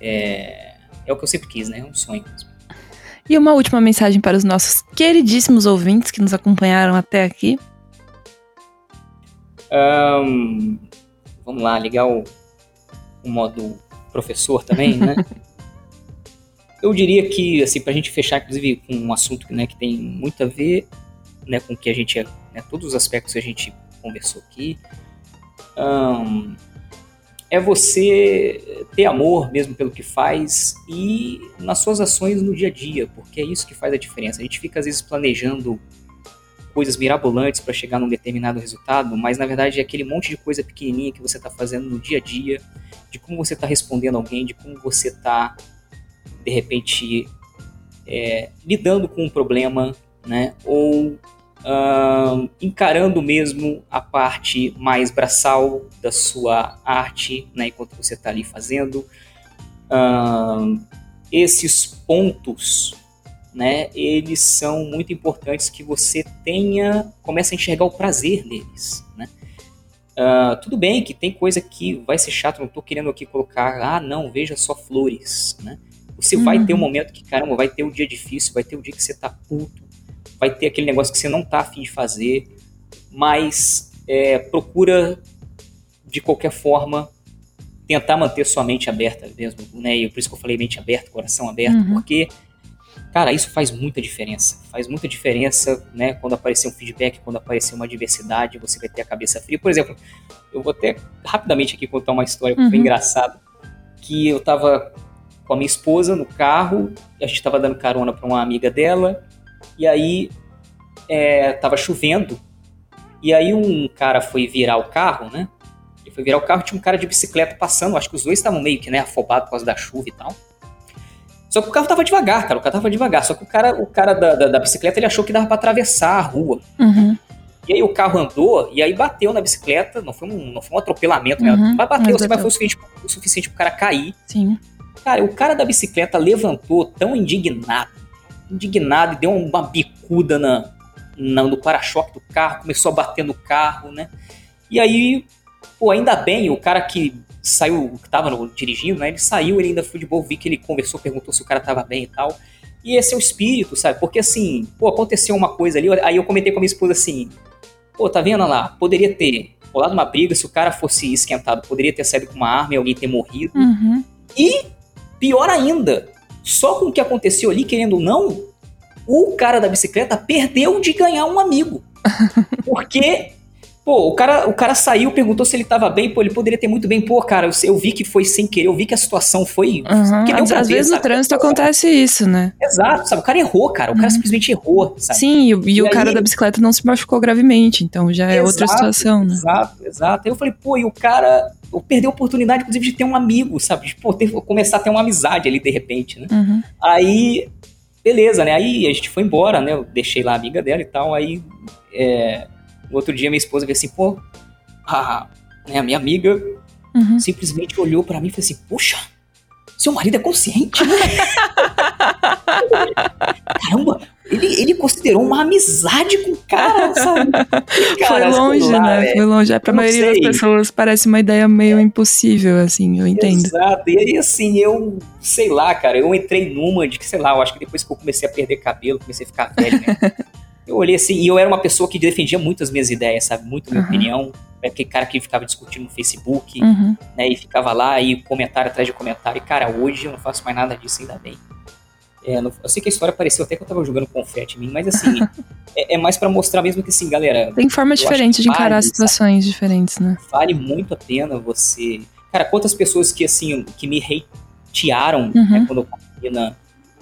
é, é o que eu sempre quis, né? É um sonho. mesmo. E uma última mensagem para os nossos queridíssimos ouvintes que nos acompanharam até aqui. Ahn, vamos lá, ligar o, o modo professor também, né? Eu diria que, assim, pra gente fechar, inclusive, com um assunto né, que tem muito a ver né, com que a gente, né, todos os aspectos que a gente conversou aqui, ahn, é você ter amor mesmo pelo que faz e nas suas ações no dia a dia, porque é isso que faz a diferença. A gente fica, às vezes, planejando coisas mirabolantes para chegar num determinado resultado, mas na verdade é aquele monte de coisa pequenininha que você está fazendo no dia a dia, de como você está respondendo alguém, de como você está, de repente, é, lidando com um problema, né? Ou ahn, encarando mesmo a parte mais braçal da sua arte, né? Enquanto você está ali fazendo. Ahn, esses pontos né, eles são muito importantes que você tenha, comece a enxergar o prazer neles, né? Ah, tudo bem que tem coisa que vai ser chato, não tô querendo aqui colocar, ah, não, veja só flores, né? Você vai Uhum. ter um momento que, caramba, vai ter um dia difícil, vai ter um dia que você tá puto, vai ter aquele negócio que você não tá afim de fazer, mas é, procura, de qualquer forma, tentar manter sua mente aberta mesmo, né? E por isso que eu falei mente aberta, coração aberto, Uhum. porque Cara, isso faz muita diferença. Faz muita diferença, né? Quando aparecer um feedback, quando aparecer uma diversidade, você vai ter a cabeça fria. Por exemplo, eu vou até rapidamente aqui contar uma história Uhum. engraçada. Que eu tava com a minha esposa no carro, a gente tava dando carona pra uma amiga dela, e aí é, tava chovendo, e aí um cara foi virar o carro, né? Ele foi virar o carro, tinha um cara de bicicleta passando, acho que os dois estavam meio que, né, afobados por causa da chuva e tal. Só que o carro tava devagar, cara. O carro tava devagar. Só que o cara, o cara da, da, da bicicleta ele achou que dava pra atravessar a rua. Uhum. E aí o carro andou e aí bateu na bicicleta. Não foi um, não foi um atropelamento, né? Uhum, Mas bateu, mas mas foi o suficiente, o suficiente pro cara cair. Sim. Cara, o cara da bicicleta levantou tão indignado, indignado, e deu uma bicuda na, na- no para-choque do carro, começou a bater no carro, né? E aí, pô, ainda bem, o cara que saiu, que tava no- dirigindo, né? Ele saiu, ele ainda foi de boa, vi que ele conversou, perguntou se o cara tava bem e tal. E esse é o espírito, sabe? Porque assim, pô, aconteceu uma coisa ali, aí eu comentei com a minha esposa assim, pô, tá vendo lá? Poderia ter rolado uma briga, se o cara fosse esquentado, poderia ter saído com uma arma e alguém ter morrido. Uhum. E, pior ainda, só com o que aconteceu ali, querendo ou não, o cara da bicicleta perdeu de ganhar um amigo. Porque, pô, o cara, o cara saiu, perguntou se ele tava bem, pô, ele poderia ter muito bem, pô, cara, eu, eu vi que foi sem querer, eu vi que a situação foi. Uhum. que deu Às, às vezes no sabe? trânsito acontece isso, né? Exato, sabe? O cara errou, cara. O cara Uhum. simplesmente errou, sabe? Sim, e, o- e E o cara aí- da bicicleta não se machucou gravemente, então já é outra Exato, situação, né? Exato, exato. Aí eu falei, pô, e o cara eu perdi a oportunidade, inclusive, de ter um amigo, sabe? De pô, ter- começar a ter uma amizade ali de repente, né? Uhum. Aí, beleza, né? Aí a gente foi embora, né? Eu deixei lá a amiga dela e tal. Aí, é, outro dia, minha esposa veio assim, pô, a, né, a minha amiga Uhum. simplesmente olhou pra mim e falou assim: Puxa, seu marido é consciente, né? Caramba, ele, ele considerou uma amizade com o cara, sabe? Cara, Foi longe, lá, né? velho. Foi longe. É, pra eu maioria das pessoas parece uma ideia meio impossível, assim, eu entendo. Exato. E aí, assim, eu, sei lá, cara, eu entrei numa de que, sei lá, eu acho que depois que eu comecei a perder cabelo, comecei a ficar velho, né? eu olhei assim, e eu era uma pessoa que defendia muito as minhas ideias, sabe? Muito a minha Uhum. opinião. É aquele cara que ficava discutindo no Facebook, Uhum. né? E ficava lá, e comentário atrás de comentário. E, cara, hoje eu não faço mais nada disso, ainda bem. É, não- eu sei que a história pareceu até que eu tava jogando confete em mim, mas assim, é, é mais pra mostrar mesmo que, assim, galera, Tem forma acho diferente que de encarar vale, situações diferentes, né? vale muito a pena você. Cara, quantas pessoas que assim que me hatearam Uhum. né, quando eu na,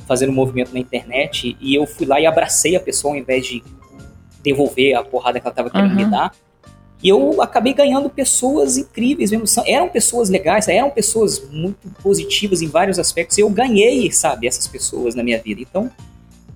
fazendo um movimento na internet e eu fui lá e abracei a pessoa ao invés de devolver a porrada que ela tava querendo Uhum. me dar. E eu acabei ganhando pessoas incríveis mesmo. São- Eram pessoas legais, eram pessoas muito positivas em vários aspectos. E eu ganhei, sabe, essas pessoas na minha vida. Então,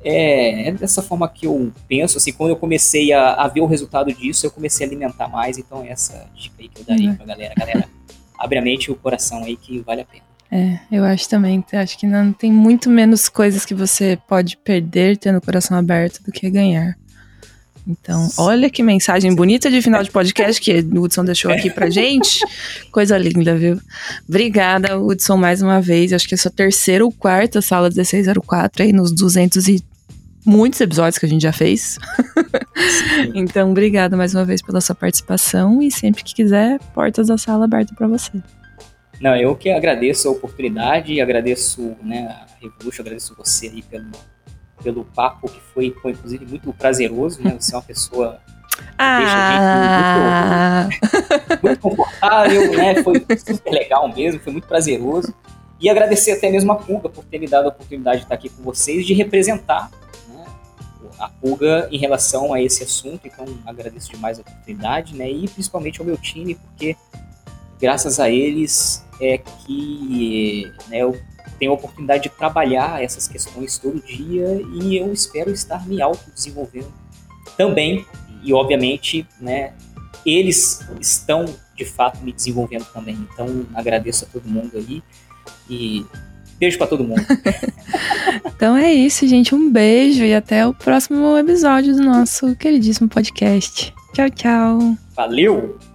é, é dessa forma que eu penso. Assim, quando eu comecei a, a ver o resultado disso, eu comecei a alimentar mais. Então, essa dica aí que eu daria Uhum. pra galera. Galera, abre a mente e o coração aí que vale a pena. É, eu acho também. Acho que não tem muito menos coisas que você pode perder tendo o coração aberto do que ganhar. Então, olha que mensagem bonita de final de podcast que o Hudson deixou aqui pra gente. Coisa linda, viu? Obrigada, Hudson, mais uma vez. Acho que é sua terceira ou quarta sala 1604 aí nos 200 e muitos episódios que a gente já fez. então, obrigada mais uma vez pela sua participação e sempre que quiser, portas da sala abertas pra você. Não, eu que agradeço a oportunidade, agradeço né, a Revolution, agradeço você aí pelo, pelo papo que foi, pô, inclusive, muito prazeroso, né? Você é uma pessoa Ah, muito confortável, né? Foi super legal mesmo, foi muito prazeroso. E agradecer até mesmo a Pulga por ter me dado a oportunidade de estar aqui com vocês, de representar né, a Pulga em relação a esse assunto. Então, agradeço demais a oportunidade, né? E principalmente ao meu time, porque graças a eles é que né, eu tenho a oportunidade de trabalhar essas questões todo dia e eu espero estar me autodesenvolvendo também. E, obviamente, né, eles estão de fato me desenvolvendo também. Então, agradeço a todo mundo aí e beijo pra todo mundo. então é isso, gente. Um beijo e até o próximo episódio do nosso queridíssimo podcast. Tchau, tchau. Valeu!